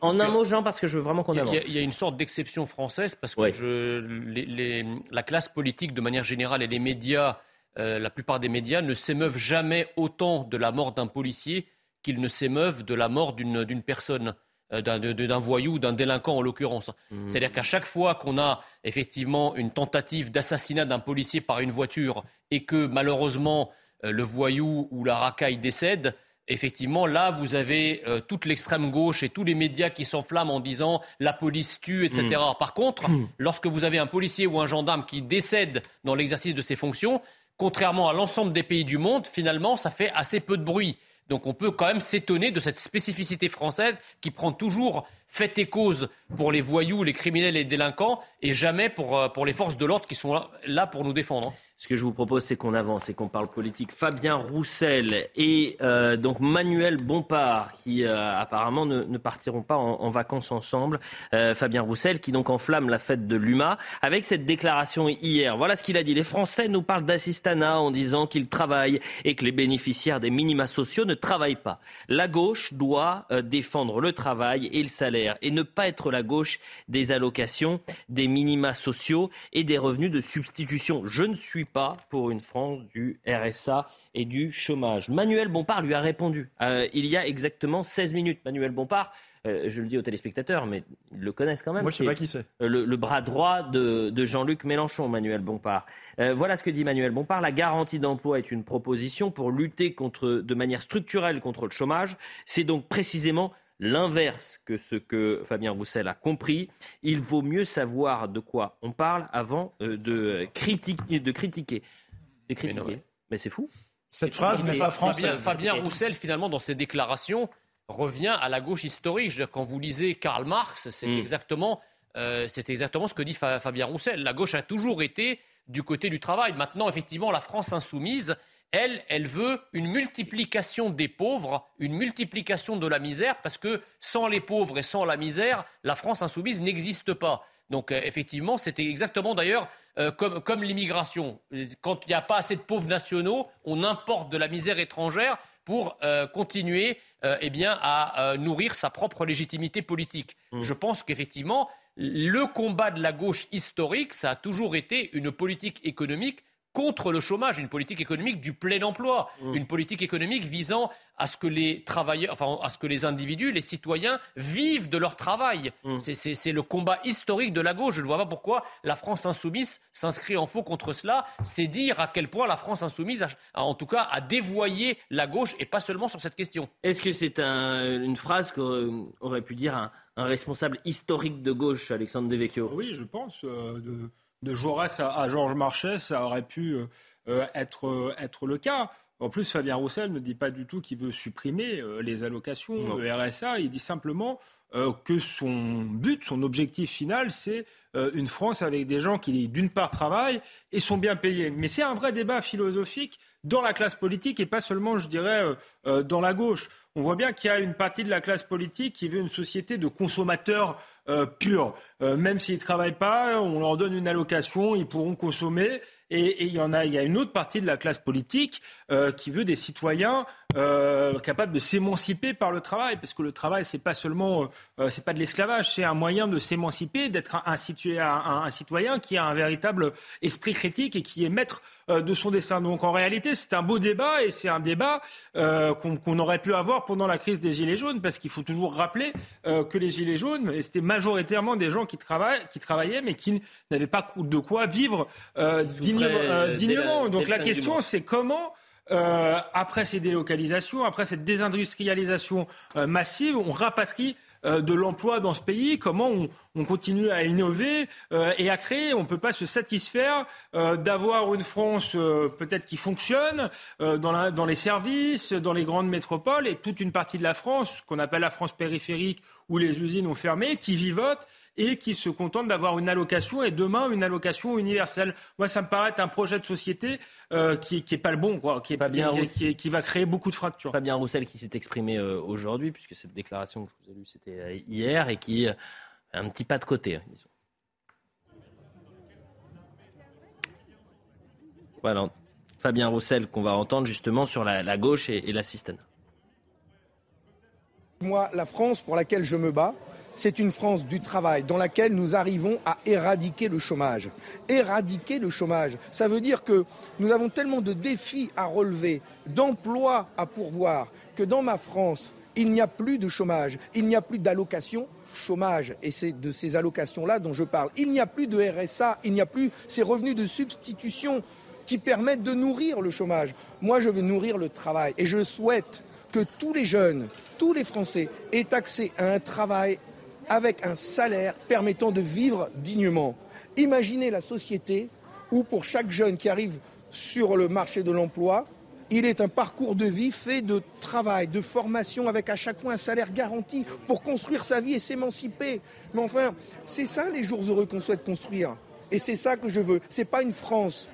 en un mot, Jean, parce que je veux vraiment qu'on avance. Il y, a une sorte d'exception française parce que je, les, les, la classe politique, de manière générale, et les médias, euh, la plupart des médias, ne s'émeuvent jamais autant de la mort d'un policier qu'ils ne s'émeuvent de la mort d'une personne. Euh, d'un voyou, d'un délinquant en l'occurrence. Mmh. C'est-à-dire qu'à chaque fois qu'on a effectivement une tentative d'assassinat d'un policier par une voiture et que malheureusement euh, le voyou ou la racaille décède, effectivement, là, vous avez euh, toute l'extrême gauche et tous les médias qui s'enflamment en disant la police tue, etc. Mmh. Par contre, mmh. lorsque vous avez un policier ou un gendarme qui décède dans l'exercice de ses fonctions, contrairement à l'ensemble des pays du monde, finalement, ça fait assez peu de bruit. Donc on peut quand même s'étonner de cette spécificité française qui prend toujours fait et cause pour les voyous, les criminels et les délinquants et jamais pour, euh, pour les forces de l'ordre qui sont là, pour nous défendre. Ce que je vous propose, c'est qu'on avance et qu'on parle politique. Fabien Roussel et euh, donc Manuel Bompard, qui euh, apparemment ne, ne, partiront pas en, en vacances ensemble. Euh, Fabien Roussel, qui donc enflamme la fête de l'UMA, avec cette déclaration hier. Voilà ce qu'il a dit. Les Français nous parlent d'assistanat en disant qu'ils travaillent et que les bénéficiaires des minima sociaux ne travaillent pas. La gauche doit euh, défendre le travail et le salaire et ne pas être la gauche des allocations, des minima sociaux et des revenus de substitution. Je ne suis pas pour une France du RSA et du chômage. Manuel Bompard lui a répondu euh, il y a exactement 16 minutes. Manuel Bompard, euh, je le dis aux téléspectateurs, mais ils le connaissent quand même. Moi, je sais pas qui c'est. Euh, le, bras droit de, de Jean-Luc Mélenchon, Manuel Bompard. voilà ce que dit Manuel Bompard. La garantie d'emploi est une proposition pour lutter contre, de manière structurelle contre le chômage. C'est donc précisément l'inverse que ce que Fabien Roussel a compris. Il vaut mieux savoir de quoi on parle avant euh, de, critiquer. De critiquer. Mais, c'est fou. Cette phrase n'est pas française. Fabien, Roussel, finalement, dans ses déclarations, revient à la gauche historique. Je veux dire, quand vous lisez Karl Marx, c'est hmm. exactement, euh, exactement ce que dit Fabien Roussel. La gauche a toujours été du côté du travail. Maintenant, effectivement, la France insoumise elle, elle veut une multiplication des pauvres, une multiplication de la misère, parce que sans les pauvres et sans la misère, la France insoumise n'existe pas. Donc euh, effectivement, c'était exactement d'ailleurs euh, comme, l'immigration. Quand il n'y a pas assez de pauvres nationaux, on importe de la misère étrangère pour euh, continuer eh bien, à nourrir sa propre légitimité politique. Mmh. Je pense qu'effectivement, le combat de la gauche historique, ça a toujours été une politique économique contre le chômage, une politique économique du plein emploi, mmh. une politique économique visant à ce que les travailleurs, enfin, à ce que les individus, les citoyens vivent de leur travail. Mmh. C'est le combat historique de la gauche. Je ne vois pas pourquoi la France insoumise s'inscrit en faux contre cela. C'est dire à quel point la France insoumise, a, en tout cas, a dévoyé la gauche et pas seulement sur cette question. Est-ce que c'est une phrase qu'aurait pu dire un, responsable historique de gauche, Alexandre Devecchio? Oui, je pense. Euh, de de Jaurès à, Georges Marchais, ça aurait pu euh, euh, être, être le cas. En plus, Fabien Roussel ne dit pas du tout qu'il veut supprimer euh, les allocations, le RSA. Il dit simplement que son but, son objectif final, c'est une France avec des gens qui, d'une part, travaillent et sont bien payés. Mais c'est un vrai débat philosophique dans la classe politique et pas seulement, je dirais, dans la gauche. On voit bien qu'il y a une partie de la classe politique qui veut une société de consommateurs euh, pur. Euh, même s'ils ne travaillent pas, on leur donne une allocation, ils pourront consommer. Et, il y en a, il y a une autre partie de la classe politique euh, qui veut des citoyens capables de s'émanciper par le travail, parce que le travail c'est pas seulement, c'est pas de l'esclavage, c'est un moyen de s'émanciper, d'être un, qui a un véritable esprit critique et qui est maître de son dessin. Donc en réalité, c'est un beau débat et c'est un débat qu'on aurait pu avoir pendant la crise des Gilets jaunes, parce qu'il faut toujours rappeler que les Gilets jaunes, c'était majoritairement des gens qui, travaillent, qui travaillaient, mais qui n'avaient pas de quoi vivre euh, euh, dignement. Donc la question, c'est comment... Euh, après ces délocalisations, après cette désindustrialisation massive, on rapatrie de l'emploi dans ce pays, comment on, continue à innover et à créer. On ne peut pas se satisfaire d'avoir une France peut-être qui fonctionne dans, dans, les services, dans les grandes métropoles, et toute une partie de la France, qu'on appelle la France périphérique où les usines ont fermé, qui vivotent et qui se contentent d'avoir une allocation et demain une allocation universelle. Moi, ça me paraît être un projet de société euh, qui, n'est pas le bon, quoi, qui, est, qui, va créer beaucoup de fractures. Fabien Roussel qui s'est exprimé euh, aujourd'hui, puisque cette déclaration que je vous ai lue, c'était euh, hier, et qui a un petit pas de côté. Hein, Voilà, Fabien Roussel qu'on va entendre justement sur la, gauche et, et l'assistanat. Moi, la France pour laquelle je me bats, c'est une France du travail dans laquelle nous arrivons à éradiquer le chômage. Éradiquer le chômage, ça veut dire que nous avons tellement de défis à relever, d'emplois à pourvoir, que dans ma France, il n'y a plus de chômage, il n'y a plus d'allocation chômage, et c'est de ces allocations-là dont je parle. Il n'y a plus de RSA, il n'y a plus ces revenus de substitution qui permettent de nourrir le chômage. Moi, je veux nourrir le travail, et je souhaite que tous les jeunes, tous les Français aient accès à un travail avec un salaire permettant de vivre dignement. Imaginez la société où pour chaque jeune qui arrive sur le marché de l'emploi, il est un parcours de vie fait de travail, de formation, avec à chaque fois un salaire garanti pour construire sa vie et s'émanciper. Mais enfin, c'est ça les jours heureux qu'on souhaite construire. Et c'est ça que je veux. Ce n'est pas une France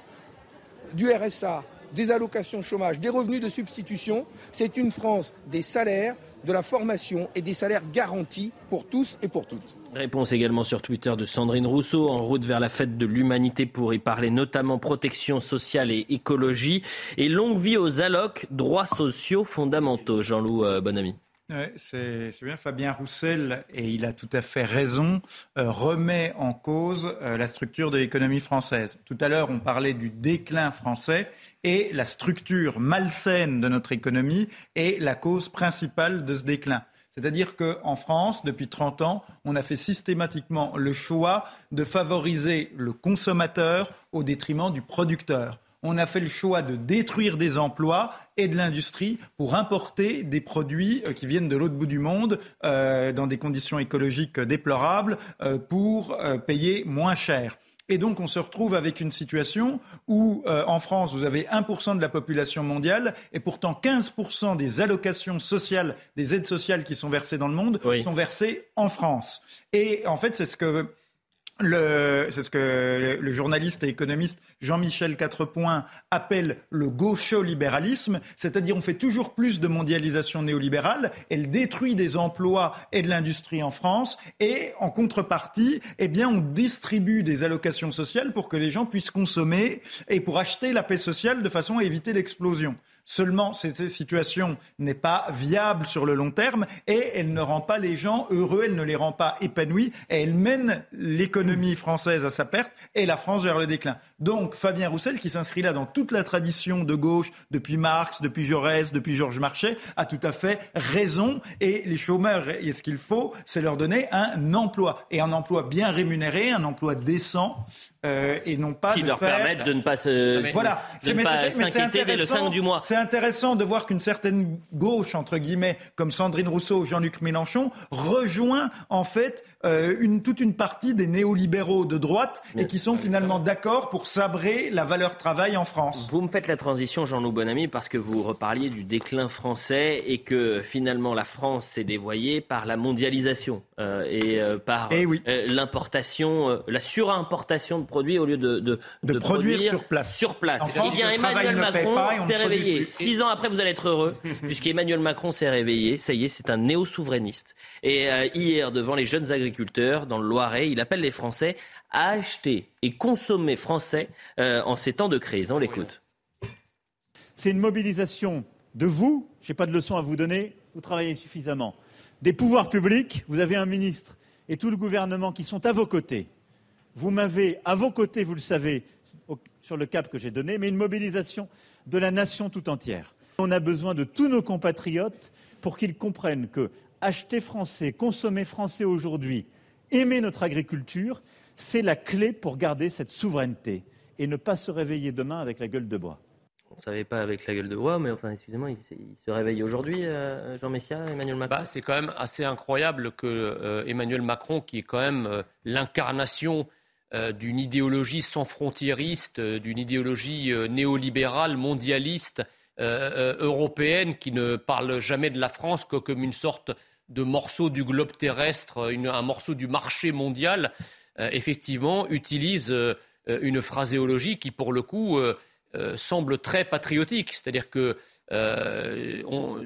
du RSA, des allocations chômage, des revenus de substitution. C'est une France des salaires, de la formation et des salaires garantis pour tous et pour toutes. Réponse également sur Twitter de Sandrine Rousseau, en route vers la fête de l'humanité pour y parler notamment protection sociale et écologie. Et longue vie aux allocs, droits sociaux fondamentaux. Jean-Loup euh, C'est bien Fabien Roussel, et il a tout à fait raison, euh, remet en cause euh, la structure de l'économie française. Tout à l'heure, on parlait du déclin français et la structure malsaine de notre économie est la cause principale de ce déclin. C'est-à-dire qu'en France, depuis 30 ans, on a fait systématiquement le choix de favoriser le consommateur au détriment du producteur. On a fait le choix de détruire des emplois et de l'industrie pour importer des produits euh, qui viennent de l'autre bout du monde euh, dans des conditions écologiques déplorables euh, pour payer moins cher. Et donc, on se retrouve avec une situation où, euh, en France, vous avez 1% de la population mondiale et pourtant 15% des allocations sociales, des aides sociales qui sont versées dans le monde sont versées en France. Et en fait, c'est ce que c'est ce que le journaliste et économiste Jean-Michel Quatrepoint appelle le gaucho-libéralisme, c'est-à-dire on fait toujours plus de mondialisation néolibérale, elle détruit des emplois et de l'industrie en France, et en contrepartie, eh bien, on distribue des allocations sociales pour que les gens puissent consommer et pour acheter la paix sociale de façon à éviter l'explosion. Seulement, cette situation n'est pas viable sur le long terme et elle ne rend pas les gens heureux, elle ne les rend pas épanouis et elle mène l'économie française à sa perte et la France vers le déclin. Donc, Fabien Roussel, qui s'inscrit là dans toute la tradition de gauche, depuis Marx, depuis Jaurès, depuis Georges Marchais, a tout à fait raison et les chômeurs, et ce qu'il faut, c'est leur donner un emploi et un emploi bien rémunéré, un emploi décent euh, et non pas qui de leur faire... permettent de ne pas se voilà de ne pas s'inquiéter dès le 5 du mois. C'est intéressant de voir qu'une certaine gauche entre guillemets comme Sandrine Rousseau ou Jean-Luc Mélenchon rejoint en fait euh, une, toute une partie des néolibéraux de droite et qui sont finalement d'accord pour sabrer la valeur travail en France. Vous me faites la transition Jean-Loup Bonamy parce que vous reparliez du déclin français et que finalement la France s'est dévoyée par la mondialisation euh, et par et oui. l'importation, la surimportation de produits au lieu de, de, produire, sur place. Sur place. eh bien, Emmanuel Macron s'est réveillé. Six ans après, vous allez être heureux, [laughs] puisqu'Emmanuel Macron s'est réveillé. Ça y est, c'est un néo-souverainiste. Et euh, hier, devant les jeunes agriculteurs dans le Loiret, il appelle les Français à acheter et consommer français euh, en ces temps de crise. On l'écoute. C'est une mobilisation de vous. Je n'ai pas de leçon à vous donner. Vous travaillez suffisamment. Des pouvoirs publics. Vous avez un ministre et tout le gouvernement qui sont à vos côtés vous m'avez à vos côtés, vous le savez, sur le cap que j'ai donné, mais une mobilisation de la nation tout entière. On a besoin de tous nos compatriotes pour qu'ils comprennent que acheter français, consommer français aujourd'hui, aimer notre agriculture, c'est la clé pour garder cette souveraineté et ne pas se réveiller demain avec la gueule de bois. On ne savait pas avec la gueule de bois, mais enfin, excusez-moi, il, se réveille aujourd'hui, euh, Jean Messia, Emmanuel Macron? Bah, C'est quand même assez incroyable que euh, Emmanuel Macron, qui est quand même euh, l'incarnation euh, d'une idéologie sans frontiériste, euh, d'une idéologie euh, néolibérale, mondialiste, européenne, qui ne parle jamais de la France que comme une sorte de morceau du globe terrestre, un morceau du marché mondial, effectivement, utilise une phraséologie qui, pour le coup, semble très patriotique. C'est-à-dire que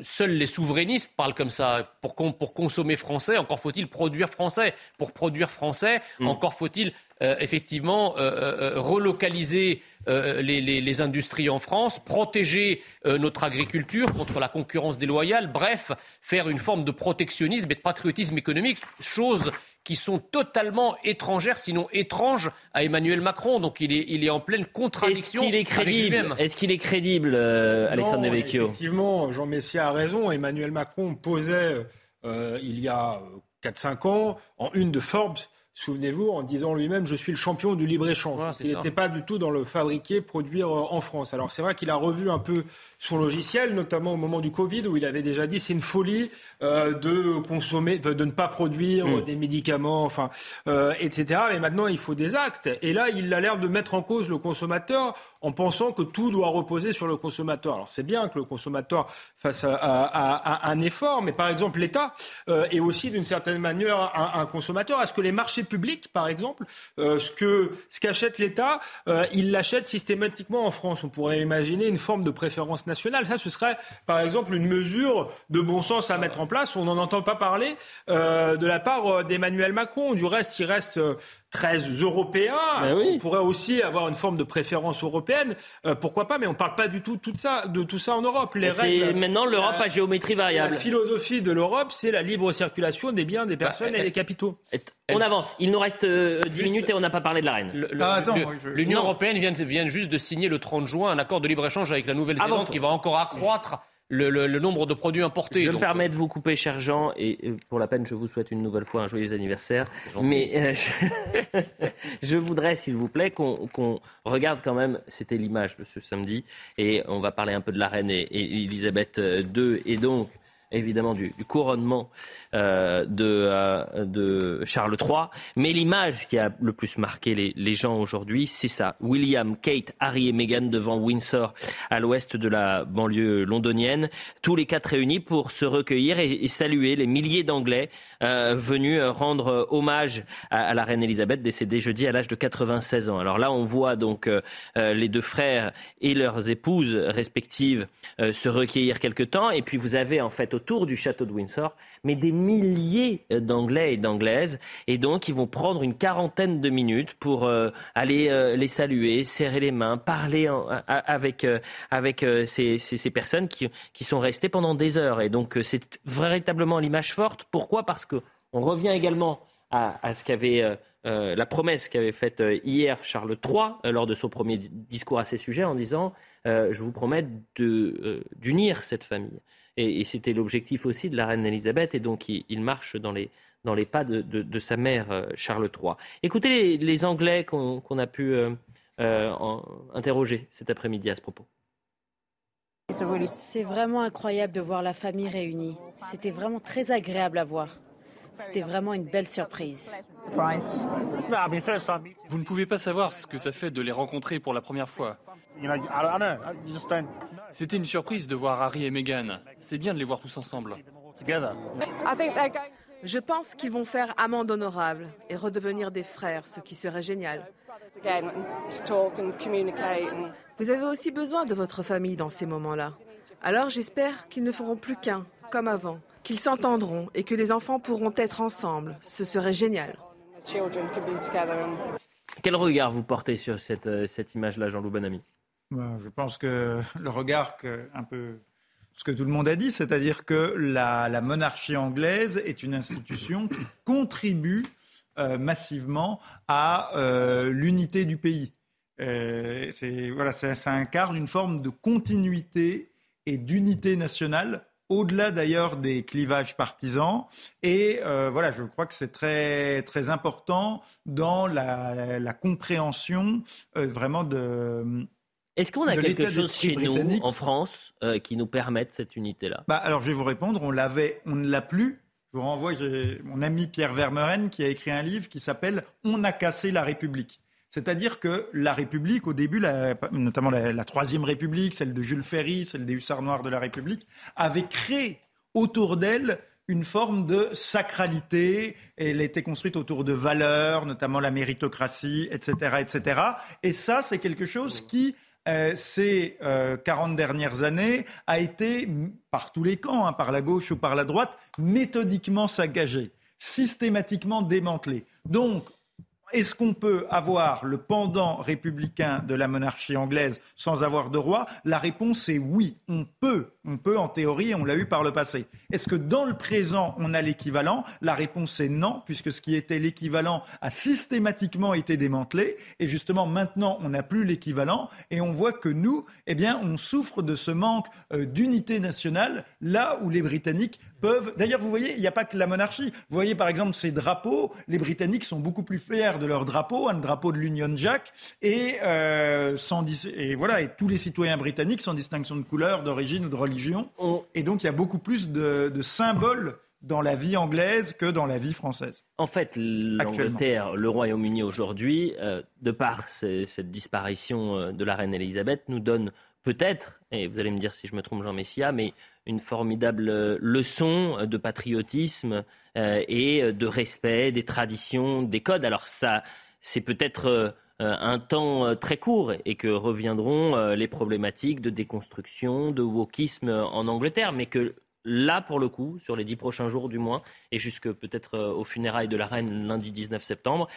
seuls les souverainistes parlent comme ça. Pour, consommer français, encore faut-il produire français. Pour produire français, mm. encore faut-il effectivement relocaliser les, industries en France, protéger notre agriculture contre la concurrence déloyale, bref, faire une forme de protectionnisme et de patriotisme économique, chose qui sont totalement étrangères, sinon étranges à Emmanuel Macron. Donc il est, il est en pleine contradiction. Est-ce qu'il est crédible Est-ce qu'il est crédible, euh, Alexandre Devecchio? Effectivement, Jean Messia a raison. Emmanuel Macron posait euh, il y a 4-5 euh, ans en une de Forbes souvenez-vous, en disant lui-même je suis le champion du libre-échange. il n'était pas du tout dans le fabriquer, produire en France. Alors c'est vrai qu'il a revu un peu son logiciel, notamment au moment du Covid, où il avait déjà dit c'est une folie euh, de consommer, de, ne pas produire mm. des médicaments, enfin, euh, etc. Mais maintenant, il faut des actes. Et là, il a l'air de mettre en cause le consommateur en pensant que tout doit reposer sur le consommateur. Alors c'est bien que le consommateur fasse un effort, mais par exemple, l'État euh, est aussi d'une certaine manière un, consommateur. Est-ce que les marchés publics, par exemple, ce que ce qu'achète l'État, il l'achète systématiquement en France? On pourrait imaginer une forme de préférence nationale. Ça, ce serait, par exemple, une mesure de bon sens à mettre en place. On n'en entend pas parler euh, de la part euh, d'Emmanuel Macron. Du reste, il reste euh, très européen. Ben on pourrait aussi avoir une forme de préférence européenne. pourquoi pas Mais on ne parle pas du tout, tout ça, de tout ça en Europe. Les règles, maintenant l'Europe à géométrie variable. La philosophie de l'Europe, c'est la libre circulation des biens, des bah, personnes et des capitaux. On avance. Il nous reste 10 minutes et on n'a pas parlé de la reine. Ah, L'Union européenne vient, vient, juste de signer le 30 juin un accord de libre-échange avec la Nouvelle-Zélande qui va encore accroître le, nombre de produits importés. Je me permets de vous couper, cher Jean, et pour la peine, je vous souhaite une nouvelle fois un joyeux anniversaire. Mais euh, [laughs] je, voudrais, s'il vous plaît, qu'on regarde quand même, c'était l'image de ce samedi, et on va parler un peu de la reine et, et Elisabeth II, et donc évidemment du, couronnement euh, de, euh, de, Charles III. Mais l'image qui a le plus marqué les, les gens aujourd'hui, c'est ça. William, Kate, Harry et Meghan devant Windsor, à l'ouest de la banlieue londonienne, tous les quatre réunis pour se recueillir et, saluer les milliers d'Anglais euh, venus rendre hommage à, la reine Elisabeth, décédée jeudi à l'âge de 96 ans. Alors là, on voit donc les deux frères et leurs épouses respectives se recueillir quelque temps. Et puis vous avez en fait autour du château de Windsor, mais des milliers d'Anglais et d'Anglaises. Et donc, ils vont prendre une quarantaine de minutes pour euh, aller euh, les saluer, serrer les mains, parler avec, euh, avec ces, ces, personnes qui, qui sont restées pendant des heures. Et donc, c'est véritablement l'image forte. Pourquoi? Parce qu'on revient également à, à ce qu'avait la promesse qu'avait faite hier Charles III lors de son premier discours à ces sujets en disant Je vous promets d'unir cette famille. Et, c'était l'objectif aussi de la reine Elisabeth. Et donc, il, marche dans les, dans les pas de, sa mère, euh, Charles III. Écoutez les, Anglais qu'on a pu euh, euh, interroger cet après-midi à ce propos. C'est vraiment incroyable de voir la famille réunie. C'était vraiment très agréable à voir. C'était vraiment une belle surprise. Vous ne pouvez pas savoir ce que ça fait de les rencontrer pour la première fois. C'était une surprise de voir Harry et Meghan. C'est bien de les voir tous ensemble. Je pense qu'ils vont faire amende honorable et redevenir des frères, ce qui serait génial. Vous avez aussi besoin de votre famille dans ces moments-là. Alors j'espère qu'ils ne feront plus qu'un, comme avant, qu'ils s'entendront et que les enfants pourront être ensemble. Ce serait génial. Quel regard vous portez sur cette, euh, cette image-là, Jean-Loup Bonamy? Bah, je pense que [laughs] le regard que, un peu ce que tout le monde a dit, c'est-à-dire que la, monarchie anglaise est une institution qui contribue euh, massivement à euh, l'unité du pays. Euh, voilà, ça incarne une forme de continuité et d'unité nationale au-delà d'ailleurs des clivages partisans. Et voilà, je crois que c'est très, très important dans la, la compréhension vraiment de, est-ce qu'on a quelque chose chez nous, en France, euh, qui nous permette cette unité-là? Bah, Alors, je vais vous répondre. On l'avait, on ne l'a plus. Je vous renvoie, j'ai mon ami Pierre Vermeuren qui a écrit un livre qui s'appelle On a cassé la République. C'est-à-dire que la République, au début, notamment la, Troisième République, celle de Jules Ferry, celle des Hussards Noirs de la République, avait créé autour d'elle une forme de sacralité. Elle était construite autour de valeurs, notamment la méritocratie, etc., etc. Et ça, c'est quelque chose qui euh, ces 40 euh, dernières années a été, par tous les camps, hein, par la gauche ou par la droite, méthodiquement saccagé, systématiquement démantelé. Donc, est-ce qu'on peut avoir le pendant républicain de la monarchie anglaise sans avoir de roi? La réponse est oui, on peut. On peut en théorie, on l'a eu par le passé. Est-ce que dans le présent, on a l'équivalent? La réponse est non, puisque ce qui était l'équivalent a systématiquement été démantelé. Et justement, maintenant, on n'a plus l'équivalent. Et on voit que nous, eh bien, on souffre de ce manque euh, d'unité nationale, là où les Britanniques peuvent. D'ailleurs, vous voyez, il n'y a pas que la monarchie. Vous voyez, par exemple, ces drapeaux. Les Britanniques sont beaucoup plus fiers de leur drapeau, un drapeau de l'Union Jack, et, euh, sans, et voilà, et tous les citoyens britanniques, sans distinction de couleur, d'origine ou de religion. Et donc, il y a beaucoup plus de, symboles dans la vie anglaise que dans la vie française. En fait, l'Angleterre, le Royaume-Uni aujourd'hui, euh, de par cette disparition euh, de la reine Elisabeth, nous donne peut-être, et vous allez me dire si je me trompe Jean Messia, mais une formidable leçon de patriotisme euh, et de respect des traditions, des codes. Alors ça, c'est peut-être euh, un temps euh, très court et que reviendront les problématiques de déconstruction, de wokisme en Angleterre, mais que là, pour le coup, sur les dix prochains jours du moins, et jusque peut-être aux funérailles de la reine lundi 19 septembre,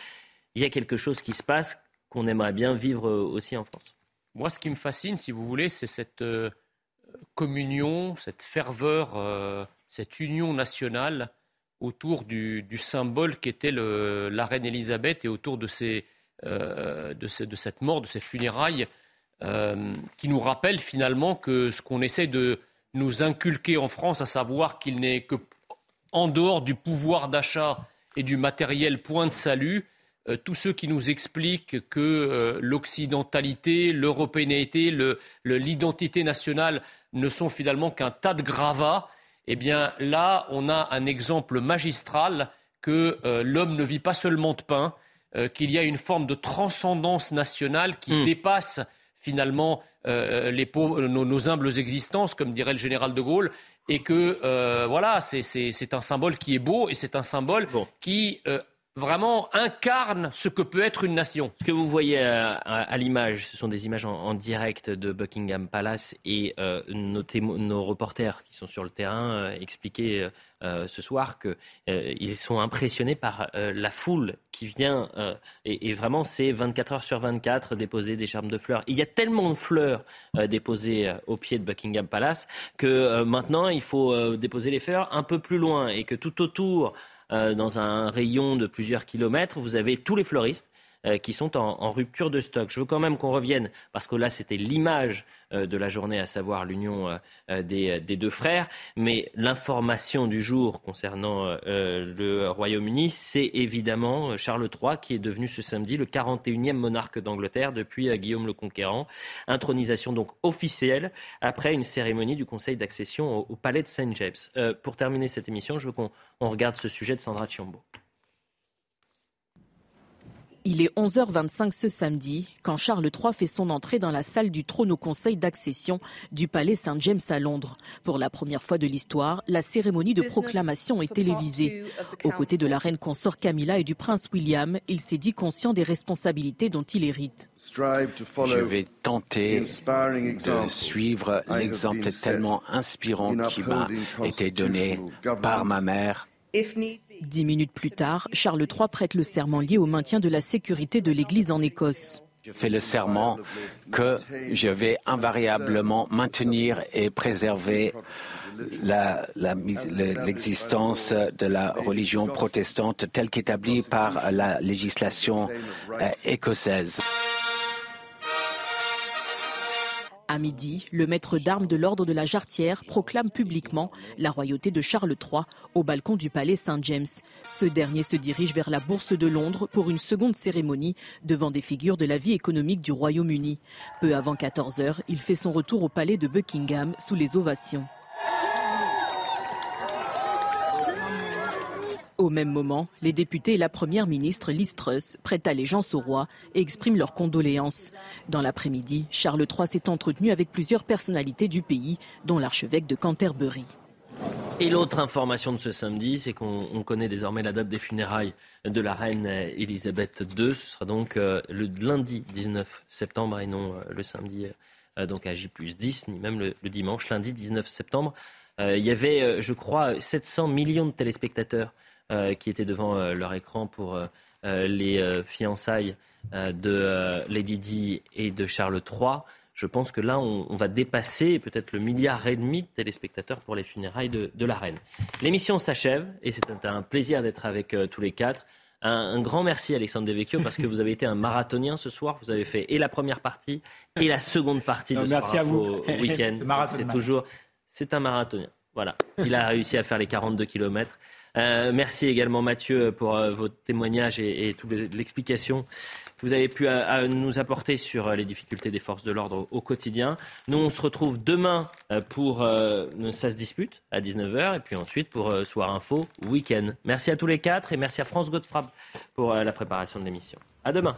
il y a quelque chose qui se passe qu'on aimerait bien vivre aussi en France. Moi, ce qui me fascine, si vous voulez, c'est cette communion, cette ferveur, euh, cette union nationale autour du, symbole qu'était la reine Élisabeth et autour de, euh, de, cette mort, de ces funérailles, euh, qui nous rappelle finalement que ce qu'on essaie de nous inculquer en France, à savoir qu'il n'est que en dehors du pouvoir d'achat et du matériel point de salut, tous ceux qui nous expliquent que l'occidentalité, l'européanité, l'identité nationale ne sont finalement qu'un tas de gravats, eh bien là, on a un exemple magistral que euh, l'homme ne vit pas seulement de pain, euh, qu'il y a une forme de transcendance nationale qui hmm. dépasse finalement euh, nos, humbles existences, comme dirait le général de Gaulle, et que voilà, c'est un symbole qui est beau et c'est un symbole qui vraiment incarne ce que peut être une nation. Ce que vous voyez à, l'image, ce sont des images en, direct de Buckingham Palace et euh, nos, reporters qui sont sur le terrain euh, expliquaient euh, ce soir qu'ils sont impressionnés par la foule qui vient et, vraiment c'est 24 heures sur 24 déposer des charmes de fleurs. Il y a tellement de fleurs déposées au pied de Buckingham Palace que maintenant il faut déposer les fleurs un peu plus loin et que tout autour euh, dans un rayon de plusieurs kilomètres, vous avez tous les fleuristes euh, qui sont en, rupture de stock. Je veux quand même qu'on revienne, parce que là, c'était l'image de la journée, à savoir l'union des, deux frères. Mais l'information du jour concernant le Royaume-Uni, c'est évidemment Charles III, qui est devenu ce samedi le 41e monarque d'Angleterre depuis Guillaume le Conquérant. Intronisation donc officielle après une cérémonie du Conseil d'accession au, palais de Saint James. pour terminer cette émission, je veux qu'on regarde ce sujet de Sandra Chiambo. Il est 11h25 ce samedi quand Charles III fait son entrée dans la salle du trône au conseil d'accession du palais Saint-James à Londres. Pour la première fois de l'histoire, la cérémonie de proclamation est télévisée. Aux côtés de la reine consort Camilla et du prince William, il s'est dit conscient des responsabilités dont il hérite. Je vais tenter de suivre l'exemple tellement inspirant qui m'a été donné par ma mère Dix minutes plus tard, Charles III prête le serment lié au maintien de la sécurité de l'Église en Écosse. Je fais le serment que je vais invariablement maintenir et préserver l'existence de la religion protestante telle qu'établie par la législation euh, écossaise. À midi, le maître d'armes de l'ordre de la Jarretière proclame publiquement la royauté de Charles III au balcon du palais Saint-James. Ce dernier se dirige vers la Bourse de Londres pour une seconde cérémonie devant des figures de la vie économique du Royaume-Uni. Peu avant 14 heures, il fait son retour au palais de Buckingham sous les ovations. Au même moment, les députés et la première ministre Liz Truss prêtent allégeance au roi et expriment leurs condoléances. Dans l'après-midi, Charles III s'est entretenu avec plusieurs personnalités du pays, dont l'archevêque de Canterbury. Et l'autre information de ce samedi, c'est qu'on connaît désormais la date des funérailles de la reine Elisabeth II. Ce sera donc euh, le lundi 19 septembre et non euh, le samedi euh, donc à J 10, ni même le, dimanche, lundi 19 septembre. il y avait, je crois, 700 millions de téléspectateurs qui étaient devant euh, leur écran pour euh, les fiançailles de Lady Di et de Charles III, je pense que là, on, va dépasser peut-être le milliard et demi de téléspectateurs pour les funérailles de, la reine. L'émission s'achève et c'est un, plaisir d'être avec tous les quatre. Un, grand merci Alexandre Devecchio parce que vous avez été un marathonien ce soir. Vous avez fait et la première partie et la seconde partie de merci à vous. [laughs] week-end. c'est toujours, c'est un marathonien. Voilà, il a réussi à faire les 42 kilomètres. Euh, merci également Mathieu pour euh, votre témoignage et, toute l'explication que vous avez pu euh, nous apporter sur les difficultés des forces de l'ordre au, quotidien. Nous, on se retrouve demain pour Ça se dispute à 19h et puis ensuite pour Soir Info Week-end. Merci à tous les quatre et merci à France Godefrapp pour la préparation de l'émission. À demain.